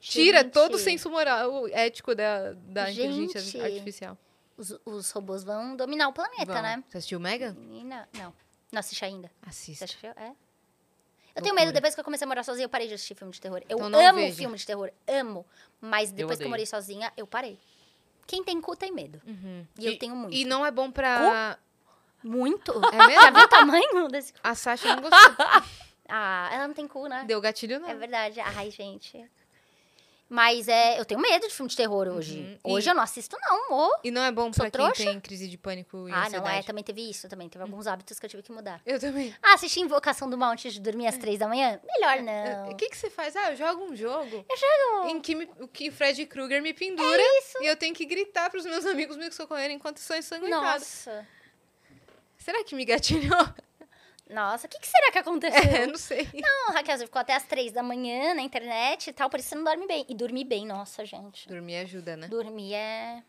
Tira Gente. todo o senso moral, ético da, da Gente. inteligência artificial. Os, os robôs vão dominar o planeta, Vão. né? Você assistiu? Menina, não. Não assisti ainda. Assista. assistiu? É. Eu tenho medo, depois que eu comecei a morar sozinha, eu parei de assistir filme de terror. Eu Então amo veja. filme de terror, amo. Mas depois que eu morei sozinha, eu parei. Quem tem cu tem medo. E, eu tenho muito. E não é bom pra... Muito? É mesmo? Já viu o tamanho desse cu? A Sasha não gostou. Ah, ela não tem cu, né? Deu gatilho, não. É verdade. Ai, gente. Mas é, eu tenho medo de filme de terror hoje. Uhum. Hoje E- eu não assisto, não, amor. E não é bom Sou pra quem trouxa? tem crise de pânico e Ah, não ansiedade. é. Também teve isso também. Teve alguns hábitos que eu tive que mudar. Eu também. Ah, assistir Invocação do Mal antes de dormir às três da manhã? Melhor não. O que, que você faz? Ah, eu jogo um jogo Eu jogo. em que me- o que Fred Krueger me pendura É isso. e eu tenho que gritar pros meus amigos me socorrerem enquanto estou ensanguentada. Nossa. Será que me gatilhou? Nossa, o que, que será que aconteceu? É, não sei. Não, Raquel, você ficou até às três da manhã na internet e tal, por isso você não dorme bem. E dormir bem, nossa, gente. Dormir ajuda, né? Dormir é.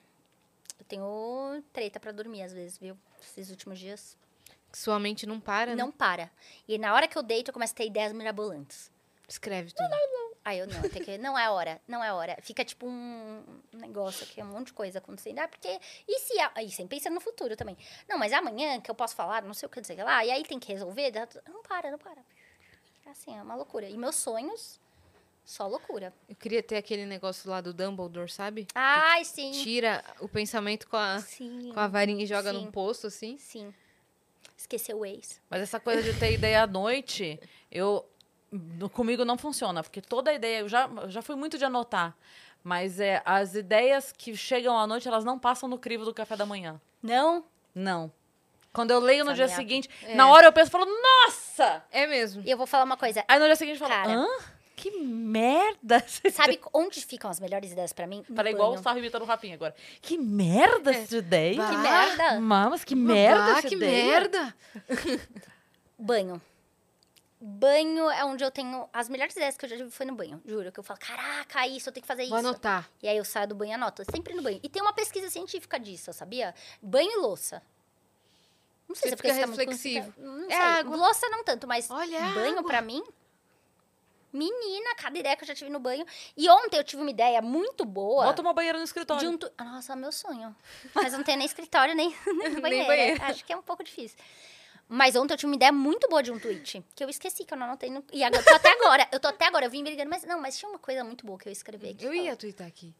Eu tenho treta pra dormir às vezes, viu? Esses últimos dias. Sua mente não para, Não né? para. E na hora que eu deito, eu começo a ter ideias mirabolantes. Escreve tudo. Aí eu não, tem que. Não é hora, não é hora. Fica tipo um negócio aqui, um monte de coisa acontecendo. Ah, porque. E se. a- E sempre pensando no futuro também. Não, mas amanhã que eu posso falar, não sei o que dizer lá, e aí tem que resolver. Não para, não para. É assim, é uma loucura. E meus sonhos, só loucura. Eu queria ter aquele negócio lá do Dumbledore, sabe? Ai, sim. Tira o pensamento com a, Sim. com a varinha e joga Sim. num poço, assim. Sim. Esqueceu o ex. Mas essa coisa de ter ideia à noite, eu comigo não funciona, porque toda ideia, eu já, eu já fui muito de anotar, mas é as ideias que chegam à noite, elas não passam no crivo do café da manhã. Não? Não. Quando eu leio no Essa dia minha- seguinte, É. na hora eu penso, falo, nossa! É mesmo. E eu vou falar uma coisa. Aí no dia seguinte eu falo, Cara. hã? Que merda! Sabe onde ficam as melhores ideias pra mim? Falei igual o. Sarro imitando o Rapinha agora. Que merda essa ideia! Bah. Que merda. Mamas, que merda Ah, essa que ideia! merda! Banho. Banho é onde eu tenho. As melhores ideias que eu já tive foi no banho. Juro. Que eu falo, caraca, isso, eu tenho que fazer Vou isso. anotar. E aí eu saio do banho e anoto. Sempre no banho. E tem uma pesquisa científica disso, sabia? Banho e louça. Não sei Você se é porque fica tá muito reflexivo. Não É sei. água. Louça não tanto, mas Olha a banho pra mim. Menina, cada ideia que eu já tive no banho. E ontem eu tive uma ideia muito boa. Bota uma banheira no escritório. De um tu... Nossa, meu sonho. Mas não tenho nem escritório, nem, nem banheiro. Acho que é um pouco difícil. Mas ontem eu tive uma ideia muito boa de um tweet. Que eu esqueci, que eu não anotei. No... E agora, eu tô até agora. Eu tô até agora. Eu vim me ligando. Mas não, mas tinha uma coisa muito boa que eu escrevi aqui. Eu ia twittar aqui.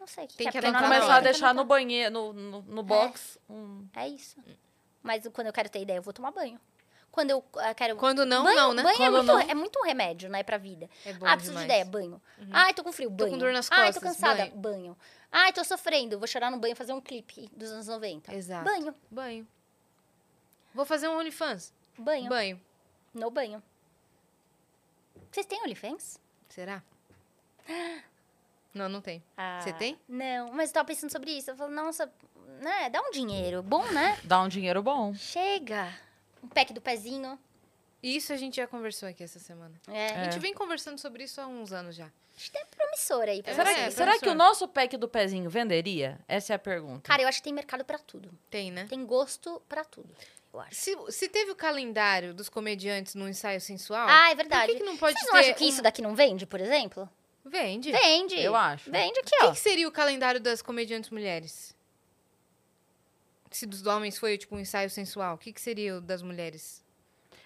Não sei o que, Tem que é. que anotar na anotei, Começar a tem que deixar no banheiro, no, no, no box. um- É isso. Mas quando eu quero ter ideia, eu vou tomar banho. Quando eu ah, quero... Quando não, banho, não, né? Banho é muito, não. é muito um remédio, né, pra vida. É bom ah, preciso demais. de ideia, banho. Ai, tô com frio, Tô banho. com dor nas Ai, tô costas, cansada, banho. banho. Ai, tô sofrendo, vou chorar no banho e fazer um clipe dos anos 90. Exato. Banho, Banho. Vou fazer um OnlyFans. banho, Banho. no banho. Vocês têm OnlyFans? Será? Não, não tem. Ah, Você tem? Não, mas eu tava pensando sobre isso. Eu falo, nossa, né? Dá um dinheiro. Bom, né? Dá um dinheiro bom. Chega. Um pack do pezinho. Isso a gente já conversou aqui essa semana. É. A gente vem conversando sobre isso há uns anos já. Acho que é promissor aí pra É, Será, vocês. que, é, será que o nosso pack do pezinho venderia? Essa é a pergunta. Cara, eu acho que tem mercado pra tudo. Tem, né? Tem gosto pra tudo, eu acho. Se, se teve o calendário dos comediantes no ensaio sensual, Ah, é por verdade. que, que não pode Vocês ter não acham que um- isso daqui não vende, por exemplo? Vende. Vende. Eu acho. Vende aqui, O que, ó. que seria o calendário das comediantes mulheres? Se dos homens foi, tipo, um ensaio sensual, o que, que seria o das mulheres?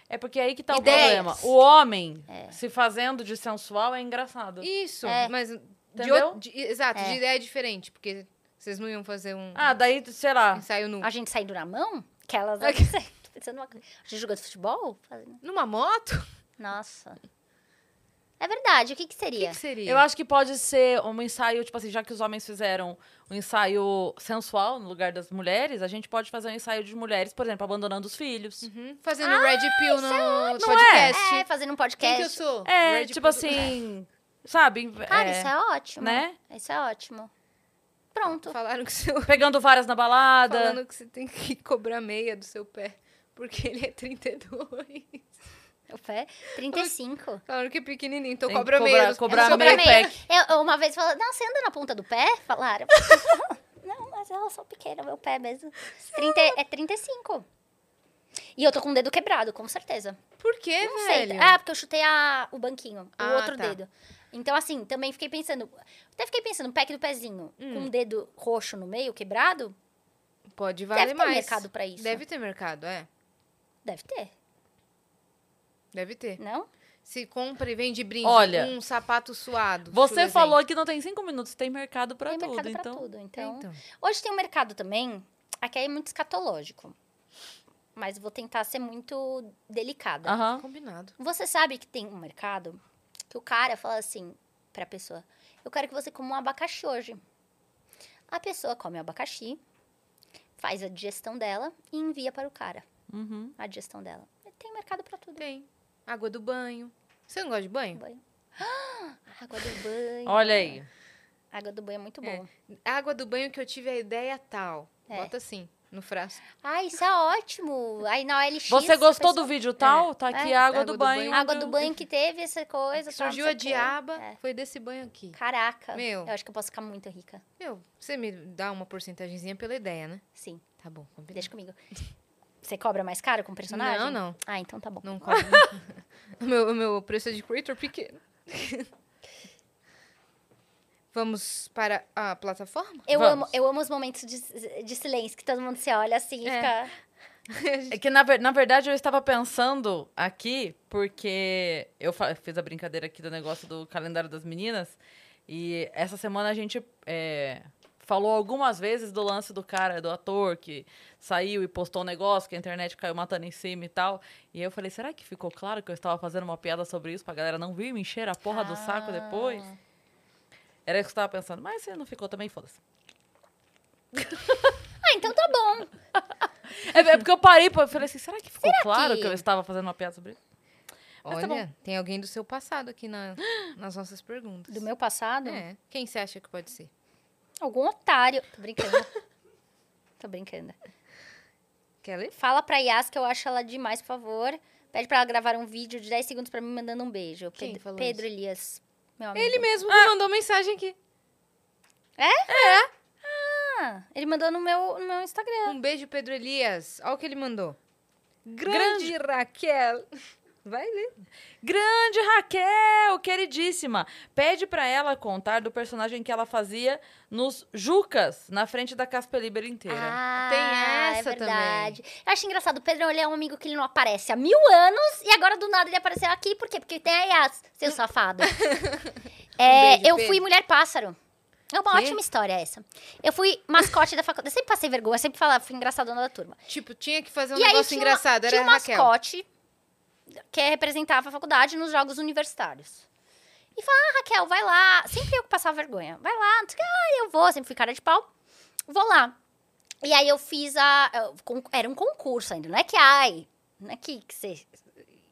É porque aí que tá Ideias. o problema. O homem É. se fazendo de sensual é engraçado. Isso, É. mas... De Entendeu? o- de- exato, É. de ideia diferente, porque vocês não iam fazer um Ah, daí, sei lá. ensaio nu. A gente saindo na mão? Aquelas. É Tô pensando numa. A gente jogando futebol? Numa moto? O Nossa. É verdade. O que, que que, seria? que seria? Eu acho que pode ser um ensaio, tipo assim, já que os homens fizeram um ensaio sensual no lugar das mulheres, a gente pode fazer um ensaio de mulheres, por exemplo, abandonando os filhos. Uhum. Fazendo Red Pill no Não podcast. É, fazendo um Quem que eu podcast. sou? É, Red tipo Pill do- assim, sabe? Cara, é, isso é ótimo. né? Isso é ótimo. Pronto. Falaram que, seu... Pegando várias na balada. Falando que você tem que cobrar meia do seu pé, porque ele é 32. O pé, 35. Falaram que é pequenininho, então Tem cobra meia. cobrar pé. pack. Eu, uma vez falou, não, você anda na ponta do pé? Falaram. não, mas eu sou pequena, meu pé mesmo. 30, é 35. E eu tô com o dedo quebrado, com certeza. Por quê, Não sei. velho? Ah, porque eu chutei a, o banquinho, o Ah, outro tá. dedo. Então, assim, também fiquei pensando. Até fiquei pensando, pack do pezinho, Hum. com um dedo roxo no meio, quebrado, Pode valer deve ter mais. mercado pra isso. Deve ter mercado, é. Deve ter, Deve ter. não? Se compra e vende brinde Olha, um sapato suado. Você falou que não tem cinco minutos, tem mercado pra tem tudo. mercado pra então, tudo. Então, Então. hoje tem um mercado também, aqui é muito escatológico. Mas vou tentar ser muito delicada. Combinado. Você sabe que tem um mercado que o cara fala assim pra pessoa: Eu quero que você coma um abacaxi hoje. A pessoa come o abacaxi, faz a digestão dela e envia para o cara Uhum. a digestão dela. Tem mercado pra tudo. Tem. Água do banho. Você não gosta de banho? Banho. Ah, água do banho. Olha aí. Água do banho é muito É. boa. Água do banho que eu tive a ideia tal. É. Bota assim, no frasco. Ah, isso é ótimo. Aí na OLX. Você a gostou pessoa- do vídeo tal? Tá aqui É. a água, Água do, do banho. banho. Água do banho que teve essa coisa. tal, Surgiu não a diaba, É. foi desse banho aqui. Caraca. Meu. Eu acho que eu posso ficar muito rica. Meu, você me dá uma porcentagemzinha pela ideia, né? Sim, Tá bom, combinado. deixa comigo. Você cobra mais caro com personagem? Não, não. Ah, então tá bom. Não cobro. o, meu, o meu preço é de creator pequeno. Vamos para a plataforma? Eu Vamos. amo, eu amo os momentos de, de silêncio, que todo mundo se olha assim e É. fica... É que, na, na verdade, eu estava pensando aqui, porque eu fiz a brincadeira aqui do negócio do calendário das meninas, e essa semana a gente é, falou algumas vezes do lance do cara, do ator, que saiu e postou um negócio, que a internet caiu matando em cima e tal. E eu falei, será que ficou claro que eu estava fazendo uma piada sobre isso pra galera não vir me encher a porra do saco depois? Era isso que eu estava pensando. Mas se não ficou também, foda-se. Ah, então tá bom. É, é porque eu parei, eu falei assim, será que ficou Será claro que... que- eu estava fazendo uma piada sobre isso? Mas tá Olha, tem alguém do seu passado aqui na- nas nossas perguntas. Do meu passado, É. Quem você acha que pode ser? algum otário... Tô brincando. Tô brincando. Quer ler? Fala pra Yas que eu acho ela demais, por favor. Pede pra ela gravar um vídeo de 10 segundos pra mim mandando um beijo. Quem Pedro, falou Pedro Elias, meu amigo. Ele mesmo me mandou mensagem aqui. Ah, ele mandou no meu, no meu Instagram. Um beijo, Pedro Elias. Olha o que ele mandou. Grande, Raquel. Vai ler. Grande Raquel, queridíssima. Pede pra ela contar do personagem que ela fazia nos Jucas, na frente da Casper Liber inteira. Ah, Tem essa é verdade. Eu acho engraçado, o Pedro ele é um amigo que ele não aparece há mil anos e agora do nada ele apareceu aqui. Por quê? Porque tem a Yas, seu safado. É, beijo, eu Pedro. fui mulher pássaro. É uma Quê? ótima história essa. Eu fui mascote da faculdade. Eu sempre passei vergonha, eu sempre falava, fui engraçadona da turma. Tipo, tinha que fazer um e aí negócio tinha, engraçado. uma, Era tinha um mascote que representava a faculdade nos jogos universitários. E falava, ah, Raquel, vai lá. Sempre eu que passava vergonha. Vai lá. Ah, eu vou, sempre fui cara de pau. Vou lá. E aí eu fiz a. Era um concurso ainda, não é que ai. Não é que, que você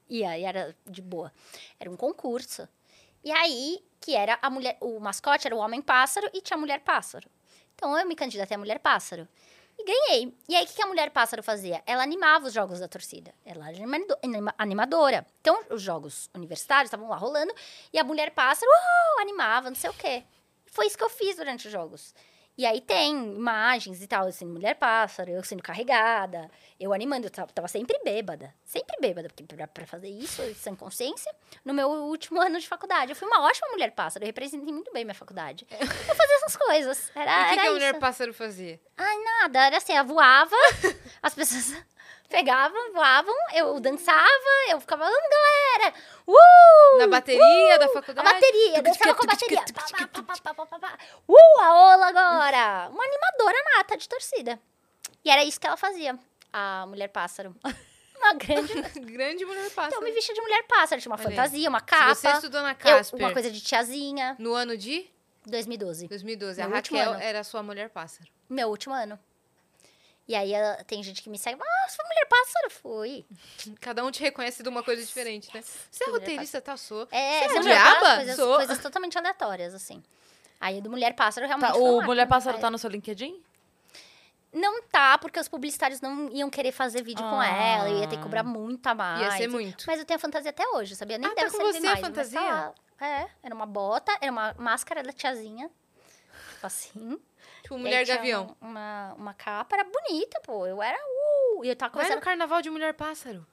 ia e era de boa. Era um concurso. E aí, que era a mulher, o mascote era o homem pássaro e tinha a mulher pássaro. Então eu me candidatei a mulher pássaro. E ganhei. E aí, o que a mulher pássaro fazia? Ela animava os jogos da torcida. Ela era animado- anima- animadora. Então, os jogos universitários estavam lá rolando e a mulher pássaro uh, animava, não sei o quê. Foi isso que eu fiz durante os jogos. E aí tem imagens e tal, eu sendo mulher pássaro, eu sendo carregada, eu animando, eu tava, tava sempre bêbada. Sempre bêbada, porque pra, pra fazer isso, sem consciência, no meu último ano de faculdade. Eu fui uma ótima mulher pássaro, eu representei muito bem minha faculdade. Eu fazia essas coisas. Era, e o que, que a mulher pássaro fazia? Ai, nada. Era assim, ela voava, as pessoas pegavam, voavam, eu dançava, eu ficava, vamos, galera! Uh! Na bateria da A faculdade? bateria, dançava com a bateria. Uh, a Ola agora! Uma animadora nata de torcida. E era isso que ela fazia, a mulher pássaro. Uma grande... Grande mulher Então, eu pássaro. me vestia de mulher pássaro, tinha uma Olha aí. fantasia, uma Se capa. você estudou na eu- Casper uma coisa de tiazinha. no ano de 2012. 2012, a Meu último Raquel ano. era a sua mulher pássaro. Meu último ano. E aí ela- tem gente que me segue, ah, você foi mulher pássaro? Fui. Cada um te reconhece de uma coisa diferente, né? Você é roteirista, tá? Sou. É, Você é diaba? coisas, Sou. coisas totalmente aleatórias, assim. Aí do Mulher Pássaro realmente. Tá, o lá, Mulher Pássaro tá no seu LinkedIn? Não tá, porque os publicitários não iam querer fazer vídeo com Ah. ela, eu ia ter que cobrar muito a mais. Ia ser muito. Mas eu tenho a fantasia até hoje, sabia? Nem Ah, tá deve com servir você a mais, mas fantasia? tá. É, era uma bota, era uma máscara da tiazinha. Tipo assim. Tipo, mulher gavião. um- Uma, uma capa, era bonita, pô. Eu era. Uh, e eu tava Vai começando. no carnaval de mulher pássaro.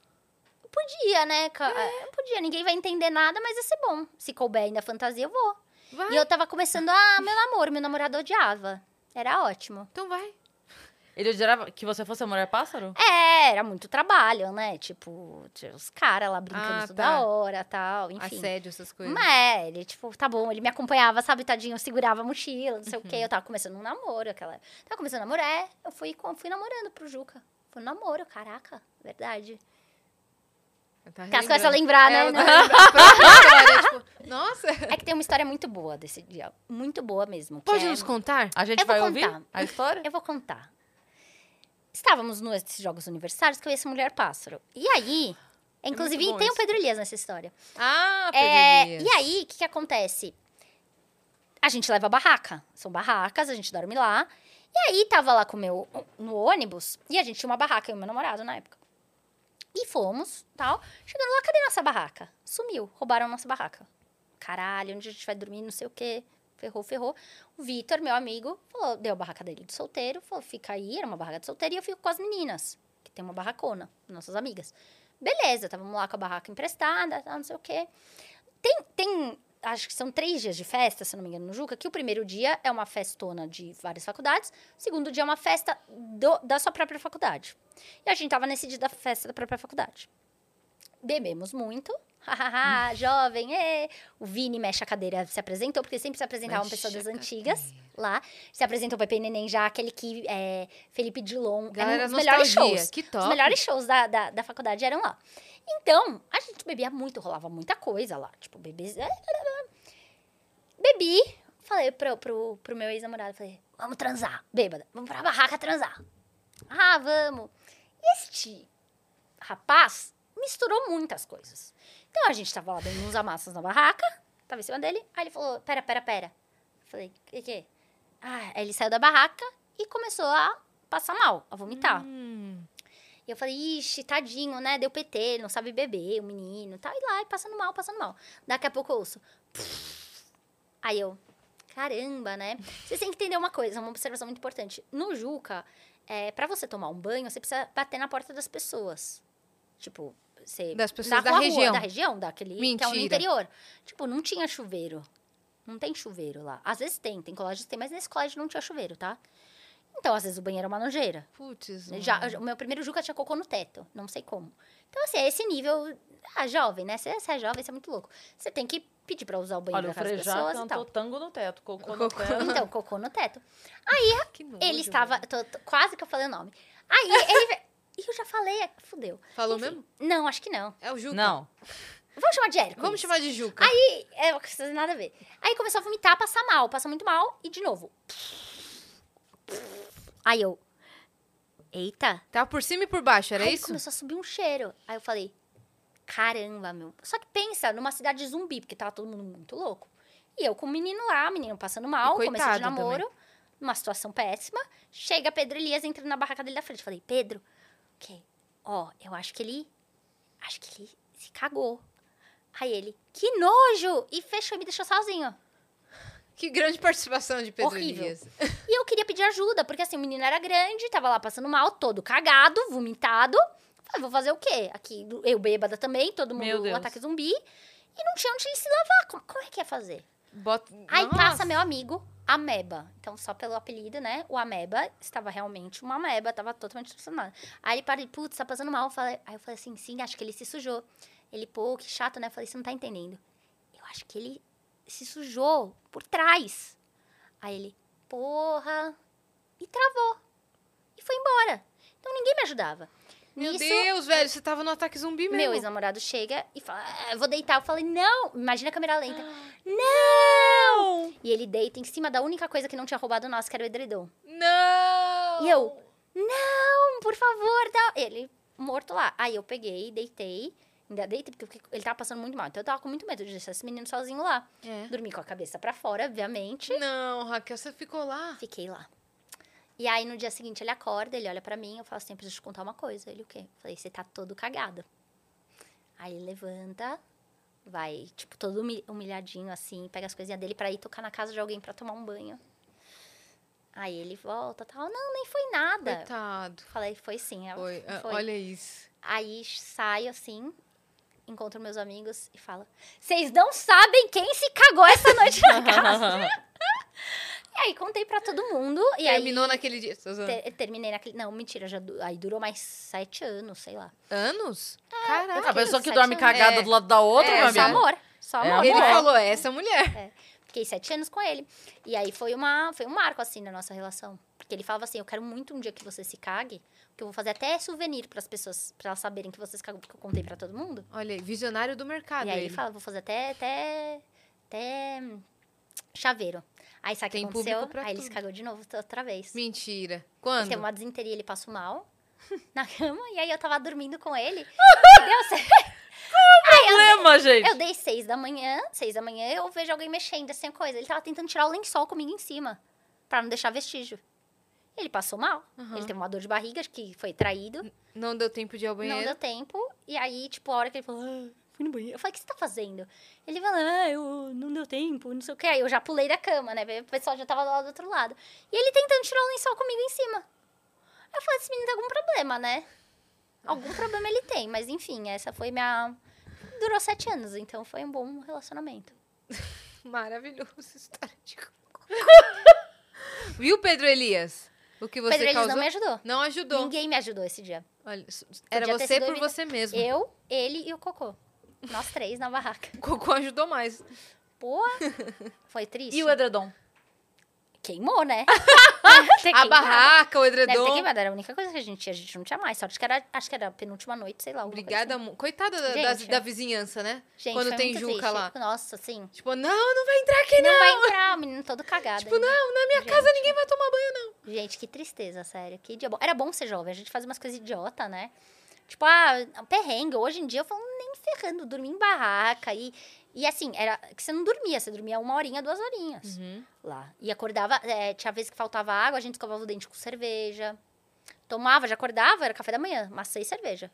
Podia, né? É. é, Podia, ninguém vai entender nada, mas ia ser bom. Se couber ainda a fantasia, eu vou. Vai. E eu tava começando, ah, meu namoro, meu namorado odiava. Era ótimo. Então vai. Ele odiava que você fosse a Mulher Pássaro? É, era muito trabalho, né? Tipo, os caras lá brincando Ah, toda tá. hora tal, enfim. Assédio, essas coisas. Mas é, ele, tipo, tá bom, ele me acompanhava, sabe, tadinho, eu segurava a mochila, não sei o quê. Uhum. Eu tava começando um namoro, aquela. Tava começando a namorar, é, eu fui, fui namorando pro Juca. Foi um namoro, caraca, verdade. Tá as coisas a lembrar, É, né? ela Não. tá própria história, tipo, nossa. É que tem uma história muito boa desse dia. Muito boa mesmo. Pode é- nos contar? A gente vai ouvir contar. a história? Eu vou contar. Estávamos nesses jogos universitários que eu ia ser mulher pássaro. E aí, inclusive, bom tem o isso. Pedro Elias nessa história. Ah, É, Pedro e aí, o que, que acontece? A gente leva a barraca. São barracas, a gente dorme lá. E aí, tava lá com o meu no ônibus, e a gente tinha uma barraca, eu e meu namorado na época. E fomos, tal. Chegando lá, cadê nossa barraca? Sumiu, roubaram nossa barraca. Caralho, onde a gente vai dormir, não sei o quê. Ferrou, ferrou. O Vitor, meu amigo, falou, deu a barraca dele de solteiro, falou, fica aí, era uma barraca de solteiro, e eu fico com as meninas, que tem uma barracona, nossas amigas. Beleza, távamos lá com a barraca emprestada, não sei o quê. Tem, tem, acho que são três dias de festa, se não me engano, no Juca, que o primeiro dia é uma festona de várias faculdades, o segundo dia é uma festa do- da sua própria faculdade. E a gente tava nesse dia da festa da própria faculdade. Bebemos muito. Jovem, ê. O Vini mexe a cadeira, se apresentou, porque sempre se apresentava uma pessoa das antigas lá. Se apresentou o Pepe Neném já, aquele que é Felipe Dilon. Galera, eram os melhores nostalgia, shows. que Os top. melhores shows da, da, da faculdade eram lá. Então, a gente bebia muito, rolava muita coisa lá. Tipo, bebê. Bebi. Falei pro, pro, pro meu ex-namorado, falei, vamos transar, bêbada. Vamos pra barraca transar. Ah, vamos. E este rapaz misturou muitas coisas. Então, a gente tava lá dando uns amassos na barraca, tava em cima dele. Aí ele falou, pera, pera, pera. Falei, o que que? Ah, aí ele saiu da barraca e começou a passar mal, a vomitar. Hum, E eu falei, ixi, tadinho, né? Deu PT, ele não sabe beber, o menino. Tá, e lá, e passando mal, passando mal. Daqui a pouco eu ouço. Aí eu, caramba, né? Vocês têm que entender uma coisa, uma observação muito importante. No Juca, é, para você tomar um banho, você precisa bater na porta das pessoas. Tipo, você. Das pessoas da rua, região. Da região, daquele. Que é Mentira. interior. Tipo, não tinha chuveiro. Não tem chuveiro lá. Às vezes tem, tem colégios que tem, mas nesse colégio não tinha chuveiro, tá? Então, às vezes o banheiro é uma nojeira. Putz. Já, o meu primeiro Juca tinha cocô no teto, não sei como. Então, assim, é esse nível. Ah, jovem, né? Você, você é jovem, você é muito louco. Você tem que pedir pra usar o banheiro Olha, o da casa das pessoas e tal. tango no teto, cocô no teto. Então, cocô no teto. Que nojo, ele estava. tô- tô- quase que eu falei o nome. Aí ele. Ih, eu já falei, é, fudeu. Falou Enfim, mesmo? Não, acho que não. É o Juca. Não. Vamos chamar de Érico. Vamos chamar de Juca. Aí, é, nada a ver. Aí começou a vomitar, passar mal, passar muito mal, e de novo. Aí eu. Eita, Tava por cima e por baixo, era Aí isso? começou a subir um cheiro. Aí eu falei, Caramba, meu. Só que pensa, numa cidade zumbi, porque tava todo mundo muito louco. E eu com o menino lá, o menino passando mal, E começo de namoro, numa situação péssima. Chega Pedro Elias entrando na barraca dele da frente. Falei, Pedro, o quê? Ó, eu acho que ele. Acho que ele se cagou. Aí ele, que nojo! E fechou e me deixou sozinho. Que grande participação de Pedro Horrível. Elias. E eu queria pedir ajuda, porque assim, o menino era grande, tava lá passando mal, todo cagado, vomitado. Falei, vou fazer o quê? Aqui, eu bêbada também, todo mundo Deus. ataque zumbi. E não tinha onde ele se lavar. Como, como é que ia fazer? Bota... Aí Nossa. passa meu amigo, Ameba. Então, só pelo apelido, né? O Ameba estava realmente uma ameba, tava totalmente transformado. Aí ele parou, putz, tá passando mal. Eu falei- aí eu falei assim, sim, acho que ele se sujou. Ele, pô, que chato, né? Eu falei, você não tá entendendo. Eu acho que ele se sujou por trás. Aí ele, porra. E travou. E foi embora. Então ninguém me ajudava. Meu Nisso, Deus, velho, você tava no ataque zumbi mesmo. meu ex-namorado chega e fala, ah, vou deitar. Eu falei, não. Imagina a câmera lenta. Ah. Não! E ele deita em cima da única coisa que não tinha roubado nosso, que era o edredom. Não! E eu, não, por favor, não. Ele morto lá. Aí eu peguei, deitei. Ainda deitei, porque ele tava passando muito mal. Então eu tava com muito medo de deixar esse menino sozinho lá. É. Dormi com a cabeça pra fora, obviamente. Não, Raquel, você ficou lá. Fiquei lá. E aí, no dia seguinte, ele acorda, ele olha pra mim, eu falo assim, preciso te contar uma coisa. Ele, o quê? Eu falei, você tá todo cagado. Aí ele levanta, vai, tipo, todo humi- humilhadinho, assim, pega as coisinhas dele pra ir tocar na casa de alguém pra tomar um banho. Aí ele volta, tal, não, nem foi nada. Coitado. Falei, foi sim. Foi. Foi. Olha isso. Aí saio assim, encontro meus amigos e falo: Vocês não sabem quem se cagou essa noite na casa. e aí contei pra todo mundo. E Terminou aí, naquele dia. Tô zoando. te- terminei naquele. Não, mentira, já, aí durou mais sete anos, sei lá. Anos? É, Caraca. A pessoa que dorme anos. cagada É. do lado da outra, É, meu Só amigo. amor. Só É amor. Ele amor. falou, é essa mulher. Fiquei sete anos com ele. E aí foi, uma, foi um marco, assim, na nossa relação. Porque ele falava assim: Eu quero muito um dia que você se cague, que eu vou fazer até souvenir pras pessoas, pra elas saberem que você se cagou, porque eu contei pra todo mundo. Olha aí, visionário do mercado. E aí ele ele. fala, vou fazer até, até, até chaveiro. Aí sabe o que aconteceu? Aí ele se cagou de novo outra vez. Mentira. Ele Quando? teve uma desinteria, ele passou mal na cama. E aí eu tava dormindo com ele. Entendeu? Cê- Aí eu, Problema, gente. eu dei seis da manhã. Seis da manhã eu vejo alguém mexendo assim, coisa. Ele tava tentando tirar o lençol comigo em cima. Pra não deixar vestígio. Ele passou mal. Aham. Ele teve uma dor de barriga, que foi traído. Não deu tempo de ir ao banheiro. Não deu tempo. E aí, tipo, a hora que ele falou, ah, fui no banheiro. Eu falei, o que você tá fazendo? Ele falou, ah, eu não deu tempo, não sei o que. Aí eu já pulei da cama, né? O pessoal já tava lá do outro lado. E ele tentando tirar o lençol comigo em cima. Aí eu falei, esse menino tem algum problema, né? Algum problema ele tem, mas enfim, essa foi minha. Durou sete anos, então foi um bom relacionamento. Maravilhoso história de cocô. Viu, Pedro Elias? O que você Pedro Elias causou? não me ajudou. Não ajudou. Ninguém me ajudou esse dia. Olha, era Podia você por evita- você mesmo. Eu, ele e o Cocô. Nós três na barraca. O cocô ajudou mais. Pô, foi triste. E o edredom? Queimou, né? A barraca, o Deve ter edredom. queimado, era a única coisa que a gente tinha. A gente não tinha mais. Que era, acho que era a penúltima noite, sei lá. Obrigada. assim. Coitada da, da, Gente, da vizinhança, né? Gente, Quando tem Juca triste. lá. Nossa, assim. Tipo, não, não vai entrar aqui, Não, não. vai entrar, o menino todo cagado. Tipo, ainda. não, na minha Gente. casa ninguém vai tomar banho, não. Gente, que tristeza, sério. Que dia bom. Era bom ser jovem, a gente fazia umas coisas idiota, né? Tipo, ah, perrengue. Hoje em dia eu falo, nem ferrando, dormir em barraca. E, e assim, era que você não dormia, você dormia uma horinha, duas horinhas Uhum. lá. E acordava, é, tinha vezes que faltava água, a gente escovava o dente com cerveja. Tomava, já acordava, era café da manhã, maçã e cerveja.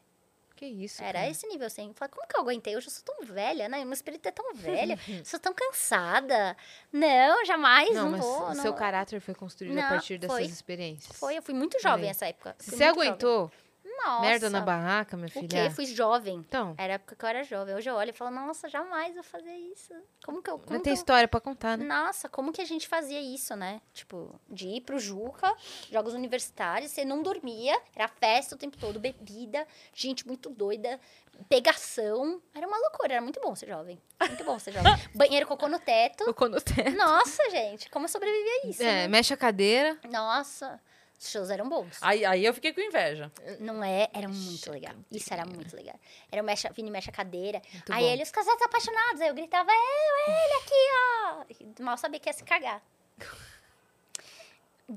Que isso, Era cara. esse nível, assim. Falei, como que eu aguentei? Hoje eu sou tão velha, né? Meu espírito é tão velha. sou tão cansada. Não, jamais, não, Não, mas vou. o não seu caráter foi construído a Não, partir dessas foi. experiências. Foi, eu fui muito jovem nessa época. Você muito jovem. Nossa. merda na barraca, minha filha. quê? Fui jovem. Então, Era a época que eu era jovem. Hoje eu olho e falo, nossa, jamais vou fazer isso. Como que eu. Como ter que eu... história pra contar, né? Nossa, como que a gente fazia isso, né? Tipo, de ir pro Juca, jogos universitários, você não dormia, era festa o tempo todo, bebida, gente muito doida, pegação. Era uma loucura, era muito bom ser jovem. Muito bom ser jovem. Banheiro cocô no teto. Colocou no teto. Nossa, gente, como eu sobrevivi a isso? É, né? mexe a cadeira. Nossa, os shows eram bons. Aí, aí eu fiquei com inveja. Não é? Era muito legal. Isso era muito legal. Era o mexe, Vini mexe a cadeira. Muito aí bom. ele, os casais apaixonados. Aí eu gritava, eu, ele aqui, ó. Mal sabia que ia se cagar.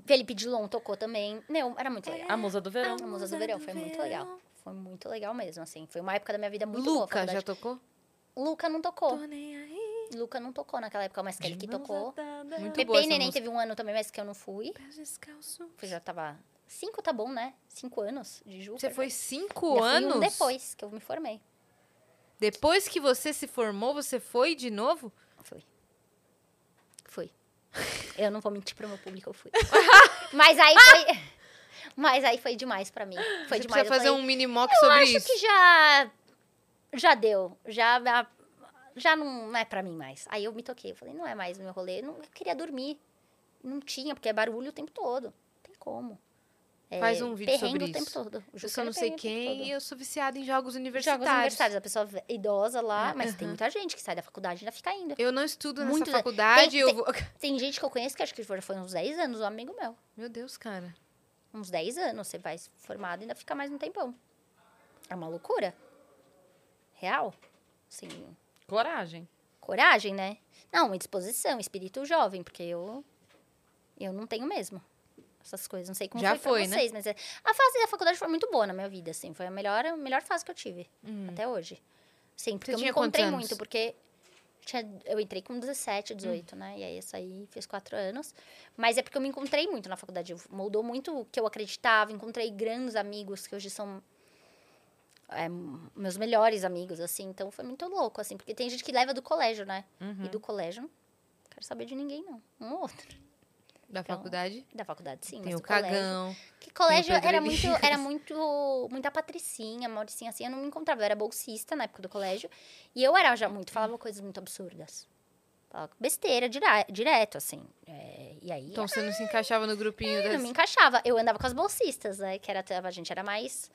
Felipe Dilon tocou também. Meu, era muito legal. A musa do verão. A Musa do Verão foi muito legal. foi muito legal mesmo, assim. Foi uma época da minha vida muito boa. a Luca, já tocou? Luca não tocou. Tô nem aí. Luca não tocou naquela época, mas Kelly que tocou. Muito Pepe boa e Neném teve um ano também, mas que eu não fui. Eu já tava... Cinco tá bom, né? Cinco anos de Ju. Você foi cinco Ainda fui anos? um depois que eu me formei. Depois que você se formou, você foi de novo? Fui. Fui. Eu não vou mentir pro meu público, eu fui. Mas aí foi... Mas aí foi demais pra mim. Foi você demais. precisa Eu fazer falei, um mini mock Eu sobre acho isso. que já... Já deu. Já... Já não é pra mim mais. Aí eu me toquei. Eu falei, não é mais o meu rolê. Não, eu queria dormir. Não tinha, porque é barulho o tempo todo. Não tem como. É, Faz um vídeo sobre o tempo isso. todo. Eu só não sei quem e eu sou viciada em jogos Jogos universitários. universitários, a pessoa idosa lá, É, mas tem aham. muita gente que sai da faculdade e ainda fica indo. Eu não estudo Muito nessa le- faculdade, Tem- eu tem- vou... Tem gente que eu conheço que acho que foi uns 10 anos, um amigo meu. Meu Deus, cara. Uns 10 anos, você vai formado e ainda fica mais um tempão. É uma loucura. Real. Assim, Coragem. coragem, né? Não, e disposição, espírito jovem, porque eu eu não tenho mesmo. Essas coisas, não sei como Já foi, foi, pra né? vocês, mas é- a fase da faculdade foi muito boa na minha vida, assim, foi a melhor, a melhor fase que eu tive até hoje. Sim, porque Hum. Você eu me encontrei muito, porque tinha- eu entrei com Hum. 17, 18, né? E aí eu saí, fiz quatro anos. Mas é porque eu me encontrei muito na faculdade. Moldou muito o que eu acreditava. Encontrei grandes amigos que hoje são é, meus melhores amigos, assim. Então foi muito louco, assim. Porque tem gente que leva do colégio, né? Uhum. E do colégio, não quero saber de ninguém, não. Um ou outro. Da Então, faculdade? Da faculdade, sim. Tem mas o do colégio- cagão. que colégio era muito, era muito, muita patricinha, Mauricinha, assim, eu não me encontrava. Eu era bolsista na época do colégio. E eu era já muito, falava coisas muito absurdas. Falava besteira, dire- direto, assim. É, e aí, Então você não se encaixava no grupinho eu das... não me encaixava. Eu andava com as bolsistas, né? Que era, a gente era mais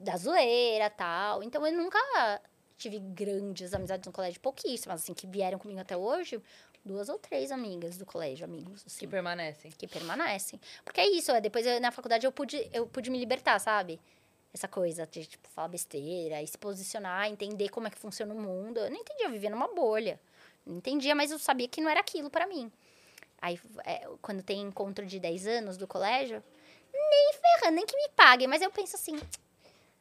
da zoeira tal. Então eu nunca tive grandes amizades no colégio, pouquíssimas, assim, que vieram comigo até hoje. Duas ou três amigas do colégio, amigos, assim Que permanecem. que permanecem. Porque é isso, é, depois eu, na faculdade eu pude, eu pude me libertar, sabe? Essa coisa de, tipo, falar besteira e se posicionar, entender como é que funciona o mundo. Eu não entendia, eu vivia numa bolha. Não entendia, mas eu sabia que não era aquilo pra mim. Aí, é, quando tem encontro de 10 anos do colégio, nem ferrando, nem que me paguem. Mas eu penso assim,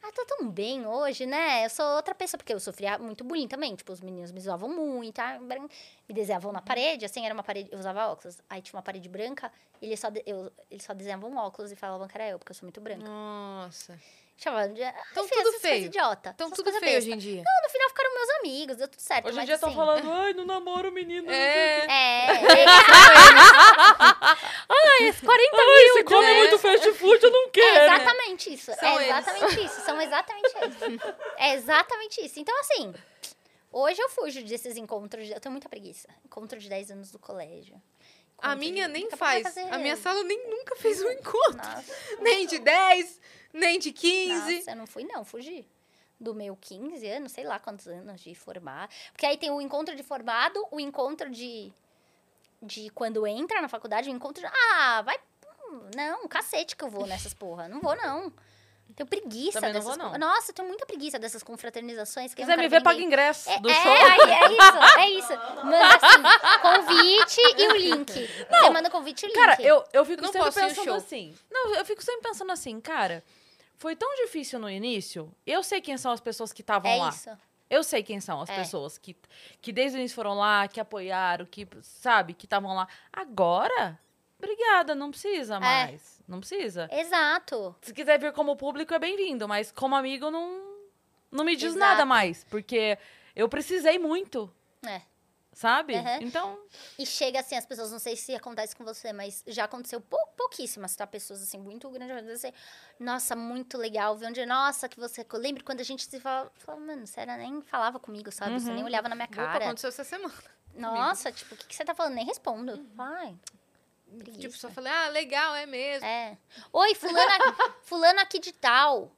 ah, tô tão bem hoje, né? Eu sou outra pessoa, porque eu sofria muito bullying também. Tipo, os meninos me zoavam muito, ah, bran- me desenhavam na parede, assim, era uma parede, eu usava óculos. Aí tinha uma parede branca, e eles só, de- eu, eles só desenhavam óculos e falavam que era eu, porque eu sou muito branca. Nossa. Chamava de. Então enfim, tudo essas feio. idiota. Então essas tudo feio besta. hoje em dia. Não, no final ficaram meus amigos, deu tudo certo. Hoje em dia estão assim, falando, ai, não namoro menino. não sei o quê." É. É, é, Ai, esse 40 mil. Você come né? muito fast food, eu não É quero. exatamente isso. São é eles. exatamente isso. São exatamente isso. É exatamente isso. Então, assim, hoje eu fujo desses encontros. de- Eu tenho muita preguiça. Encontro de 10 anos do colégio. A minha de- nem faz. fazer- A minha sala nem nunca fez um encontro. Nossa, Nem de 10, nem de 15. nossa, eu não fui, não. Fugi. Do meu 15 anos, sei lá quantos anos de formar. Porque aí tem o encontro de formado, o encontro de. De quando entra na faculdade, o encontro. Ah, vai. hum, Não, cacete que eu vou nessas porra. Não vou, não. Tenho preguiça Também não dessas. vou, não. Nossa, eu tenho muita preguiça dessas confraternizações. que eu quiser não me ver, paga ingresso É, do é, show. aí, é isso, é isso. Manda assim, convite e o link. Você manda o convite e o link. Cara, eu, eu fico Não sempre pensando show. assim. Não, eu fico sempre pensando assim, cara. Foi tão difícil no início. Eu sei quem são as pessoas que estavam É lá. isso. Eu sei quem são as É. pessoas que, que desde o início foram lá, que apoiaram, que, sabe, que estavam lá. Agora, obrigada, não precisa mais. Não precisa. Exato. Se quiser vir como público, é bem-vindo, mas como amigo, não, não me diz Exato. nada mais. Porque eu precisei muito, É. sabe? Aham. Então, E chega assim, as pessoas, não sei se acontece com você, mas já aconteceu pou, pouquíssimas, tá? Pessoas assim, muito grandes. Você, nossa, muito legal. Ver onde, nossa, que você. Eu lembro quando a gente se falava, falava mano, você era, nem falava comigo, sabe? Você Uhum. nem olhava na minha Opa, cara. aconteceu essa semana. Nossa, tipo, o que, que você tá falando? Nem respondo. Vai. Preguiça. Tipo, só falei, ah, legal, é mesmo. É. Oi, fulano, fulano aqui de tal.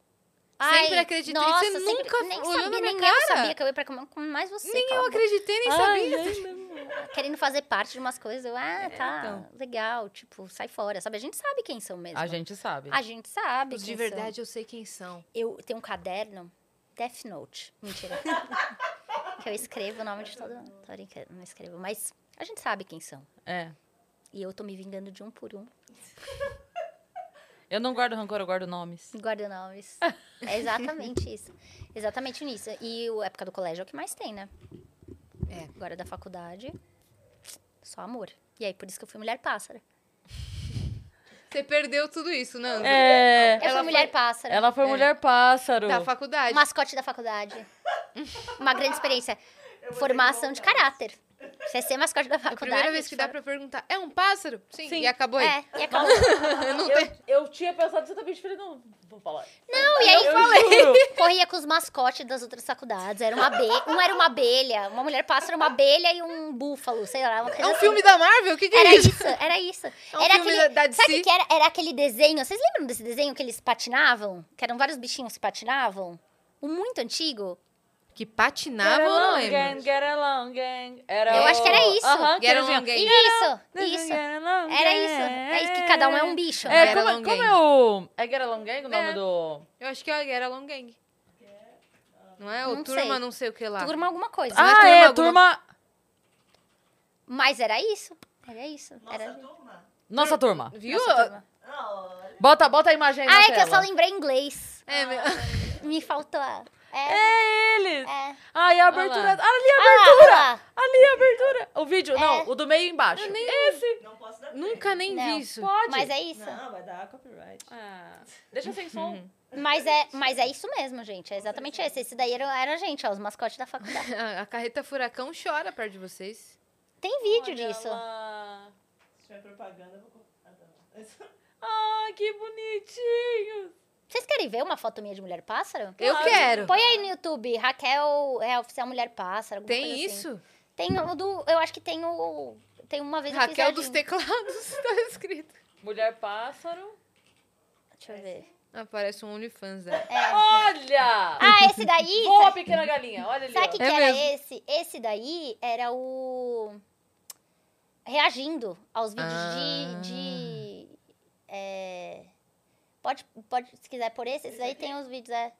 Sempre acreditei. Nossa, Você sempre- nunca nem olhou sabia, na minha nem cara. eu sabia que eu ia pra comer com mais você. Nem cala eu acreditei, nem sabia. Querendo fazer parte de umas coisas. Eu, ah, tá, então. legal. Tipo, sai fora, sabe? A gente sabe quem são mesmo. a gente sabe. A gente sabe Os de verdade eu sei quem são. são. Eu tenho um caderno, Death Note. Mentira. que eu escrevo o nome de todo mundo. Tô brincando, não escrevo. Mas a gente sabe quem são. É. E eu tô me vingando de um por um. Eu não guardo rancor, eu guardo nomes. Guarda nomes. É exatamente isso. Exatamente nisso. E a época do colégio é o que mais tem, né? É. Agora da faculdade, só amor. E aí, por isso que eu fui mulher pássaro. Você perdeu tudo isso, Nando. É. Eu Ela fui mulher foi- pássaro. Ela foi mulher pássaro. Da faculdade. Mascote da faculdade. Uma grande experiência. Formação de caráter. Você ser mascote da É a faculdade. primeira vez que dá pra perguntar, é um pássaro? Sim. Sim. E acabou aí. É, e acabou. Não Eu, tem... eu tinha pensado exatamente, falei, não, vou falar. Não, e aí Eu juro. corria com os mascotes das outras faculdades. Era uma abelha, um era uma abelha, uma mulher pássaro, uma abelha e um búfalo, sei lá. Uma coisa É um assim. filme da Marvel? O que, que Era é isso? isso, era isso. É um era filme aquele, da- da sabe o DC? que era? Era aquele desenho. Vocês lembram desse desenho que eles patinavam? Que eram vários bichinhos que patinavam? Um muito antigo. Que patinava, eu não along, lembro. gang, get along, gang. Era Eu o- acho que era isso. Get era along, gang. Isso, isso. Era isso. É isso que cada um é um bicho. É, Get como, along, como gang. é o... É Get Along Gang o nome É. do... Eu acho que é Get Along Gang. Não é? Ou Não turma sei. não sei o que lá. Turma alguma coisa. Não é Ah, turma é, alguma- turma... Mas era isso. Era isso. Nossa, Era... turma. Nossa turma. Viu? Nossa, turma. Ah. Bota, bota a imagem aí na Ah, é que eu só tela. lembrei inglês. É, meu... Me faltou. a- É. É eles. É. Ai, a abertura... lá. Ali a Ah, abertura. lá. Ali a abertura. O vídeo, É. não, o do meio embaixo. Esse. Não posso dar Nunca nem Não. vi isso. Pode. Mas é isso. Não, vai dar copyright. Ah, deixa sem som. Mas é, mas é isso mesmo, gente. É exatamente esse. Esse daí era, era a gente, ó, os mascotes da faculdade. A, carreta furacão chora perto de vocês. Tem vídeo Olha disso. lá. Se tiver propaganda, eu vou... Ah, tá. Ai, que bonitinho. Vocês querem ver uma foto minha de mulher pássaro? Eu quero. Põe aí no YouTube, Raquel é oficial mulher pássaro. Tem coisa assim. isso? Tem o do. Eu acho que tem o. Tem uma vez eu fiz Raquel dos teclados, tá escrito. Mulher pássaro. Deixa eu ver. Aparece um OnlyFans dela. É. Olha! Ah, esse daí. Voa, pequena galinha. Olha ali, Sabe o que, que É era mesmo. esse? Esse daí era o. Reagindo aos vídeos Ah. de. de é, Pode, pode, se quiser por esse, esse daí tem os vídeos, é.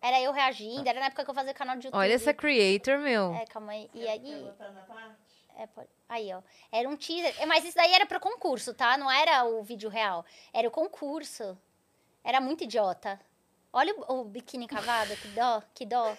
Era eu reagindo, era na época que eu fazia canal de YouTube. Olha essa creator, meu. É, calma aí. E aí. botar na parte? É, pode- Aí, ó. Era um teaser. É, Mas isso daí era pro concurso, tá? Não era o vídeo real. Era o concurso. Era muito idiota. Olha o, o biquíni cavado, que dó, que dó.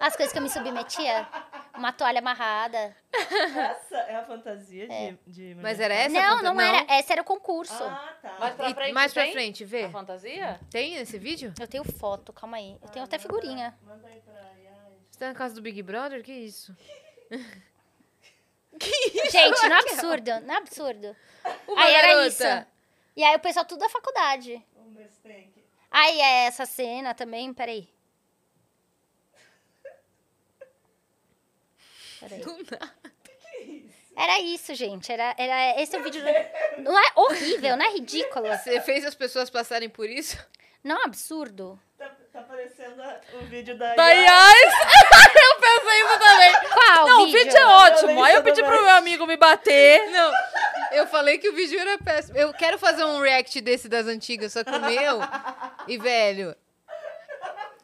As coisas que eu me submetia. Uma toalha amarrada. Essa é a fantasia de, de mulher Mas era essa? não, não, não. era. Esse era o concurso. Ah, tá. Mais pra E frente mais pra tem frente, A vê. fantasia? Tem esse vídeo? Eu tenho foto, calma aí. Eu tenho até figurinha. Manda aí pra Yas. Você tá na casa do Big Brother? Que isso? Gente, não é absurdo, não é absurdo. Uma aí era garota. isso. E aí o pessoal tudo da faculdade. Vamos ver se tem aqui. Aí é essa cena também, peraí. Peraí. Do nada. Era isso, gente. Era, era esse é o vídeo. Não é horrível, não é ridículo. Você fez as pessoas passarem por isso? Não é absurdo. Tá, tá aparecendo a- o vídeo da Da Yas. Eu pensei isso também. Qual Não, o vídeo? vídeo é ótimo. Aí eu pedi pro meu amigo me bater. Não, eu falei que o vídeo era péssimo. Eu quero fazer um react desse das antigas, só que o meu. E, velho.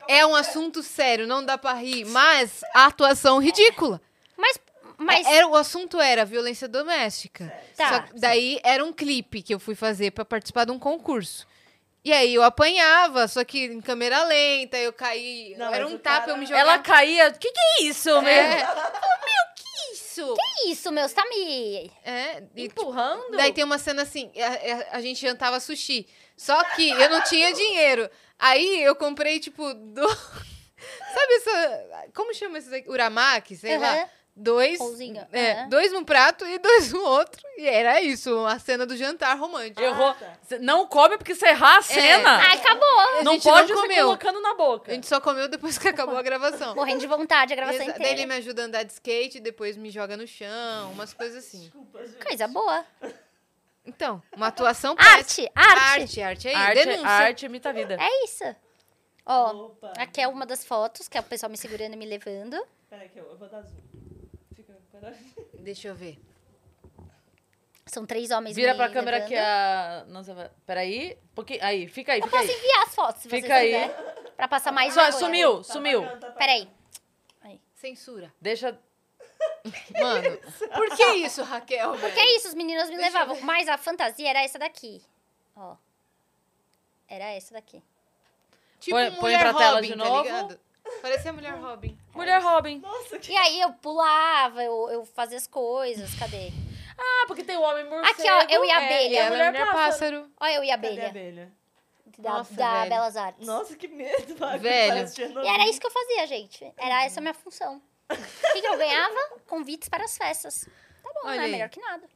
É um assunto sério, não dá pra rir, mas a atuação ridícula. Mas, mas Era, o assunto era violência doméstica. Tá. Só que daí era um clipe que eu fui fazer pra participar de um concurso. E aí eu apanhava, só que em câmera lenta, eu caí. Não, era um tapa, cara- eu me jogava. Ela caía. Que que é isso, É. mesmo? Meu, que isso? que isso, meu? Você tá me. É, e, Empurrando? Daí tem uma cena assim, a, a- a gente jantava sushi. Só que eu não tinha dinheiro. Aí eu comprei, tipo, do... Sabe essa... Como chama esses aqui? Uramaki, sei lá. Dois... Pãozinho, É, aham. dois num prato e dois no outro. E era isso, a cena do jantar romântico. Errou. Cê Não come porque você errar a cena. Ai, acabou. A não gente pode não ser comeu. colocando na boca. A gente só comeu depois que acabou a gravação. Morrendo de vontade a gravação Exa- Daí ele inteira. me ajuda a andar de skate, depois me joga no chão, umas coisas assim. Desculpa, gente. Coisa boa. Então, uma atuação Arte, arte. Arte, arte aí, arte, denúncia. arte imita a vida. É isso. Ó, Opa. aqui é uma das fotos, que é o pessoal me segurando e me levando. Peraí que eu, eu vou dar zoom. Fica... Deixa eu ver. São três homens Vira pra câmera que a... Nossa, vai- peraí. Pouquinho. Aí, fica aí, Eu fica posso aí. enviar as fotos, se Fica vocês aí. quiserem. Pra passar mais Só, vergonha. sumiu, Tá sumiu. tá. Peraí. Censura. Deixa... Mano, por que isso, Raquel? Porque velho? é isso, os meninos me Deixa eu levavam. Mas a fantasia era essa daqui. Ó. Era essa daqui. Tipo Põe- põe mulher pra tela Robin, de tá novo. ligado? Parecia a mulher Robin. Mulher Robin. Nossa, que E aí eu pulava, eu, eu fazia as coisas, cadê? Ah, porque tem o homem morcego. Aqui, ó, eu e a é, abelha. E E a ela é mulher, mulher pássaro. pássaro. Olha eu e a cadê a abelha, abelha? da, Nossa, da. Belas Artes. Nossa, que medo. Velho. E era isso que eu fazia, gente. Era essa a minha função. O que, que eu ganhava? Convites para as festas. Tá bom, Olha né? aí. Melhor que nada.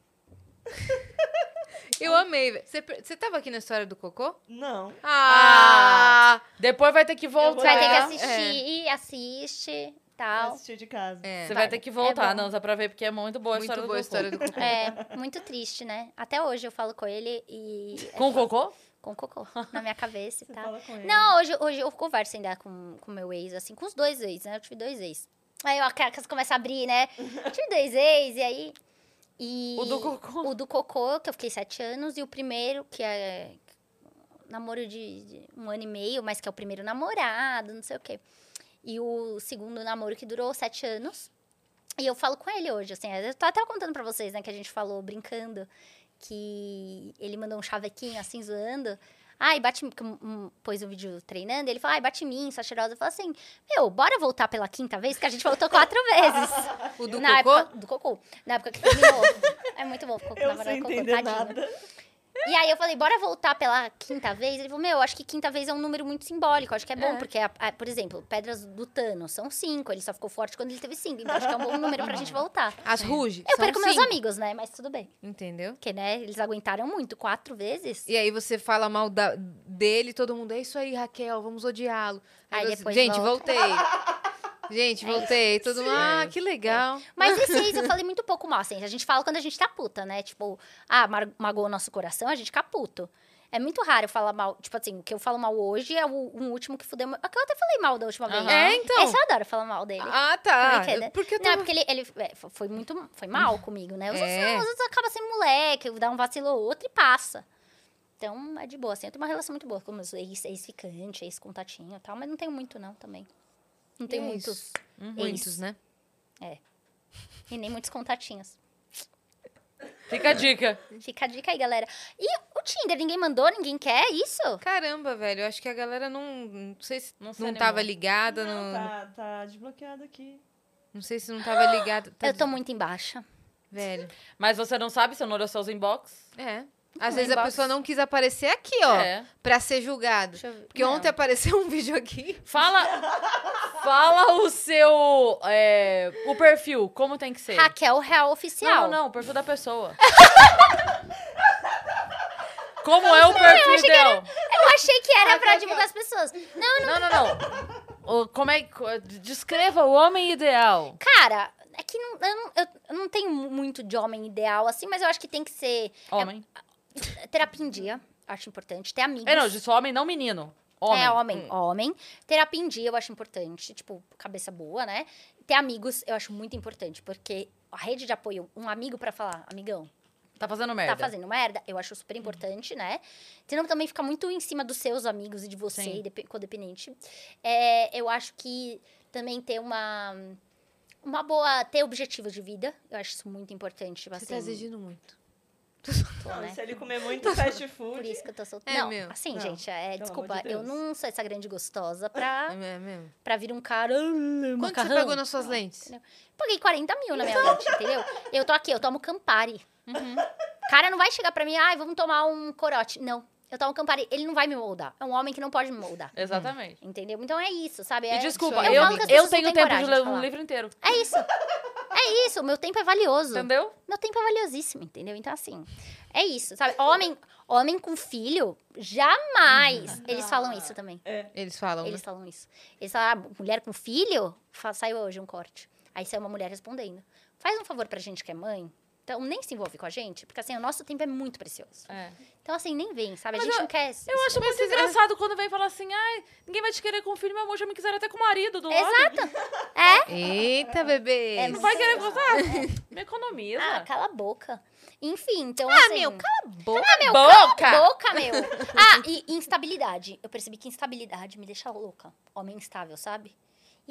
Eu amei. Você, você tava aqui na história do Cocô? Não. Ah! Depois vai ter que voltar. Você vai ter que Tá. assistir, assiste, tal. Assistir de casa. É. Você vai ter que voltar, É não, só pra ver, porque é muito boa a Muito história boa a do Cocô. história do Cocô. É, muito triste, né? Até hoje eu falo com ele e... Com o Cocô? Com cocô na minha cabeça e tal. Não, hoje, hoje eu converso ainda com o meu ex, assim, com os dois ex, né? Eu tive dois ex. Aí a casa começa a abrir, né? Eu tive dois ex, e aí. E O do Cocô. O do Cocô, que eu fiquei sete anos, e o primeiro, que é namoro de, de um ano e meio, mas que é o primeiro namorado, não sei o quê. E o segundo namoro que durou sete anos. E eu falo com ele hoje, assim, eu tô até contando pra vocês, né, que a gente falou brincando, que ele mandou um chavequinho, assim, zoando. Ai, bate pôs o vídeo treinando, ele falou, ai, bate em mim, sua cheirosa. Eu falei assim, meu, bora voltar pela quinta vez, que a gente voltou quatro vezes. O do Na Cocô? época, do cocô. Na época que terminou. é muito bom, ficou com Eu namorado cocô, tadinho. nada. E aí eu falei, bora voltar pela quinta vez? Ele falou, meu, eu acho que quinta vez é um número muito simbólico. Acho que é bom, É. porque, a- a- por exemplo, pedras do Thanos são cinco. Ele só ficou forte quando ele teve cinco. Então acho que é um bom número pra gente voltar. As Ruge. Eu são perco meus cinco. amigos, né? Mas tudo bem. Entendeu? Porque, né, eles aguentaram muito, quatro vezes. E aí você fala mal da- dele, todo mundo, é isso aí, Raquel, vamos odiá-lo. Aí você, depois Gente, volta. voltei. Gente, É voltei. Todo mundo, ah, que legal. Mas esse ex eu falei muito pouco mal, assim. A gente fala quando a gente tá puta, né? Tipo, ah, magoou o nosso coração, a gente fica puto. É muito raro eu falar mal. Tipo assim, o que eu falo mal hoje é o um último que fudeu. meu- É que eu até falei mal da última vez. Aham. É, então. Esse eu adoro falar mal dele. Ah, tá. Por quê, né? Porque eu Não, é tava... porque ele, ele é, fo- foi muito foi mal comigo, né? Os É. outros, os outros sendo moleque, dá um vacilo ou outro e passa. Então, é de boa. Assim, eu tenho uma relação muito boa com meus ex- ex-ficante, ex-contatinho e tal, mas não tenho muito, não, também. Não tenho É muitos. ex. Muitos, né? E nem muitos contatinhos. Fica a dica. Fica a dica aí, galera. E o Tinder, ninguém mandou, ninguém quer isso? Caramba, velho, eu acho que a galera não. Não sei se Não não, se tava ligada. Não, Não, tá, tá desbloqueado aqui. não sei se não tava ligada. Tá eu tô des- muito embaixo. Velho. Mas você não sabe, você não olhou seus inbox? É. Às vezes a inbox. pessoa não quis aparecer aqui, ó, É. pra ser julgado. Deixa eu ver. Porque Não. ontem apareceu um vídeo aqui. Fala, fala o seu, é, o perfil, como tem que ser. Raquel Real Oficial. Não, não, o perfil da pessoa. como é o perfil dela? Eu achei que era pra divulgar as pessoas. Não, Não, não, não. O, como é, descreva o homem ideal. Cara, é que não, eu, não, eu- eu não tenho mu- muito de homem ideal, assim, mas eu acho que tem que ser Homem. é, terapia em dia. Acho importante. Ter amigos. É, não, eu disse homem, não menino. Homem. É, homem. Homem. Terapia em dia eu acho importante. Tipo, cabeça boa, né? Ter amigos eu acho muito importante, porque a rede de apoio, um amigo pra falar, amigão, Tá fazendo merda. tá fazendo merda, eu acho super importante, né? Senão também fica muito em cima dos seus amigos e de você, Sim. depe- codependente. É, eu acho que também ter uma. Uma boa. Ter objetivo de vida. Eu acho isso muito importante. Tipo Você assim, tá exigindo muito. Tô, Não, né? se ele comer muito fast Por food. isso que eu tô solteira. É não, meu. assim, Não, gente, é, pelo desculpa, de eu não sou essa grande gostosa pra, É mesmo. pra vir um cara. "Ah, Quanto macarrão." você pagou nas suas lentes? Paguei 40 mil na minha lente, entendeu? Eu tô aqui, eu tomo Campari. O cara não vai chegar pra mim, ai, vamos tomar um corote. Não, eu tomo Campari. Ele não vai me moldar. É um homem que não pode me moldar. Exatamente. Entendeu? Então é isso, sabe? E É- desculpa, eu eu, falo que as eu tenho tempo de ler um livro inteiro. É isso. É isso, o meu tempo é valioso. Entendeu? Meu tempo é valiosíssimo, entendeu? Então, assim, é isso, sabe? Homem, homem com filho, jamais. Eles falam isso também. Eles falam, Eles né? falam isso. Eles falam, ah, mulher com filho? Saiu hoje um corte. Aí saiu uma mulher respondendo. Faz um favor pra gente que é mãe. Então, nem se envolve com a gente, porque assim, o nosso tempo é muito precioso. É. Então, assim, nem vem, sabe? A Mas gente eu- não quer. Eu acho muito engraçado quando vem falar assim, ai, ninguém vai te querer com filho, meu amor, já me quiseram até com o marido do lado. Exato. É? Eita, bebê. É, Não vai querer gostar? Me economiza. Ah, cala a boca. Enfim, então, Ah, assim... meu, cala a boca. Ah, meu, Boca! cala a boca, meu. Ah, e instabilidade. Eu percebi que instabilidade me deixa louca. Homem instável, sabe?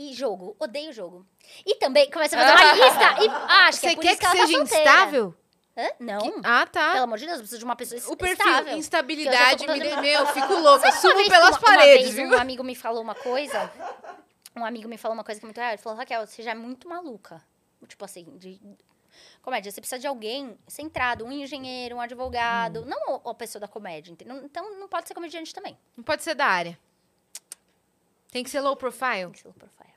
E jogo. Odeio jogo. E também começa a fazer uma lista. E, acho que Você é por quer isso que ela tá seja solteira. instável? Hã? Não. Ah, tá. Pelo amor de Deus, eu preciso de uma pessoa O perfil estável. instabilidade, Que eu já tô me... fazendo- meu, eu fico louca, Sabe uma subo vez pelas que uma, paredes, uma vez viu? um amigo me falou uma coisa. Um amigo me falou uma coisa que é muito real. Ele falou, Raquel, você já é muito maluca. Tipo assim, de. Comédia, você precisa de alguém centrado, um engenheiro, um advogado, não a pessoa da comédia, entendeu? Então não pode ser comediante também. Não pode ser da área. Tem que ser low profile. Tem que ser low profile.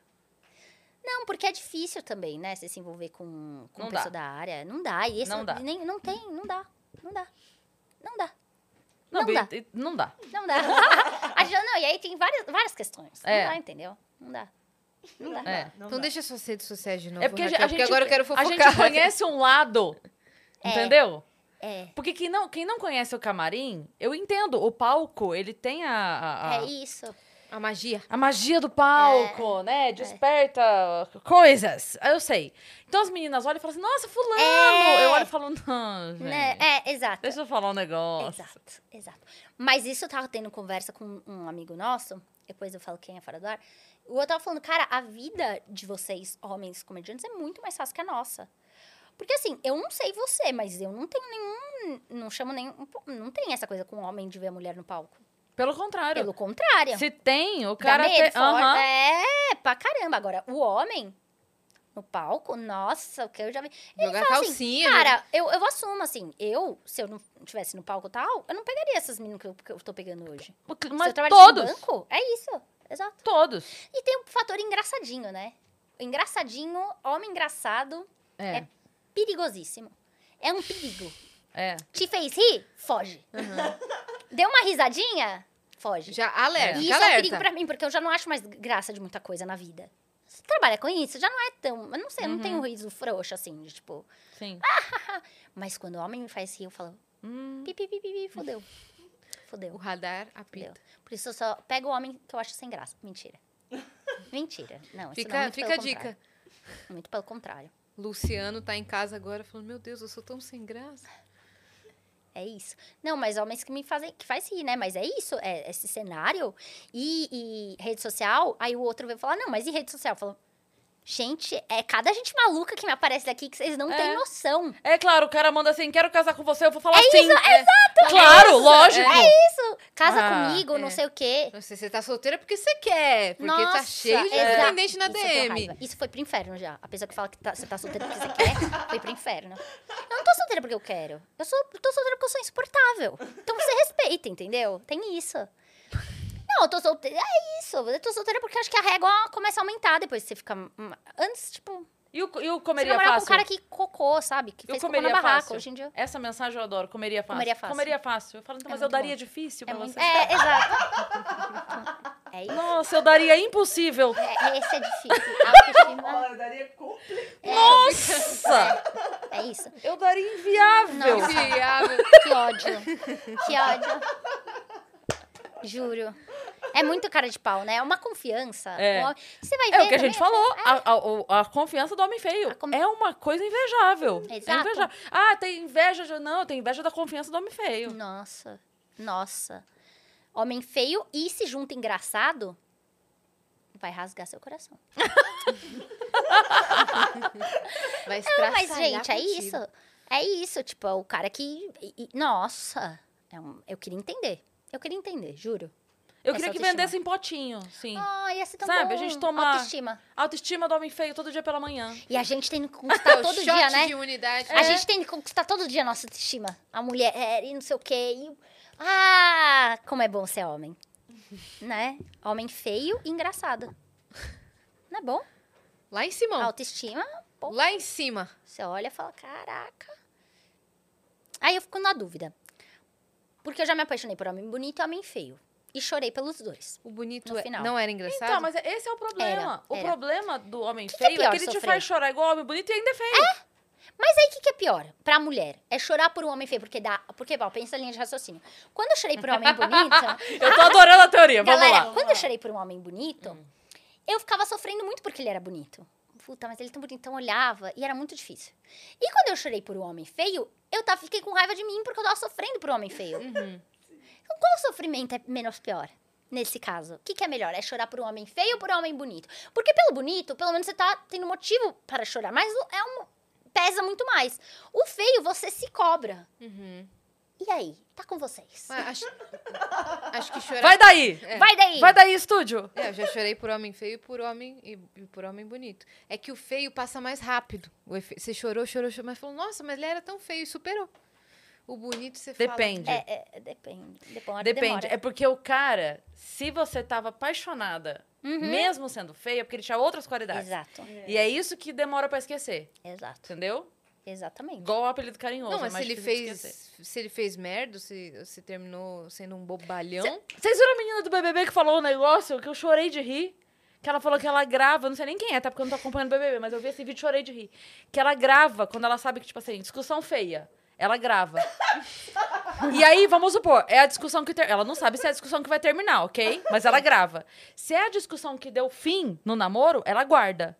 Não, porque é difícil também, né? Você se envolver com, com Não pessoa dá. da área. Não dá. E esse Não dá. Nem, não tem, não dá. Não dá. Não dá. Não, Não dá. e- não dá. Não dá. A gente- não, e aí tem várias, várias questões. É. Não dá, entendeu? Não dá. Não dá. É. Não Então dá. deixa suas redes sociais de novo, É porque a Raquel, gente, porque agora eu quero a fofocar. gente conhece um lado, É. entendeu? É. Porque quem não, quem não conhece o camarim, eu entendo. O palco, ele tem a, a, a- É isso. A magia. a magia do palco, É. né? Desperta coisas. Eu sei. Então as meninas olham e falam assim, nossa, fulano. É. Eu olho e falo, não, gente. Né? É, exato. Deixa eu falar um negócio. Exato, exato. Mas isso eu tava tendo conversa com um amigo nosso, depois eu falo quem é fora do ar. O outro tava falando, cara, a vida de vocês, homens comediantes, é muito mais fácil que a nossa. Porque assim, eu não sei você, mas eu não tenho nenhum. Não chamo nenhum. Não tem essa coisa com o homem de ver a mulher no palco. Pelo contrário. Pelo contrário. Se tem, o cara medo, tem. forte. Aham. É, pra caramba. Agora, o homem no palco, nossa, o que eu já vi. Ele Jogar assim, calcinha. Cara, eu, eu assumo assim, eu, se eu não estivesse no palco tal, eu não pegaria essas meninas que eu, que eu tô pegando hoje. O Mas todos. no banco, é isso. Exato. Todos. E tem um fator engraçadinho, né? O engraçadinho, homem engraçado, É. É. perigosíssimo. É um perigo. É. Te fez rir? Foge. Deu uma risadinha? Foge. Já alerta, E fica isso é um alerta. perigo pra mim, porque eu já não acho mais graça de muita coisa na vida. Você trabalha com isso, já não é tão. Eu não sei, eu não tenho um riso frouxo assim, de tipo. Sim. Mas quando o homem me faz rir, eu falo, Hum. pi, pi, pi, pi, pi, fodeu. O Fodeu. radar Fodeu. apita. Por isso eu só pego o homem que eu acho sem graça. Mentira. Mentira. Não, isso não, Fica, muito fica a pelo dica. contrário. Muito pelo contrário. Luciano tá em casa agora falando, meu Deus, eu sou tão sem graça. É isso. Não, mas homens que me fazem, que faz rir, né? Mas é isso, é esse cenário. E, e rede social, aí o outro veio falar, não, mas e rede social? Falou, gente, é cada gente maluca que me aparece daqui que vocês não É. têm noção. É claro, o cara manda assim, quero casar com você, eu vou falar É sim. isso, exato! Claro, lógico. Isso, casa Ah, comigo, não é. sei o quê. Não sei, você tá solteira porque você quer. Porque tá Nossa, cheio de exato. dependente na Isso DM. raiva. Isso foi pro inferno já. A pessoa que fala que tá- você tá solteira porque você quer, foi pro inferno. Eu não tô solteira porque eu quero. Eu sou, eu tô solteira porque eu sou insuportável. Então você respeita, entendeu? Tem isso. Não, eu tô solteira. É isso. Eu tô solteira porque acho que a régua começa a aumentar depois que você fica. hum, Antes, tipo, E o, e o você comeria namorar com fácil? um cara que cocô, sabe? Que Eu fez cocô na comeria barraca. fácil. Hoje em dia. Essa mensagem eu adoro. Comeria fácil. Comeria fácil. Comeria fácil. Eu falo, então, É mas eu daria bom. difícil É, pra muito, você. é, exato. É isso. Nossa, eu daria impossível. É, esse é difícil. Autoestima. Olha, daria complicado. Nossa! É isso. Eu daria inviável. Nossa. Viável. Que ódio. Que ódio. Juro. É muito cara de pau, né? É uma confiança. É. Você vai ver. É o que a gente falou. é. A, a- a confiança do homem feio. Com- É uma coisa invejável. É Exato. invejável. Ah, tem inveja. de- Não, tem inveja da confiança do homem feio. Nossa. Nossa. Homem feio e se junta engraçado, vai rasgar seu coração. Vai Não, mas, gente, é contigo. isso. É isso. Tipo, é o cara que. nossa. É um- eu queria entender. Eu queria entender, juro. Eu queria que vendesse em potinho, sim. Ah, ia ser tão Sabe, bom. a gente toma- Autoestima. Autoestima do homem feio todo dia pela manhã. E a gente tem que conquistar O todo dia, né? de unidade. A gente tem que conquistar todo dia a nossa autoestima. A mulher é, e não sei o quê. e- Ah, como é bom ser homem. né? Homem feio e engraçado. Não é bom? Lá em cima. Autoestima, pô, Lá em cima. você olha e fala, caraca. Aí eu fico na dúvida. Porque eu já me apaixonei por homem bonito e homem feio. E chorei pelos dois. O bonito No é- final. não era engraçado? Então, mas esse é o problema. Era, o era. problema do homem Que que é feio é, que ele te sofrer? faz chorar igual homem bonito e ainda é feio. Mas aí o que, que é pior pra mulher? É chorar por um homem feio, porque dá. Porque, ó, pensa a linha de raciocínio. Quando eu chorei por um homem bonito. Eu tô adorando a teoria, vamos Galera, lá. quando eu chorei por um homem bonito, eu ficava sofrendo muito porque ele era bonito. Puta, mas ele é tão bonito, então olhava e era muito difícil. E quando eu chorei por um homem feio, eu tava, fiquei com raiva de mim porque eu tava sofrendo por um homem feio. Uhum. Então, qual sofrimento é menos pior? Nesse caso, o que, que é melhor? É chorar por um homem feio ou por um homem bonito? Porque pelo bonito, pelo menos você tá tendo motivo para chorar. Mas é um. pesa muito mais. O feio, você se cobra. Uhum. E aí? Tá com vocês. Mas acho, acho que chorar. Vai daí! É. Vai daí. Vai daí, estúdio! É, eu já chorei por homem feio e por homem, e, e por homem bonito. É que o feio passa mais rápido. O efe- Você chorou, chorou, chorou, mas falou, nossa, mas ele era tão feio e superou. O bonito você fala. Depende. É, é, é, depende. Depende. demora. É porque o cara, se você tava apaixonada, mesmo sendo feio, é porque ele tinha outras qualidades. Exato. E é isso que demora pra esquecer. Exato. Entendeu? Exatamente. Igual o apelido carinhoso. Não, é mas se mais ele fez. Se ele fez merda, se, se terminou sendo um bobalhão. Vocês viram a menina do BBB que falou um negócio que eu chorei de rir? Que ela falou que ela grava, não sei nem quem é, tá? Porque eu não tô acompanhando o BBB, mas eu vi esse vídeo e chorei de rir. Que ela grava quando ela sabe que, tipo assim, discussão feia. Ela grava. e aí, vamos supor, é a discussão que... Ter... Ela não sabe se é a discussão que vai terminar, ok? Mas ela grava. Se é a discussão que deu fim no namoro, ela guarda.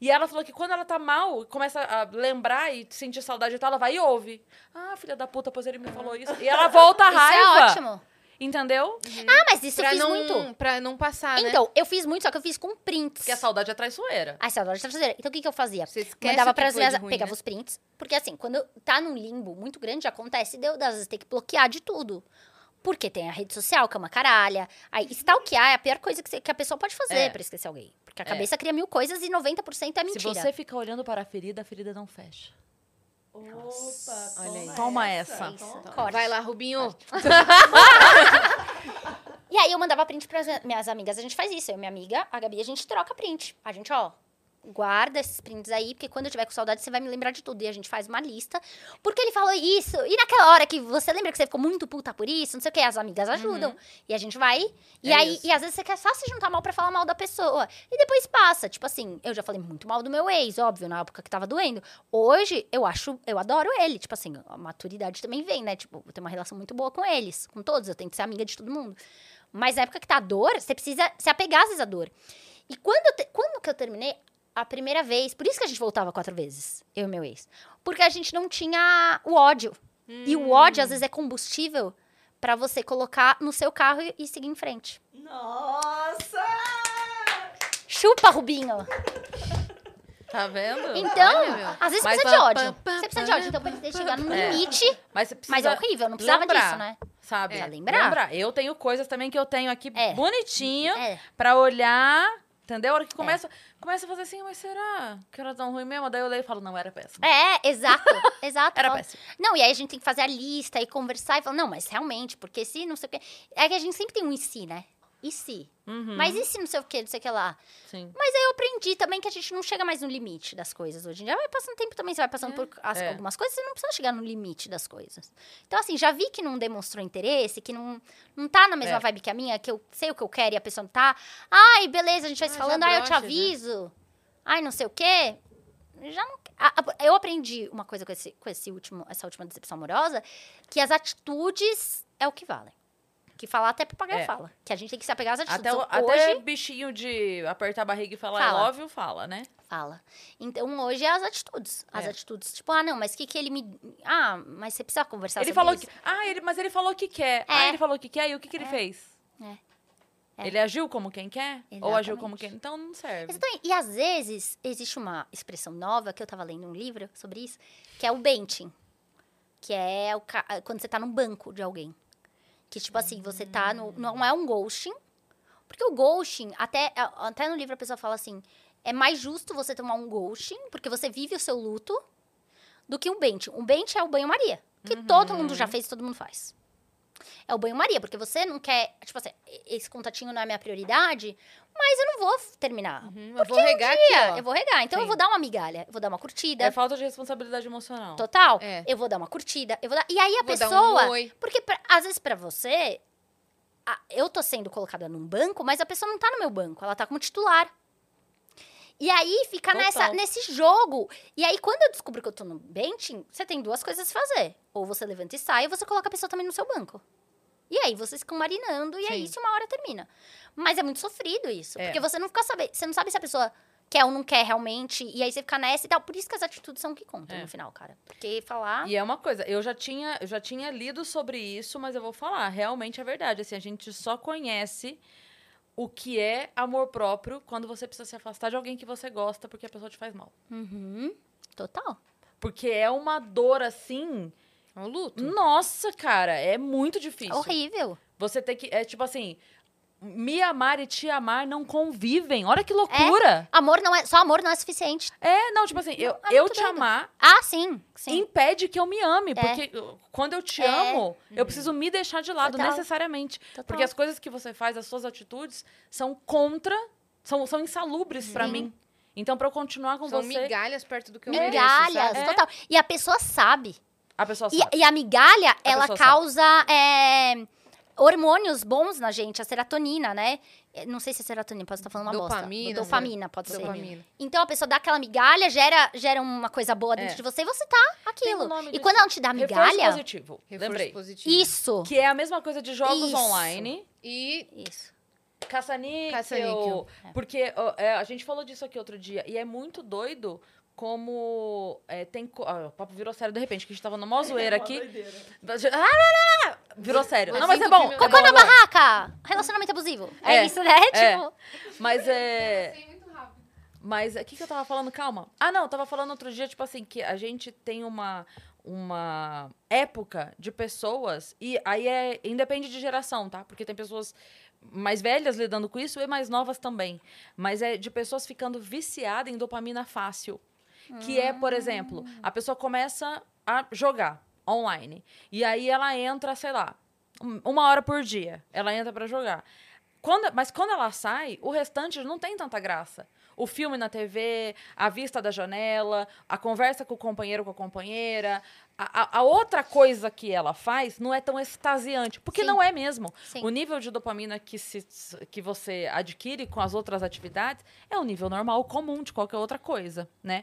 E ela falou que quando ela tá mal, começa a lembrar e sentir saudade e tal, ela vai e ouve. Ah, filha da puta, pois ele me falou isso. E ela volta a Isso raiva. é ótimo. Entendeu? Ah, mas isso eu pra, fiz não, muito. pra não passar, né? Então, eu fiz muito, só que eu fiz com prints. Porque a saudade é traiçoeira. Ai, saudade de traseira. Então, o que, que eu fazia? Você esquece Mandava minhas... de ruim, Pegava né? os prints. Porque, assim, quando tá num limbo muito grande, acontece de eu, às vezes, ter que bloquear de tudo. Porque tem a rede social, que é uma caralha. Aí, stalkear é a pior coisa que, você- que a pessoa pode fazer É. pra esquecer alguém. Porque a É. cabeça cria mil coisas e 90% é mentira. Se você ficar olhando para a ferida, a ferida não fecha. Opa, Olha aí. Toma essa. Isso, Toma. Vai lá, Rubinho. E aí eu mandava print para minhas amigas. A gente faz isso. Eu e minha amiga, a Gabi, a gente troca print. A gente, ó, guarda esses prints aí, porque quando eu tiver com saudade, você vai me lembrar de tudo. E a gente faz uma lista. Porque ele falou isso. E naquela hora que você lembra que você ficou muito puta por isso, não sei o que, as amigas ajudam. E a gente vai. E É aí, isso. e às vezes você quer só se juntar mal pra falar mal da pessoa. E depois passa. Tipo assim, eu já falei muito mal do meu ex, óbvio, na época que tava doendo. Hoje, eu acho, eu adoro ele. Tipo assim, a maturidade também vem, né? Tipo, eu tenho uma relação muito boa com eles, com todos. Eu tento ser amiga de todo mundo. Mas na época que tá a dor, você precisa se apegar às vezes à dor. E quando, te- quando que eu terminei a primeira vez, por isso que a gente voltava quatro vezes, eu e meu ex. Porque a gente não tinha o ódio. E o ódio, às vezes, é combustível pra você colocar no seu carro e, seguir em frente. Nossa! Chupa, Rubinho! Tá vendo? Então, às vezes Mas precisa de ódio. Você precisa de ódio. Então, pra você chegar num É. limite. Mas Mas é horrível, não precisava lembrar, disso, né? Sabe? É. Lembrar. Eu tenho coisas também que eu tenho aqui É. bonitinho É. pra olhar, entendeu? A hora que começa, começa a fazer assim, mas será que era tão ruim mesmo? Daí eu leio e falo, não, era péssimo. É, exato. exato. Era péssimo. Não, e aí a gente tem que fazer a lista e conversar e falar, não, mas realmente, porque se não sei o quê. É que a gente sempre tem um e se, né? E se? Uhum, Mas e se não sei o quê, não sei o que lá? sim. Mas aí eu aprendi também que a gente não chega mais no limite das coisas hoje em dia. Vai passando tempo também, você vai passando por as- é. algumas coisas, você não precisa chegar no limite das coisas. Então, assim, já vi que não demonstrou interesse, que não, não tá na mesma É. vibe que a minha, que eu sei o que eu quero e a pessoa não tá. Ai, beleza, a gente vai se Ah, já falando, ai, eu te aviso. Ai, não sei o quê. Já não. eu aprendi uma coisa com, esse, com esse último, essa última decepção amorosa, que as atitudes é o que valem. Que falar até papagaio É. fala. Que a gente tem que se apegar às atitudes. Até, o- Então, até hoje, bichinho de apertar a barriga e falar Fala. I love you, fala, né? Fala. Então, hoje é as atitudes. As É. atitudes, tipo, ah, não, mas o que que ele me... Ah, mas você precisa conversar ele sobre falou isso. que. Ah, ele, mas ele falou que quer. Ah, É. ele falou que quer e o que, que ele É. fez? É. É. Ele agiu como quem quer? Ou agiu Exatamente. como quem. Então não serve. Exatamente. E às vezes, existe uma expressão nova, que eu tava lendo um livro sobre isso, que é o benching. Que é o ca- quando você tá no banco de alguém. Que, tipo assim, você tá no... Não é um ghosting. Porque o ghosting, até, até no livro a pessoa fala assim, é mais justo você tomar um ghosting, porque você vive o seu luto, do que um bench. Um bench é o banho-maria. Que todo mundo já fez, todo mundo faz. É o banho-maria, porque você não quer... Tipo assim, esse contatinho não é minha prioridade, mas eu não vou terminar. Uhum, eu vou regar aqui, Dia, ó. eu vou regar. Então eu Sim. vou dar uma migalha, eu vou dar uma curtida. É falta de responsabilidade emocional. Total. É. Eu vou dar uma curtida. Eu vou dar... E aí a Vou um pessoa. oi. Porque pra- às vezes pra você, a- eu tô sendo colocada num banco, mas a pessoa não tá no meu banco, ela tá como titular. E aí fica Total. nessa, nesse jogo. E aí, quando eu descubro que eu tô no benching, você tem duas coisas a fazer. Ou você levanta e sai, ou você coloca a pessoa também no seu banco. E aí vocês ficam marinando, e aí Sim. isso uma hora termina. Mas é muito sofrido isso. É. Porque você não fica sabendo. Você não sabe se a pessoa quer ou não quer realmente. E aí você fica nessa e tal. Por isso que as atitudes são o que contam É. no final, cara. Porque falar. E é uma coisa, eu já tinha, eu já tinha lido sobre isso, mas eu vou falar, realmente é verdade. Assim, a gente só conhece o que é amor próprio quando você precisa se afastar de alguém que você gosta porque a pessoa te faz mal. Uhum. Total. Porque é uma dor assim. É um luto. Nossa, cara, é muito difícil. Horrível. Você tem que. É tipo assim. Me amar e te amar não convivem. Olha que loucura. Amor não é. Só amor não é suficiente. É, não, tipo assim, eu, é eu te doido. amar Ah, sim. Sim. impede que eu me ame. É. Porque uh, quando eu te É. amo, eu preciso me deixar de lado, Total. necessariamente. Total. Porque as coisas que você faz, as suas atitudes, são contra. São, são insalubres pra Sim. mim. Então, pra eu continuar com São você, migalhas perto do que eu Migalhas, mereço, sabe? total. E a pessoa sabe. a pessoa E, sabe. e a migalha, ela pessoa causa é, hormônios bons na gente, a serotonina, né? É, Não sei se é serotonina, posso estar falando uma Dopamina, bosta. Dopamina, pode ser. Dopamina. Então a pessoa dá aquela migalha, gera, gera uma coisa boa dentro É. de você e você tá um aquilo. e quando ela não te dá Reforço migalha. positivo. Reforço Lembrei. positivo. Isso. Que é a mesma coisa de jogos Isso. online. E Isso. Caça-níquel. Caça-níquel. Porque ó, é, a gente falou disso aqui outro dia. E é muito doido como é, tem... co- ah, o papo virou sério de repente, que a gente tava numa zoeira aqui. Ah, lá, lá, lá, Virou sério. Não, mas é bom. é Cocô na é barraca! Relacionamento abusivo. É, É, isso, né? é. Tipo. Mas é... Mas o que, que eu tava falando? Calma. Ah, não, eu tava falando outro dia, tipo assim, que a gente tem uma, uma época de pessoas, e aí é. Independe de geração, tá? Porque tem pessoas mais velhas lidando com isso e mais novas também. Mas é de pessoas ficando viciadas em dopamina fácil. Que é, por exemplo, a pessoa começa a jogar online. E aí ela entra, sei lá, um- uma hora por dia. Ela entra pra jogar. Quando, mas quando ela sai, o restante não tem tanta graça. O filme na TV, a vista da janela, a conversa com o companheiro, com a companheira. A, a- outra coisa que ela faz não é tão extasiante. Porque Sim. não é mesmo. Sim. O nível de dopamina que, se, que você adquire com as outras atividades é o nível normal, comum de qualquer outra coisa, né?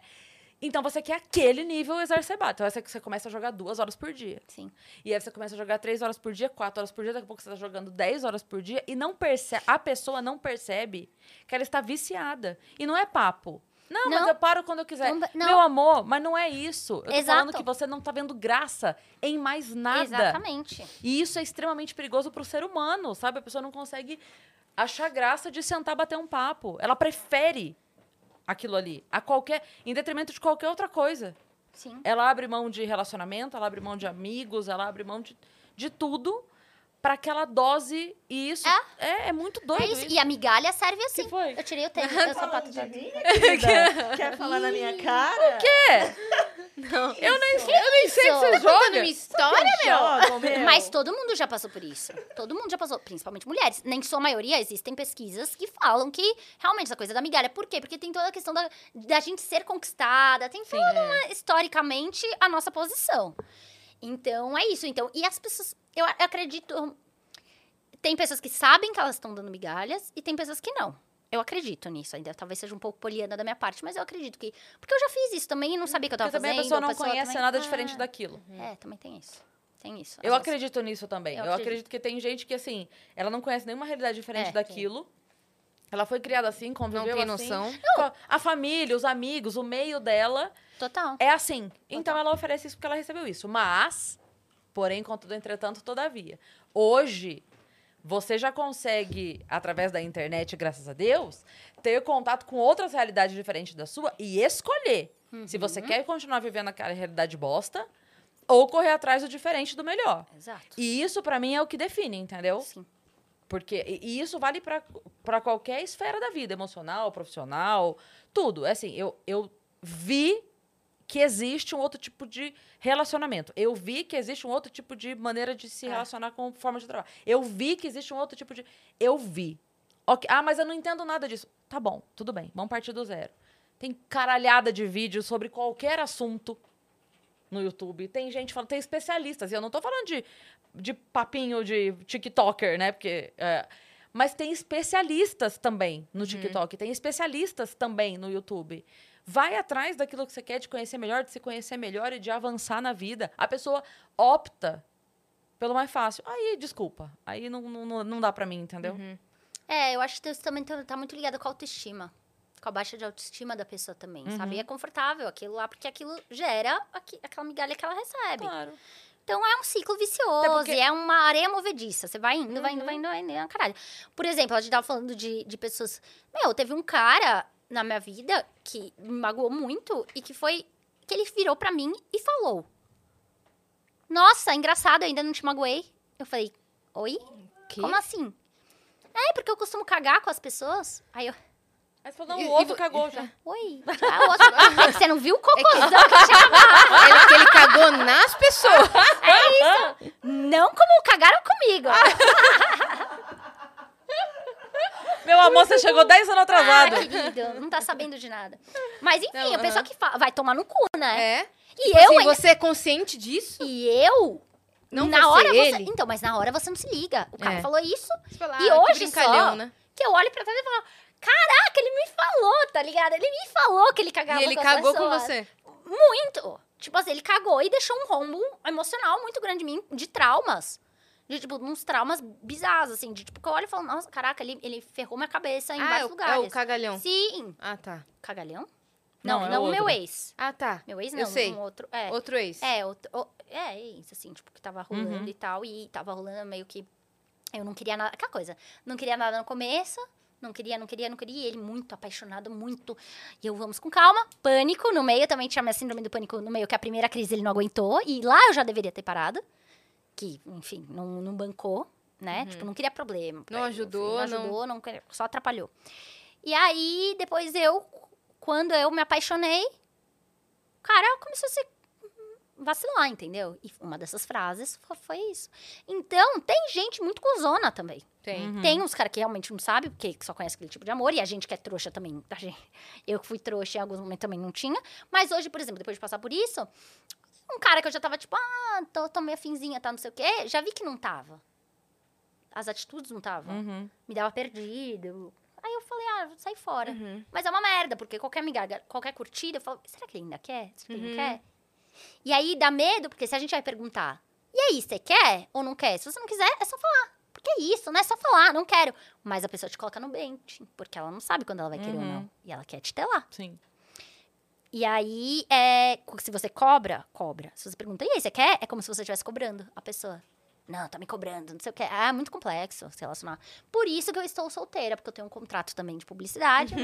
Então você quer aquele nível exacerbado. Então você, você começa a jogar duas horas por dia. Sim. E aí você começa a jogar três horas por dia, quatro horas por dia, daqui a pouco você está jogando 10 horas por dia e não percebe, a pessoa não percebe que ela está viciada. E não é papo. Não, mas Não. eu paro quando eu quiser. Não, não. Meu amor, mas não é isso. Eu tô Exato. falando que você não tá vendo graça em mais nada. Exatamente. E isso é extremamente perigoso pro ser humano, sabe? A pessoa não consegue achar graça de sentar bater um papo. Ela prefere aquilo ali a qualquer em detrimento de qualquer outra coisa. Sim. Ela abre mão de relacionamento, ela abre mão de amigos, ela abre mão de, de tudo para aquela dose e isso é, é muito doido É isso. E a migalha serve assim. foi? Eu tirei o tênis, meu sapato de mim, querida? Quer falar na minha cara? É. Não. Eu nem, eu nem sei que isso? você Contando joga. uma história, meu. Meu. Mas todo mundo já passou por isso. Todo mundo já passou, principalmente mulheres. Nem sua maioria, existem pesquisas que falam que realmente essa coisa da migalha. Por quê? Porque tem toda a questão da, da gente ser conquistada, tem toda uma, historicamente, a nossa posição. Então, é isso. Então, e as pessoas, eu a- acredito. Tem pessoas que sabem que elas estão dando migalhas e tem pessoas que não. Eu acredito nisso ainda. Talvez seja um pouco poliana da minha parte, mas eu acredito que. Porque eu já fiz isso também e não sabia que eu tava Porque também fazendo. a pessoa não conhece também- nada Ah, diferente daquilo. É, também tem isso. Tem isso. Eu vezes. acredito nisso também. Eu Eu, acredito. acredito que tem gente que, assim, ela não conhece nenhuma realidade diferente É, daquilo. Ela foi criada assim, conviveu tem assim. noção. Com a- família, os amigos, o meio dela Total. é assim. Então ela oferece isso porque ela recebeu isso. Mas, porém, contudo, entretanto, todavia. Hoje, você já consegue, através da internet, graças a Deus, ter contato com outras realidades diferentes da sua e escolher se Uhum. você quer continuar vivendo aquela realidade bosta ou correr atrás do diferente do melhor. Exato. E isso, pra mim, é o que define, entendeu? Sim. Porque e isso vale pra qualquer esfera da vida, emocional, profissional, tudo. É Assim, eu, eu vi que existe um outro tipo de relacionamento. Eu vi que existe um outro tipo de maneira de se É. relacionar com forma de trabalho. Eu vi que existe um outro tipo de. Eu vi. Ok, Ah, mas eu não entendo nada disso. Tá bom, tudo bem, vamos partir do zero. Tem caralhada de vídeos sobre qualquer assunto no YouTube. Tem gente falando, tem especialistas. E eu não tô falando de, de papinho de TikToker, né? Porque. é, mas tem especialistas também no TikTok, tem especialistas também no YouTube. Vai atrás daquilo que você quer, de conhecer melhor, de se conhecer melhor e de avançar na vida. A pessoa opta pelo mais fácil. Aí, desculpa. Aí não, não, não dá pra mim, entendeu? É, eu acho que isso também tá, tá muito ligado com a autoestima. Com a baixa de autoestima da pessoa também, sabe? Uhum. E é confortável aquilo lá, porque aquilo gera aqui- aquela migalha que ela recebe. Claro. Então é um ciclo vicioso, porque- é uma areia movediça. Você vai indo, vai indo, Uhum. vai indo, vai indo, é uma caralho. Por exemplo, a gente tava falando de, de pessoas. Meu, teve um cara na minha vida que me magoou muito e que foi que ele virou pra mim e falou: Nossa, engraçado, ainda não te magoei. Eu falei: Oi? Que? Como assim? É, porque eu costumo cagar com as pessoas. Aí eu. Aí você falou, não, o outro cagou já. Oi. Ah, o outro- É você não viu o cocôzão que tinha Ele, que ele cagou nas pessoas. É isso. Não como cagaram comigo. Meu amor, você chegou 10 anos Ah, atrasado. querido, não tá sabendo de nada. Mas enfim, Não, a pessoa aham. que fa- vai tomar no cu, né? É. E Tipo eu assim, ainda- você é consciente disso? E eu. Não na você, hora você. ele? Então, mas na hora você não se liga. O cara É. falou isso, Você fala, E ah, hoje só- né? que eu olho pra trás e falo: Caraca, ele me falou, tá ligado? Ele me falou que ele cagava E ele com as cagou com você. Muito. Tipo assim, ele cagou e deixou um rombo emocional muito grande em mim, de traumas. De, tipo, uns traumas bizarros, assim. De, tipo, que eu olho e falo, nossa, caraca, ele, ele ferrou minha cabeça em ah, é vários o, lugares. é o cagalhão. Sim. Ah, tá. Cagalhão? Não, Não, é não, o meu ex. Ah, tá. Meu ex Eu não, sei. um outro. É, Outro ex. é, outro, o- é, isso, assim, tipo, que tava rolando Uhum. e tal. E tava rolando meio que. Eu não queria nada. Aquela coisa. Não queria nada no começo. Não queria, não queria, não queria. E ele muito apaixonado, muito. E eu, vamos com calma. Pânico no meio. Também tinha minha síndrome do pânico no meio, que a primeira crise ele não aguentou. E lá eu já deveria ter parado. Que, enfim, não, não bancou, né? Tipo, não queria problema. Não ele, enfim, ajudou, Não não- ajudou, não... só atrapalhou. E aí, depois eu, quando eu me apaixonei, cara começou a se vacilar, entendeu? E uma dessas frases fo- foi isso. Então, tem gente muito cuzona também. Tem. Uhum. Tem uns caras que realmente não sabem, porque só conhece aquele tipo de amor, e a gente que é trouxa também. A gente, eu que fui trouxa em alguns momentos também não tinha. Mas hoje, por exemplo, depois de passar por isso, um cara que eu já tava tipo, ah, tô, tô meio afinzinha, tá, não sei o quê, já vi que não tava. As atitudes não estavam. Uhum. Me dava perdido. Aí eu falei, ah, sai fora. Uhum. Mas é uma merda, porque qualquer migalha, qualquer curtida, eu falo, será que ele ainda quer? Será que ele Uhum. não quer? E aí dá medo, porque se a gente vai perguntar, e aí, você quer ou não quer? Se você não quiser, é só falar. Porque é isso, né? É só falar, não quero. Mas a pessoa te coloca no bench, porque ela não sabe quando ela vai querer ou Uhum. não. E ela quer te ter lá. Sim. E aí, é, se você cobra, cobra. Se você pergunta, e aí, você quer? É como se você estivesse cobrando a pessoa. Não, tá me cobrando, não sei o que. Ah, é muito complexo se relacionar. Por isso que eu estou solteira, porque eu tenho um contrato também de publicidade.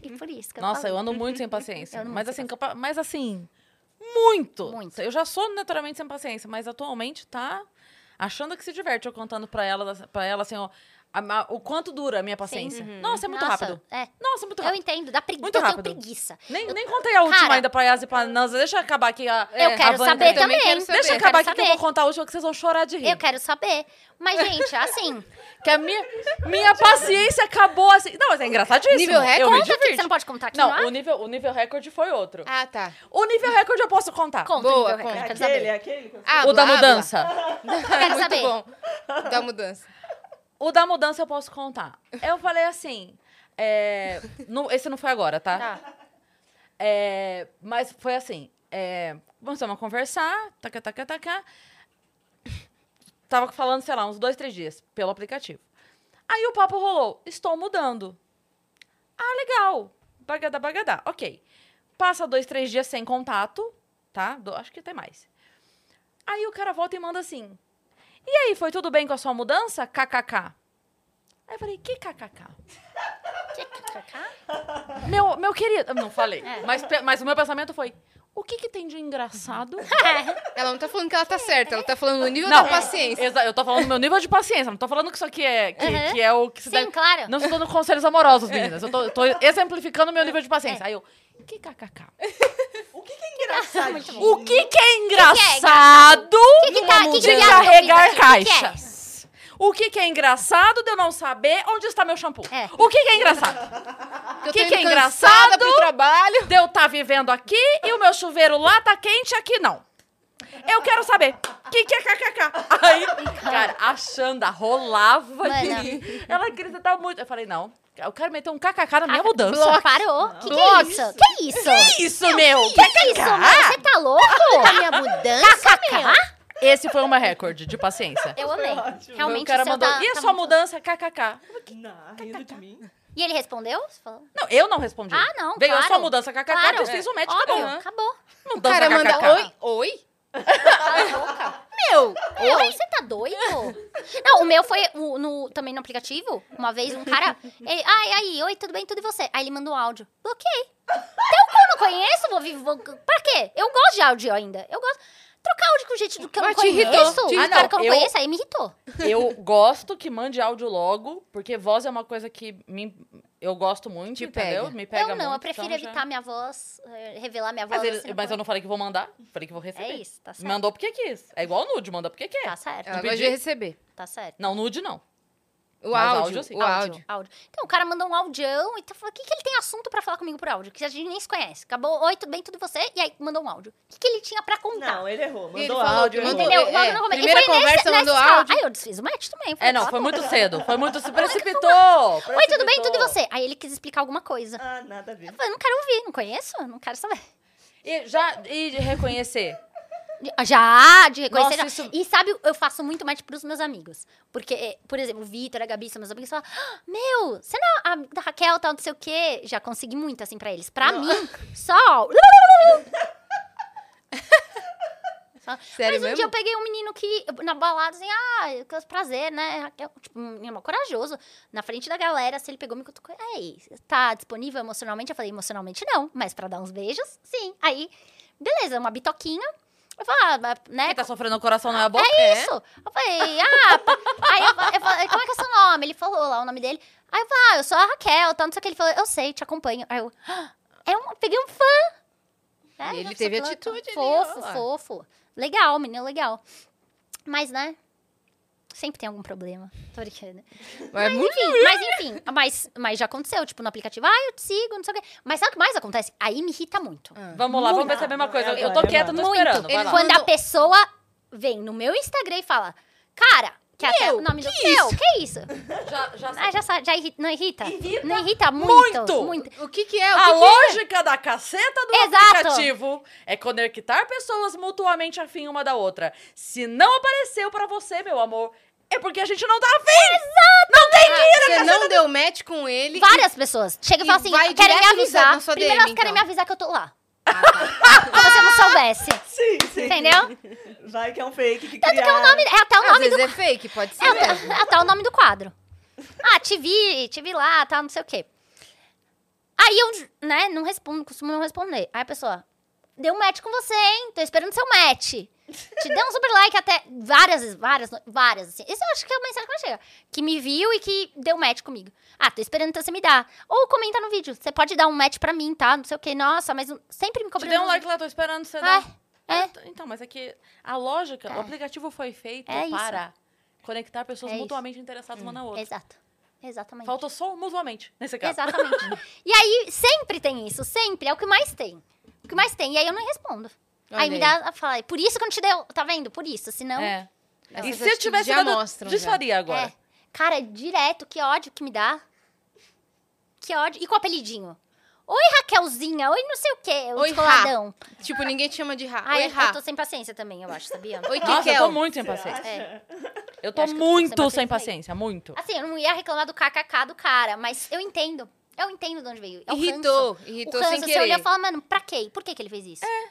e por isso que eu Nossa, falei. eu ando muito sem paciência. Ando mas muito sem assim, capa- mas assim, muito. Muito. Eu já sou naturalmente sem paciência, mas atualmente tá achando que se diverte eu contando pra ela, pra ela assim, ó, a- a- o quanto dura a minha paciência. Nossa, é muito Nossa, rápido. É, Nossa, é muito eu rápido. entendo. Dá pregui... Muito eu rápido. tenho preguiça. Nem, nem contei a última Cara- ainda pra Yas e pra Nanza. Deixa eu acabar aqui a. Eu a quero Vânia saber também. também. quero saber. Deixa eu Eu acabar quero aqui que eu vou saber. contar a última que vocês vão chorar de rir. Eu quero saber. Mas, gente, assim, Que a minha, minha paciência acabou assim. Não, mas é engraçadíssimo. Nível Eu recorde? me conta que você não pode contar aqui Não, no ar? o nível, o nível recorde foi outro. Ah, tá. O nível recorde eu posso contar. Conta Boa, o nível recorde, É aquele, é saber. aquele. Ah, o da mudança. blá. Quero Muito saber. bom. Da mudança. O da mudança eu posso contar. Eu falei assim. é, não- esse não foi agora, tá? Tá. É, mas foi assim. É, começamos a conversar, taca, taca, taca. Tava falando, sei lá, uns dois, três dias pelo aplicativo. Aí o papo rolou. Estou mudando. Ah, legal. Bagadá, bagadá. Ok. Passa dois, três dias sem contato, tá? Do- acho que até mais. Aí o cara volta e manda assim. E aí, foi tudo bem com a sua mudança? KKK. Aí eu falei, que KKK? Que- que- Meu, meu querido. Não falei. É. Mas, mas o meu pensamento foi: o que, que tem de engraçado? Ela não tá falando que ela tá certa, ela tá falando o nível Não. da paciência. Eu tô falando do meu nível de paciência. Não tô falando que isso aqui é, que, Uhum. que é o que se Sim, deve. claro. Não estou dando conselhos amorosos, meninas. Eu tô, eu tô exemplificando o meu nível de paciência. Aí eu, que kkk? Engraçadinho. O que que é engraçado que que tá- que que de carregar aqui? O que que é? caixas? O que que é engraçado de eu não saber onde está meu shampoo? É. O que que é engraçado? Eu que que é engraçado? pro trabalho. de eu estar vivendo aqui e o meu chuveiro lá tá quente aqui não. Eu quero saber. O que, que é kkk? Aí, cara, a Xanda rolava de Mano. rir. Ela acreditava muito. Eu falei, não, eu quero meter um kkk na minha mudança. Bloco. Parou. Que que é isso? Que isso? Que isso, meu? Que que é isso, mano? Você tá louco? A minha mudança, KKK? Esse foi o meu recorde de paciência. Eu amei. Ótimo. Realmente, o cara o mandou, tá- e a tá sua muito- mudança, kkk? Não, rindo de mim. E ele respondeu? Você falou? Não, eu não respondi. Ah, não, Veio a claro. sua mudança, kkk, Claro. eu fiz o match, Óbvio, acabou. acabou. O Mudança, cara manda kkk. oi, Meu, Meu, você tá doido? Não, o meu foi o- no, também no aplicativo. Uma vez um cara. Ele, ai, aí, oi, tudo bem, tudo e você? Aí ele mandou um áudio. Bloqueei. Então, como eu não conheço, vou viver. Vou, pra quê? Eu gosto de áudio ainda. Eu gosto. Trocar áudio com gente do que eu Mas não te irritou, conheço, te um irritou. cara que eu não Eu- conheço, aí me irritou. Eu gosto que mande áudio logo, porque voz é uma coisa que me, eu gosto muito, Te entendeu? pega. Me pega eu não, eu muito, prefiro então já- evitar minha voz, eh, revelar minha voz. Mas, ele- assim, mas eu não falei que vou mandar, falei que vou receber. É isso, tá certo. Mandou porque quis. É igual nude, manda porque quer. Tá certo, Ela Não gosta de receber. tá certo. Não, nude não. O Mas áudio, áudio, sim. o áudio. Áudio. Então, o cara mandou um audião e tá falando, o que, que ele tem assunto pra falar comigo por áudio? Que a gente nem se conhece. Acabou, oi, tudo bem, tudo e você? E aí, mandou um áudio. O que, que ele tinha pra contar? Não, ele errou. E ele Mandou falou áudio, mandou- Entendeu? é, primeira e conversa, nesse, mandou escala. áudio. Aí eu desfiz o match também. É, não, "Cala foi muito boca." cedo. Foi muito. Se precipitou! Oi, tudo bem, tudo e precipitou. você? Aí ele quis explicar alguma coisa. Ah, nada a ver. Eu falei, não quero ouvir, não conheço, não quero saber. E, já, e de reconhecer. Já, de reconhecer. Nossa, isso- E sabe, eu faço muito match pros meus amigos. Porque, eh, por exemplo, o Vitor, a Gabi, são meus amigos, falam, "Ah, meu, você não é a da Raquel, tal, não sei o quê. Já consegui muito, assim, pra eles. Pra mim, só... Sério Mas um mesmo? dia eu peguei um menino que, na balada, assim, ah, que prazer, né? Raquel, tipo, um menino corajoso. Na frente da galera, assim, ele pegou me cutucou. Ei, tá disponível emocionalmente? Eu falei, emocionalmente não, mas pra dar uns beijos, sim. Aí, beleza, uma bitoquinha. Eu falei, ah, né? Quem tá sofrendo o coração não é a boca? É isso. Eu falei, ah, aí eu, eu falei, como é que é seu nome? Ele falou lá o nome dele. Aí eu falei, ah, eu sou a Raquel, tal, não sei o que. Ele falou, eu sei, te acompanho. Aí eu, ah, é um, peguei um fã. É, ele teve atitude ali, Fofo, ó lá. fofo. Legal, menino legal. Mas, né, sempre tem algum problema. Tô brincando. Mas muito Enfim, mas enfim, mas, mas já aconteceu, tipo, no aplicativo, ah, eu te sigo, não sei o quê. Mas sabe o que mais acontece? Aí me irrita muito. Vamos lá, vamos ver se é a mesma coisa. Eu tô quieta, tô Muito. esperando. Quando a pessoa vem no meu Instagram e fala, cara, que é até o nome do que meu, isso? que isso? Já, já Ah, já, já irrita, não irrita? Irrita Não irrita muito? muito. muito. O que que é? O A que que é? lógica da caceta do Exato. aplicativo é conectar pessoas mutuamente afim uma da outra. Se não apareceu pra você, meu amor, é porque a gente não tá afim. Não tem Ah, dinheiro. Você não deu match com ele. Várias pessoas. Chega e e falam assim, querem me avisar. Primeiro DM, elas querem então. me avisar que eu tô lá. Ah, tá. Se você não soubesse. Sim, sim. Entendeu? Vai que é um fake que Tanto que é o nome, é até o Às nome vezes do é fake, pode ser É mesmo. até, até o nome do quadro. Ah, te vi, te vi lá, tal, não sei o quê. Aí eu, né, não respondo, costumo não responder. Aí a pessoa, deu um match com você, hein? Tô esperando seu match. Te deu um super like até várias, várias, várias, assim. Isso eu acho que é a mensagem que vai chegar. Que me viu e que deu match comigo. Ah, tô esperando então você me dá. Ou comenta no vídeo. Você pode dar um match pra mim, tá? Não sei o quê. Nossa, mas sempre me Te cobrando. dei um nos like lá, tô esperando você É, dar. é. Ah, Então, mas é que a lógica, É. o aplicativo foi feito É para conectar pessoas É mutuamente interessadas uma na outra. Exato. Exatamente. Faltou só mutuamente, nesse caso. Exatamente. e aí, sempre tem isso, sempre. É o que mais tem. O que mais tem. E aí eu não respondo. Aí me dá a falar, por isso que eu não te deu, tá vendo? Por isso, senão... É. E se eu tivesse já dado, mostram, já. desfaria agora. É. Cara, direto, que ódio que me dá. Que ódio. E com o apelidinho. Oi, Raquelzinha. Oi, não sei o quê. O Oi, descoladão. Tipo, ninguém te chama de Ra. Ai, Oi, Ra. eu tô sem paciência também, eu acho, sabia? Oi, Nossa, eu Kikel. tô muito sem Você paciência. É. Eu tô eu tô muito sem sem paciência paciência, muito. Assim, eu não ia reclamar do kkk do cara, mas eu entendo. Eu entendo de onde veio. É Irritou, irritou o ranço, sem você querer. olha e fala, mano, pra quê? Por que, que ele fez isso? É.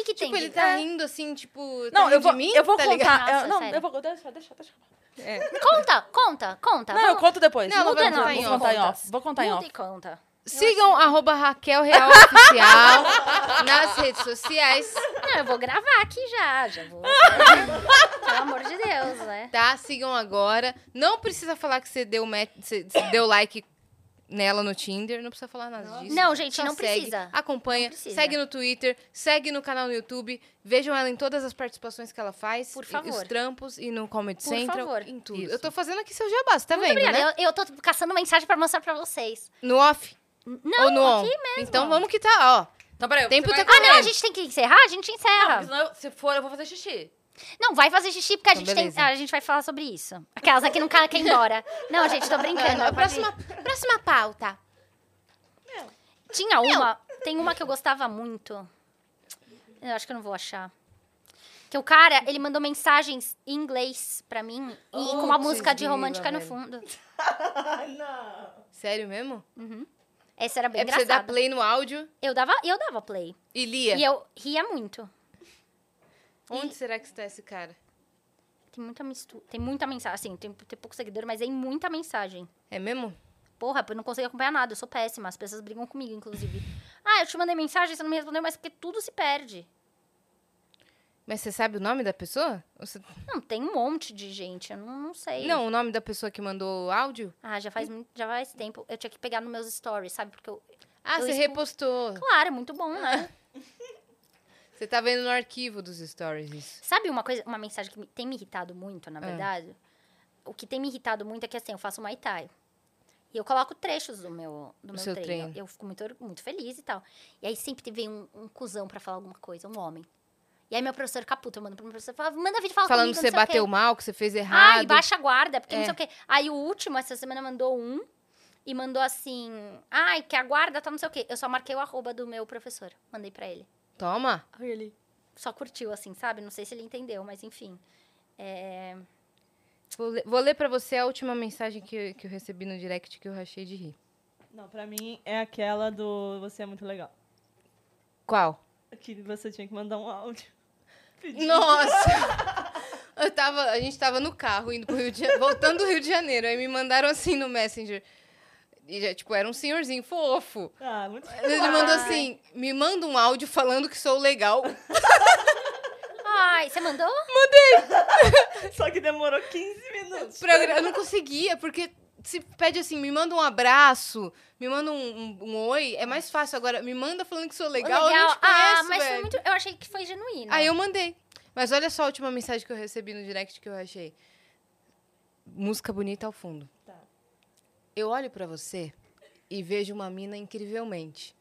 O que que tem? Tipo, ele tá É. rindo assim, tipo, tá Não, eu vou, de mim? eu vou tá contar. ligado? eu- Nossa, não, sério. eu vou. Deixa, deixa, deixa. É. Conta, conta, conta. Não, eu Vamos- conto depois. Não, contar contar em em off. Vou contar em off. Vou contar em off. e conta. Sigam arroba Raquel Real Oficial nas redes sociais, Não, eu vou gravar aqui já, já vou. Pelo amor de Deus, né? tá? Sigam agora. Não precisa falar que você deu, match, você deu like nela no Tinder, não precisa falar nada disso. Não, gente, Só não segue, precisa. Acompanha, Não precisa. segue no Twitter, segue no canal no YouTube, vejam ela em todas as participações que ela faz, Por e- favor. os trampos e no Comedy Por Central, favor. em tudo. Isso. Eu tô fazendo aqui seu jabá, você tá Muito vendo, obrigada. né? Eu, eu tô caçando mensagem pra mostrar pra vocês. No off Não, ou no on? aqui mesmo. Então vamos que tá, ó. Então, peraí. Tempo tá vai... Ah, não, a gente tem que encerrar? A gente Não, encerra. porque senão eu- se for, eu vou fazer xixi. Não, vai fazer xixi, porque a, Então, gente, tem, a gente vai falar sobre isso. Aquelas aqui não querem ir embora. Não, gente, tô brincando. Não, próxima, próxima pauta. Tinha uma, tem uma que eu gostava muito. Eu acho que eu não vou achar. Que o cara, ele mandou mensagens em inglês pra mim e com uma Putz, música de romântica no fundo. não. Sério mesmo? Essa era bem é pra você dar engraçada. play no áudio Eu dava, eu dava play. e lia. E eu ria muito. Onde será que está esse cara? Tem muita mistura, tem muita mensagem, assim, tem, tem pouco seguidor, mas tem muita mensagem. É mesmo? Porra, eu não consigo acompanhar nada, eu sou péssima, as pessoas brigam comigo, inclusive. Ah, eu te mandei mensagem, você não me respondeu, mas porque tudo se perde. Mas você sabe o nome da pessoa? Você- Não, tem um monte de gente, eu não, não sei. Não, o nome da pessoa que mandou o áudio? Ah, já faz, muito, já faz tempo. Eu tinha que pegar nos meus stories, sabe? Porque eu... Ah, Eu você expu- repostou. Claro, é muito bom, né? Você tá vendo no arquivo dos stories isso. Sabe uma coisa, uma mensagem que me- tem me irritado muito, na Ah. verdade? O que tem me irritado muito é que assim, eu faço Muay Thai. E eu coloco trechos do meu, do meu treino. treino. Eu fico muito, muito feliz e tal. E aí sempre vem um, um cuzão pra falar alguma coisa, um homem. E aí meu professor caputa, eu mando pro meu professor, fala, manda vídeo, fala Falando comigo, que você não bateu mal, que você fez errado. Ai, baixa a guarda, porque não É. sei o quê. Aí o último, essa semana, mandou um e mandou assim: Ai, que a guarda tá não sei o quê. Eu só marquei o arroba do meu professor. Mandei pra ele. Toma. Aí ele só curtiu, assim, sabe? Não sei se ele entendeu, mas enfim. É... Vou ler, vou ler pra você a última mensagem que, eu- que eu recebi no direct que eu rachei de rir. Não, pra mim é aquela do Você é muito legal. Qual? Que você tinha que mandar um áudio. Pedindo. Nossa! Eu tava, a gente tava no carro indo pro Rio de Janeiro, voltando do Rio de Janeiro. Aí me mandaram assim no Messenger. E já, tipo, era um senhorzinho fofo. Ah, muito Ele mandou assim: me manda um áudio falando que sou legal. Ai, você mandou? Só que demorou 15 minutos. Pra- eu não conseguia, porque se pede assim, me manda um abraço, me manda um, um- um oi, é mais fácil. Agora, me manda falando que sou legal, eu não te conheço, ah, mas foi velho. muito. Eu achei que foi genuíno. Aí eu mandei. Mas olha só a última mensagem que eu recebi no direct que eu achei. Música bonita ao fundo. Eu olho pra você e vejo uma mina incrivelmente.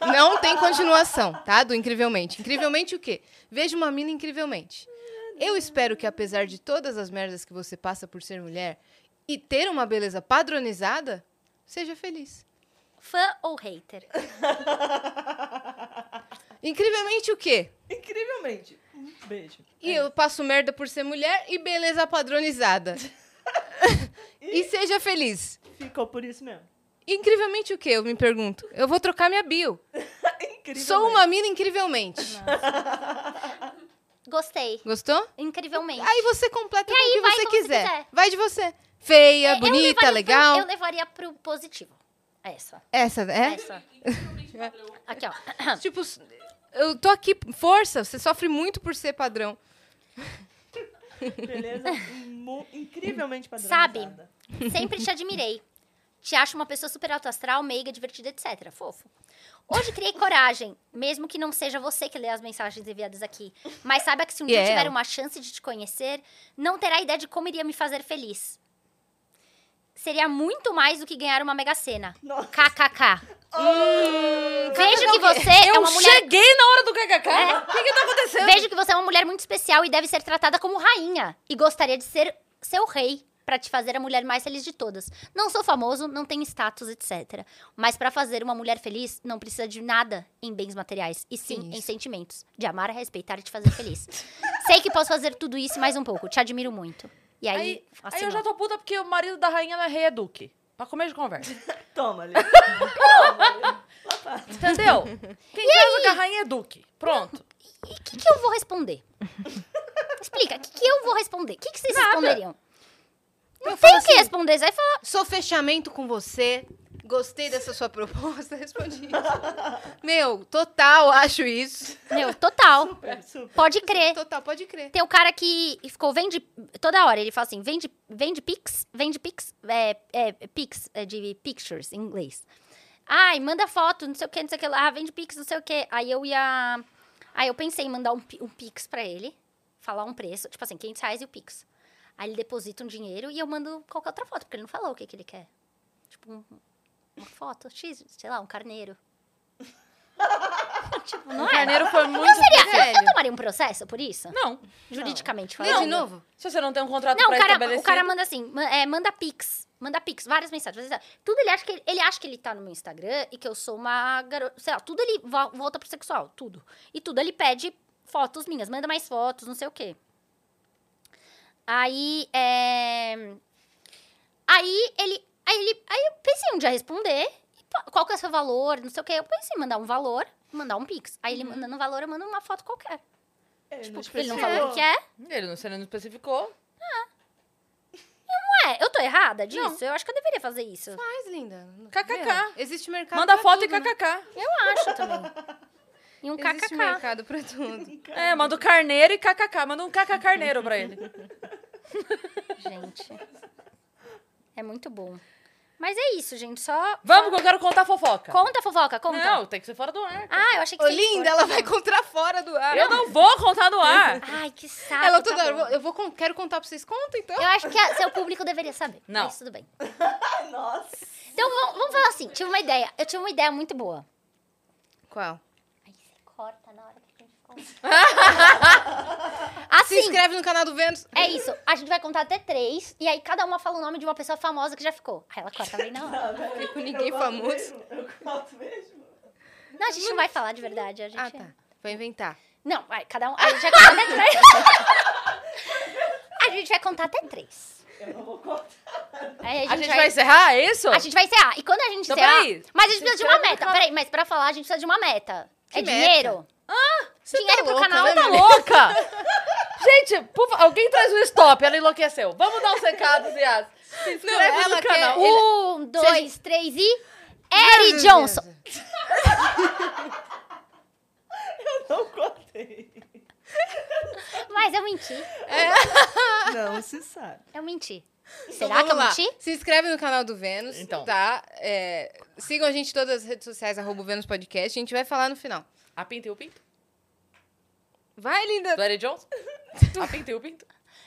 Não tem continuação, tá? Do incrivelmente. Incrivelmente o quê? Vejo uma mina incrivelmente. Eu espero que, apesar de todas as merdas que você passa por ser mulher e ter uma beleza padronizada, seja feliz. Fã ou hater? Incrivelmente o quê? Incrivelmente. Um beijo. E eu passo merda por ser mulher e beleza padronizada. E seja feliz. Ficou por isso mesmo. Incrivelmente o quê? Eu me pergunto. Eu vou trocar minha bio. Incrivelmente. Sou uma mina incrivelmente. Gostei. Gostou? Incrivelmente. Aí você completa com o que você quiser. quiser. Vai de você. Feia, É, eu bonita, levaria legal. Pro, eu levaria pro positivo. Essa. Essa, é? Essa. Aqui, ó. Tipo, eu tô aqui, força, você sofre muito por ser padrão. Beleza? Incrivelmente Sabe? padronizada. Sempre te admirei. Te acho uma pessoa super alto astral, meiga, divertida, etc. Fofo. Hoje criei coragem, mesmo que não seja você que lê as mensagens enviadas aqui. Mas saiba que se um dia Yeah. tiver uma chance de te conhecer, não terá ideia de como iria me fazer feliz. Seria muito mais do que ganhar uma mega cena. Nossa. KKK. Vejo que você é Eu uma mulher. cheguei na hora do kkk. O que que tá acontecendo? Vejo que você é uma mulher muito especial e deve ser tratada como rainha. E gostaria de ser seu rei pra te fazer a mulher mais feliz de todas. Não sou famoso, não tenho status, etc. Mas pra fazer uma mulher feliz, não precisa de nada em bens materiais, e sim Isso. em sentimentos. De amar, respeitar e te fazer feliz. Sei que posso fazer tudo isso e mais um pouco. Te admiro muito. E aí, Aí, aí eu já tô puta porque o marido da rainha não é rei, é duque. Pra comer de conversa. Toma ali. Entendeu? Quem casa com a rainha é duque. Pronto. E o que, que eu vou responder? Explica, o que, que eu vou responder? O que, que vocês responderiam? Não Eu tem o que assim, responder. Você vai falar, Sou fechamento com você. Gostei dessa sua proposta. Respondi isso. Meu, total, acho isso. meu, total. Super, super. Pode crer. Total, pode crer. Tem o cara que ficou, vende. Toda hora ele fala assim: vende, vende Pix, vende Pix, é, é, Pix, é de Pictures em inglês. Ai, manda foto, não sei o que, não sei o que lá, vende Pix, não sei o que. Aí eu ia. Aí eu pensei em mandar um, um Pix pra ele, falar um preço, tipo assim, 500 reais e o Pix. Aí ele deposita um dinheiro e eu mando qualquer outra foto, porque ele não falou o que, que ele quer. Tipo, um- uma foto, X, sei lá, um carneiro. tipo, não O é? carneiro foi muito Seria, eu tomaria um processo por isso? Não. Juridicamente falando? de novo. Se você não tem um contrato Não, o cara, o cara manda assim, é, manda pix, manda pix, várias mensagens. Tudo ele acha que ele, ele acha que ele tá no meu Instagram e que eu sou uma garota, sei lá, tudo ele vo- volta pro sexual, tudo. E tudo ele pede fotos minhas, manda mais fotos, não sei o quê. Aí, é... Aí ele, aí ele, aí eu pensei um dia responder, e, qual que é o seu valor, não sei o quê. Eu pensei em mandar um valor, mandar um pix. Aí ele mandando um valor, eu mando uma foto qualquer. Ele Tipo, não ele não falou o que é. Ele não, ele não especificou. é? Eu tô errada disso? Eu acho que eu deveria fazer isso. Faz, linda. KKK. Meu, Existe mercado Manda pra foto tudo, e né? kkk. Eu acho também. E um Existe kkk. mercado pra tudo. É, manda o carneiro e kkk. Manda um kkk carneiro pra ele. Gente. É muito bom. Mas é isso, gente. Só. Vamos que eu quero contar a fofoca. Conta a fofoca, conta. Não, tem que ser fora do ar. Ah, eu achei que Ô, você linda, ela vai contar fora do ar. Eu não vou contar no ar. Ai, que saco. Ela tá toda hora, bom. eu vou, eu vou con- quero contar pra vocês. Conta, então. Eu acho que a- seu público deveria saber. Não. Mas tudo bem. Nossa. Então vamos, vamos falar assim. Tive uma ideia. Eu tive uma ideia muito boa. Qual? Aí você corta na hora a gente conta. Se assim, inscreve no canal do Vênus. é isso. A gente vai contar até três. E aí cada uma fala o nome de uma pessoa famosa que já ficou. Aí ela corta bem na hora. Fico ninguém famoso. Eu conto mesmo. Não, a gente não vai falar de verdade. A gente... Ah, tá. Vou inventar. Não, vai, cada um. A gente vai contar até três. a gente vai contar até três. Eu não vou contar. Aí A gente vai encerrar, é isso? A gente vai encerrar. E quando a gente Então, encerrar. peraí. Mas a gente Se precisa de uma meta. Peraí, mas pra falar, a gente precisa de uma meta. Que é meta? dinheiro? Você Dinheiro tá pro louca, canal né, Tá menina? louca? Gente, por alguém traz o stop, ela enlouqueceu. Vamos dar os recados, Yas. Se inscreve Não, ela no quer- canal. Ele- Um, dois, três e. Eri Johnson. Não contei. Mas eu menti. Não se sabe. Eu menti. Então, Será vamos que eu lá. menti? Se inscreve no canal do Vênus, Então. tá? É, sigam a gente em todas as redes sociais, arroba o Vênus Podcast. A gente vai falar no final. A pinta e o pinto? Vai, linda! Do Eric Johnson? A pinta e o pinto?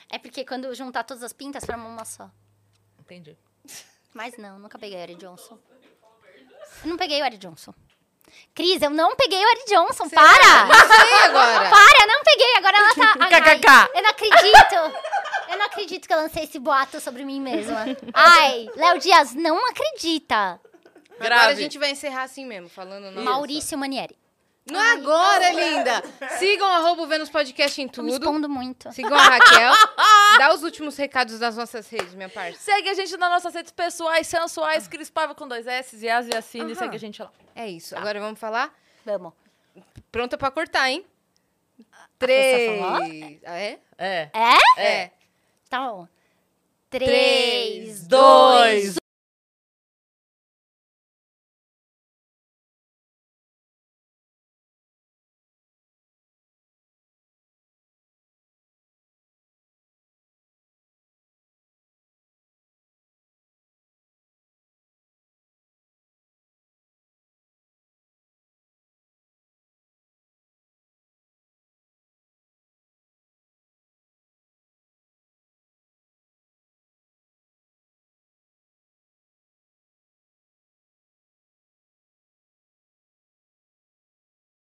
É porque quando juntar todas as pintas, forma uma só. Entendi. Mas não, nunca peguei o Eri Johnson. Eu não peguei o Eri Johnson. Cris, eu não peguei o Eri Johnson. Para! Sei agora! Para, eu não peguei. Agora ela tá. KKK. eu não acredito. Eu não acredito que eu lancei esse boato sobre mim mesma. Ai, Léo Dias, não acredita. Agora Grave. a gente vai encerrar assim mesmo, falando o nome. Maurício Manieri. Não é agora, linda! Sigam arroba o Vênus Podcast em Tô me tudo. expondo muito. Sigam a Raquel. Dá os últimos recados das nossas redes, minha parça. Segue a gente nas nossas redes pessoais, sensuais, Cris Paiva com dois S, Yas e Assine. Aham. Segue a gente lá. É isso. Agora vamos falar? Vamos. Pronta pra cortar, hein? Três. Três. Ah, é? É. É? É. Tá bom. Três, Três, dois,